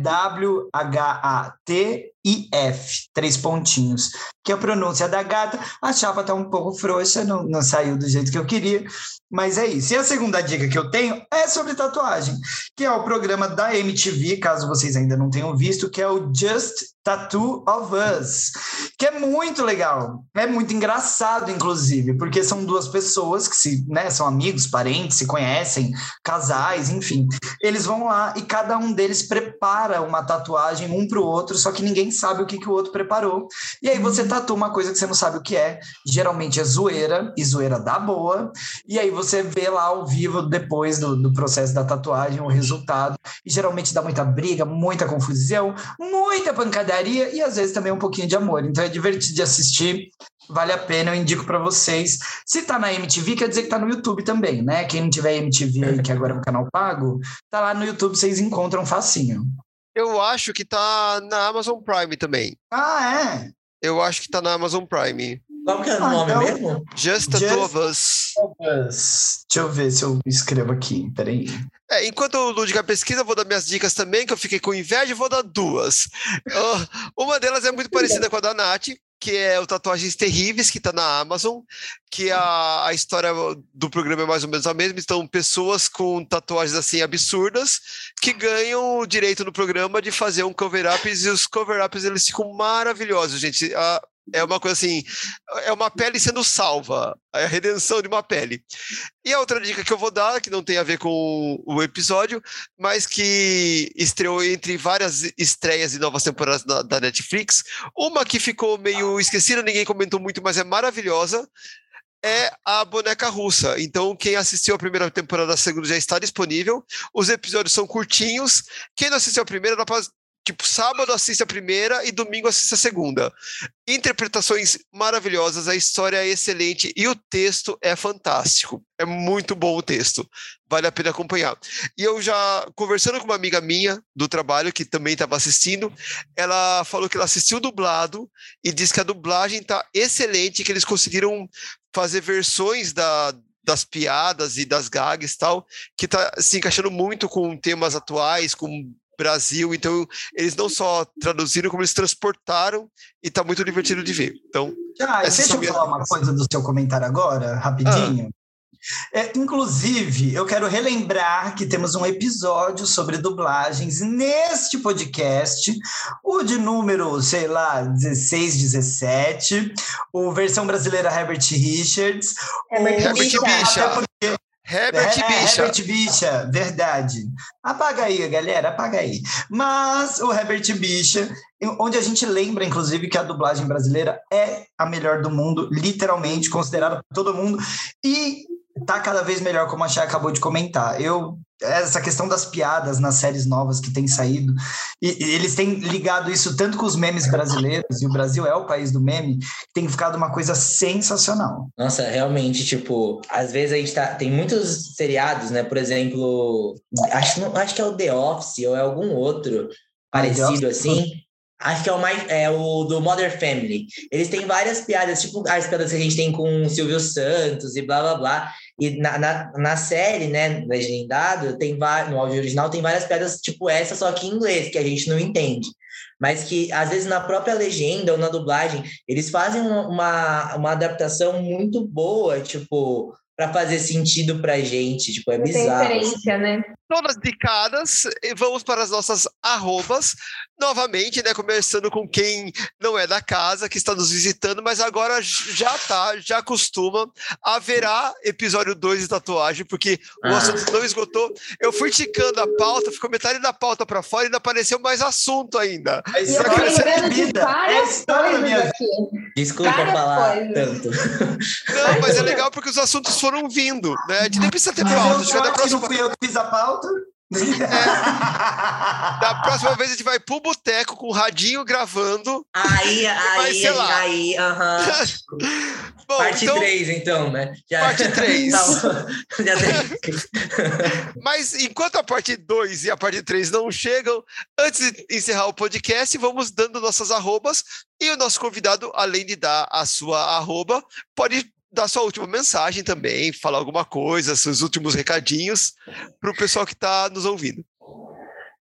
W-H-A-T-I-F, três pontinhos. Que a pronúncia da gata. A chapa tá um pouco frouxa, não, não saiu do jeito que eu queria. Mas é isso. E a segunda dica que eu tenho é sobre tatuagem, que é o programa da MTV, caso vocês ainda não tenham visto, que é o Just Tattoo of Us, que é muito legal, é muito engraçado, inclusive, porque são duas pessoas que se, né, são amigos, parentes, se conhecem, casais, enfim. Eles vão lá e cada um deles prepara uma tatuagem um para o outro, só que ninguém sabe o que, que o outro preparou. E aí você tatua uma coisa que você não sabe o que é, geralmente é zoeira, e zoeira dá boa, e aí você vê lá ao vivo, depois do, do processo da tatuagem, o resultado, e geralmente dá muita briga, muita confusão, muita pancadaria e às vezes também um pouquinho de amor. Então é divertido de assistir, vale a pena, eu indico para vocês. Se tá na MTV, quer dizer que tá no YouTube também, né? Quem não tiver MTV que agora é um canal pago, tá lá no YouTube, vocês encontram facinho. Eu acho que tá na Amazon Prime também. Ah, é? Eu acho que tá na Amazon Prime. Qual que é o Ah, nome então- mesmo? Just a Just- Two of Us. Deixa eu ver se eu escrevo aqui, peraí. É, enquanto o Ludwig pesquisa, eu vou dar minhas dicas também, que eu fiquei com inveja, e vou dar duas. Ah, uma delas é muito parecida com a da Nath, que é o Tatuagens Terríveis, que está na Amazon, que a, a história do programa é mais ou menos a mesma. Então, pessoas com tatuagens assim absurdas que ganham o direito no programa de fazer um cover-ups, e os cover-ups eles ficam maravilhosos, gente. A- é uma coisa assim, é uma pele sendo salva, a redenção de uma pele. E a outra dica que eu vou dar, que não tem a ver com o episódio, mas que estreou entre várias estreias e novas temporadas da, da Netflix, uma que ficou meio esquecida, ninguém comentou muito, mas é maravilhosa, é a boneca russa. Então, quem assistiu a primeira temporada, a segunda já está disponível. Os episódios são curtinhos. Quem não assistiu a primeira, dá pra, tipo, sábado assiste a primeira e domingo assiste a segunda. Interpretações maravilhosas, a história é excelente e o texto é fantástico. É muito bom o texto. Vale a pena acompanhar. E eu já, conversando com uma amiga minha do trabalho, que também estava assistindo, ela falou que ela assistiu dublado e disse que a dublagem está excelente, que eles conseguiram fazer versões da, das piadas e das gags e tal, que está se encaixando muito com temas atuais, com Brasil, então eles não só traduziram, como eles transportaram e tá muito divertido de ver. Então, Ah, deixa eu falar uma coisa do seu comentário agora, rapidinho. É, inclusive, eu quero relembrar que temos um episódio sobre dublagens neste podcast, o de número, sei lá, 16, 17, o versão brasileira Herbert Richards, Herbert o- Richards. Herbert É, Bicha. Herbert Bicha, verdade. Apaga aí, galera, apaga aí. Mas o Herbert Bicha, onde a gente lembra, inclusive, que a dublagem brasileira é a melhor do mundo, literalmente, considerada por todo mundo. E tá cada vez melhor, como a Chay acabou de comentar. Eu essa questão das piadas nas séries novas que têm saído, e, e eles têm ligado isso tanto com os memes brasileiros, e o Brasil é o país do meme, tem ficado uma coisa sensacional. Nossa, realmente, tipo, às vezes a gente tá. Tem muitos seriados, né? Por exemplo, acho, acho que é o The Office ou é algum outro Ah, parecido Office. assim. Acho que é o mais é o do Mother Family. Eles têm várias piadas, tipo as piadas que a gente tem com o Silvio Santos e blá blá blá. E na, na, na série, né, legendado, tem no áudio original tem várias piadas tipo essa, só que em inglês, que a gente não entende. Mas que, às vezes, na própria legenda ou na dublagem, eles fazem uma- uma, adaptação muito boa, tipo, para fazer sentido pra gente. Tipo, é Não tem bizarro. referência, né? Todas indicadas, e vamos para as nossas arrobas. Novamente, né? Começando com quem não é da casa, que está nos visitando, mas agora já tá, já costuma. Haverá episódio 2 de tatuagem, porque o Ah. assunto não esgotou. Eu fui ticando a pauta, ficou metade da pauta para fora e ainda apareceu mais assunto ainda. A E eu história lembrando de vida é a várias história da coisas minha vida. aqui. Desculpa Várias falar coisas. tanto. Não, mas é legal porque os assuntos foram vindo, né? A gente nem precisa ter Mas pauta. eu próxima, fui eu que fiz a pauta. da próxima vez a gente vai pro boteco com o radinho gravando. Aí, aí, sei lá. aí, aham. Bom, Parte então, 3, então, né? Já- Parte três. Tá Mas enquanto a parte 2 e a parte 3 não chegam, antes de encerrar o podcast, vamos dando nossas arrobas. E o nosso convidado, além de dar a sua arroba, pode dar sua última mensagem também, falar alguma coisa, seus últimos recadinhos para o pessoal que está nos ouvindo.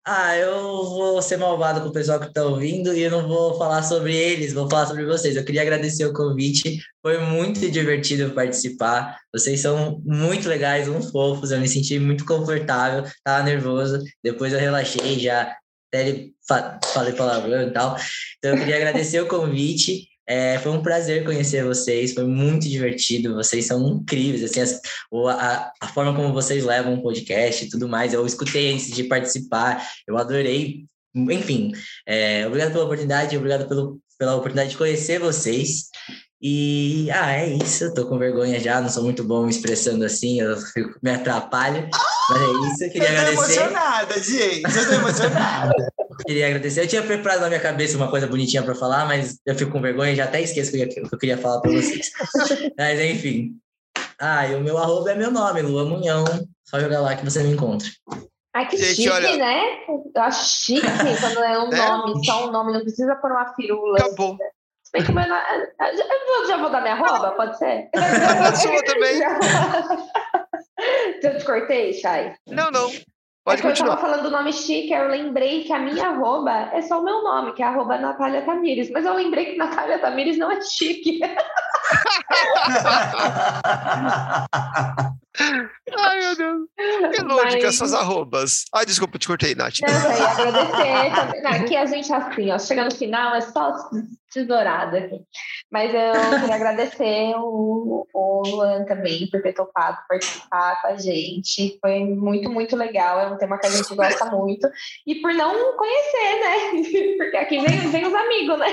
Ah, eu vou ser malvado com o pessoal que está ouvindo e eu não vou falar sobre eles, vou falar sobre vocês. Eu queria agradecer o convite, foi muito divertido participar. Vocês são muito legais, uns fofos, eu me senti muito confortável, tava nervoso, depois eu relaxei, já até fa- falei palavrão e tal. Então eu queria agradecer o convite. É, foi um prazer conhecer vocês, foi muito divertido, vocês são incríveis, assim, as- a, a forma como vocês levam o podcast e tudo mais, eu escutei antes de participar, eu adorei, enfim, é, obrigado pela oportunidade, obrigado pelo, pela oportunidade de conhecer vocês, e, ah, é isso, eu tô com vergonha já, não sou muito bom me expressando assim, eu fico- me atrapalho, mas é isso, eu Eu queria tô agradecer. emocionada, gente. Eu tô emocionada. Queria agradecer. Eu tinha preparado na minha cabeça uma coisa bonitinha para falar, mas eu fico com vergonha e já até esqueço o que eu eu queria falar para vocês. mas enfim. Ah, e o meu arroba é meu nome, Lua Munhão. Só jogar lá que você me encontra. Ai, que Gente, chique, olha- né? Eu acho chique quando é um Né? nome, só um nome, não precisa pôr uma firula. Acabou. Se bem que o meu na- eu vou- já vou dar minha roupa, pode ser? A sua também. Eu te cortei, Chay? Não, não. É Pode eu continuar. tava falando do nome chique, eu lembrei que a minha arroba é só o meu nome, que é arroba Natália Tamires. Mas eu lembrei que Natália Tamires não é chique. Ai, meu Deus. Que lógica Mas- essas arrobas. Ai, desculpa, te cortei, Nath. Não, eu ia agradecer Aqui a gente assim, ó, chega no final, é só tesourada aqui. Mas eu queria agradecer o, o Luan também por ter topado participar com a gente. Foi muito, muito legal. É um tema que a gente gosta muito. E por não conhecer, né? Porque aqui vem, vem os amigos, né?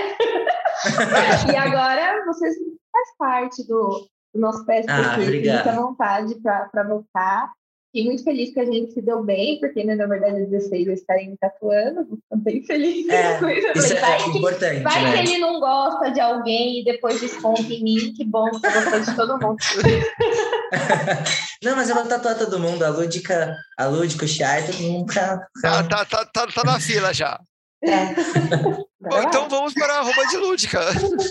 e agora vocês faz parte do, do nosso PSP. Ah, obrigado. Fique à vontade para voltar. Fiquei muito feliz que a gente se deu bem, porque né, na verdade, 16 eu estarei me tatuando. Estou bem feliz É, com isso. É vai que, importante, vai né? que ele não gosta de alguém e depois desconta em mim. Que bom que você gostou de todo mundo. Não, mas eu vou tatuar todo mundo. A Lúdica, a Lúdica, o Char, todo mundo. Tá, tá, tá, tá, tá na fila já. É. Bom, então vamos para a arroba de lúdica.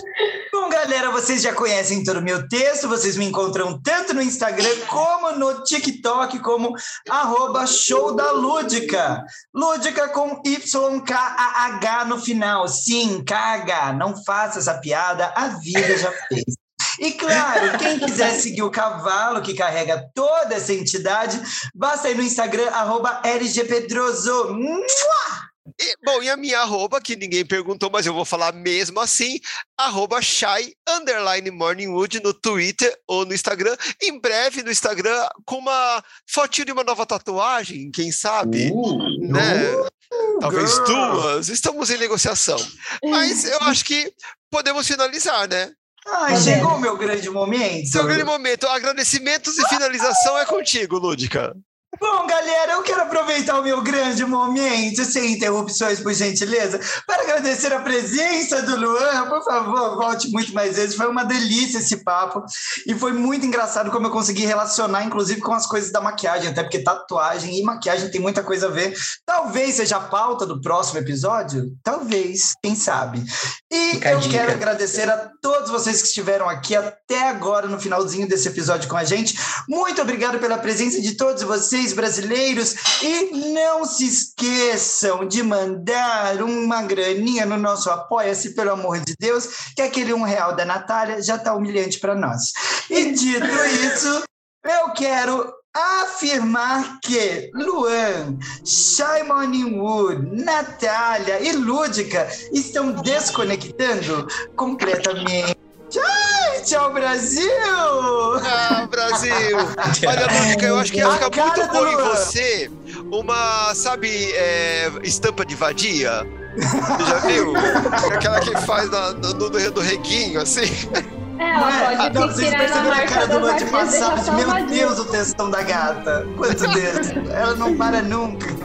Bom, galera, vocês já conhecem todo o meu texto, vocês me encontram tanto no Instagram como no TikTok, como arroba show da Lúdica. Lúdica com Y-K-A-H no final. Sim, KH. Não faça essa piada, a vida já fez. E claro, quem quiser seguir o cavalo que carrega toda essa entidade, basta ir no Instagram, arroba LGPedroso. Mua! E, bom, e a minha arroba, que ninguém perguntou, mas eu vou falar mesmo assim, arroba shy, underline morningwood no Twitter ou no Instagram. Em breve no Instagram, com uma fotinho de uma nova tatuagem, quem sabe, Uh, né? uh, Talvez girl. duas. Estamos em negociação. Mas eu acho que podemos finalizar, né? Ai, chegou o meu grande momento. Seu grande momento, agradecimentos e finalização é contigo, Lúdica. Bom, galera, eu quero aproveitar o meu grande momento, sem interrupções, por gentileza, para agradecer a presença do Luan. Por favor, volte muito mais vezes. Foi uma delícia esse papo. E foi muito engraçado como eu consegui relacionar, inclusive, com as coisas da maquiagem, até porque tatuagem e maquiagem tem muita coisa a ver. Talvez seja a pauta do próximo episódio. Talvez, quem sabe. E Fica eu quero agradecer a todos vocês que estiveram aqui até agora, no finalzinho desse episódio com a gente. Muito obrigado pela presença de todos vocês, brasileiros. E não se esqueçam de mandar uma graninha no nosso Apoia-se, pelo amor de Deus, que aquele um real da Natália já está humilhante para nós. E dito isso, eu quero afirmar que Luan, Morning Wood, Natália e Lúdica estão desconectando completamente. Ai, tchau, Brasil! Ah, Brasil! Olha, Lúdica, eu acho que ia ficar muito do bom em você uma, sabe, é, estampa de vadia. Você já viu? Aquela que faz na- no, no, no reguinho, assim. É, ela Não é? pode se vocês perceberam a cara do das Luan de artistas deixar passagem? só Meu uma Deus, o textão da gata. Quanto dedo. Ela não para nunca.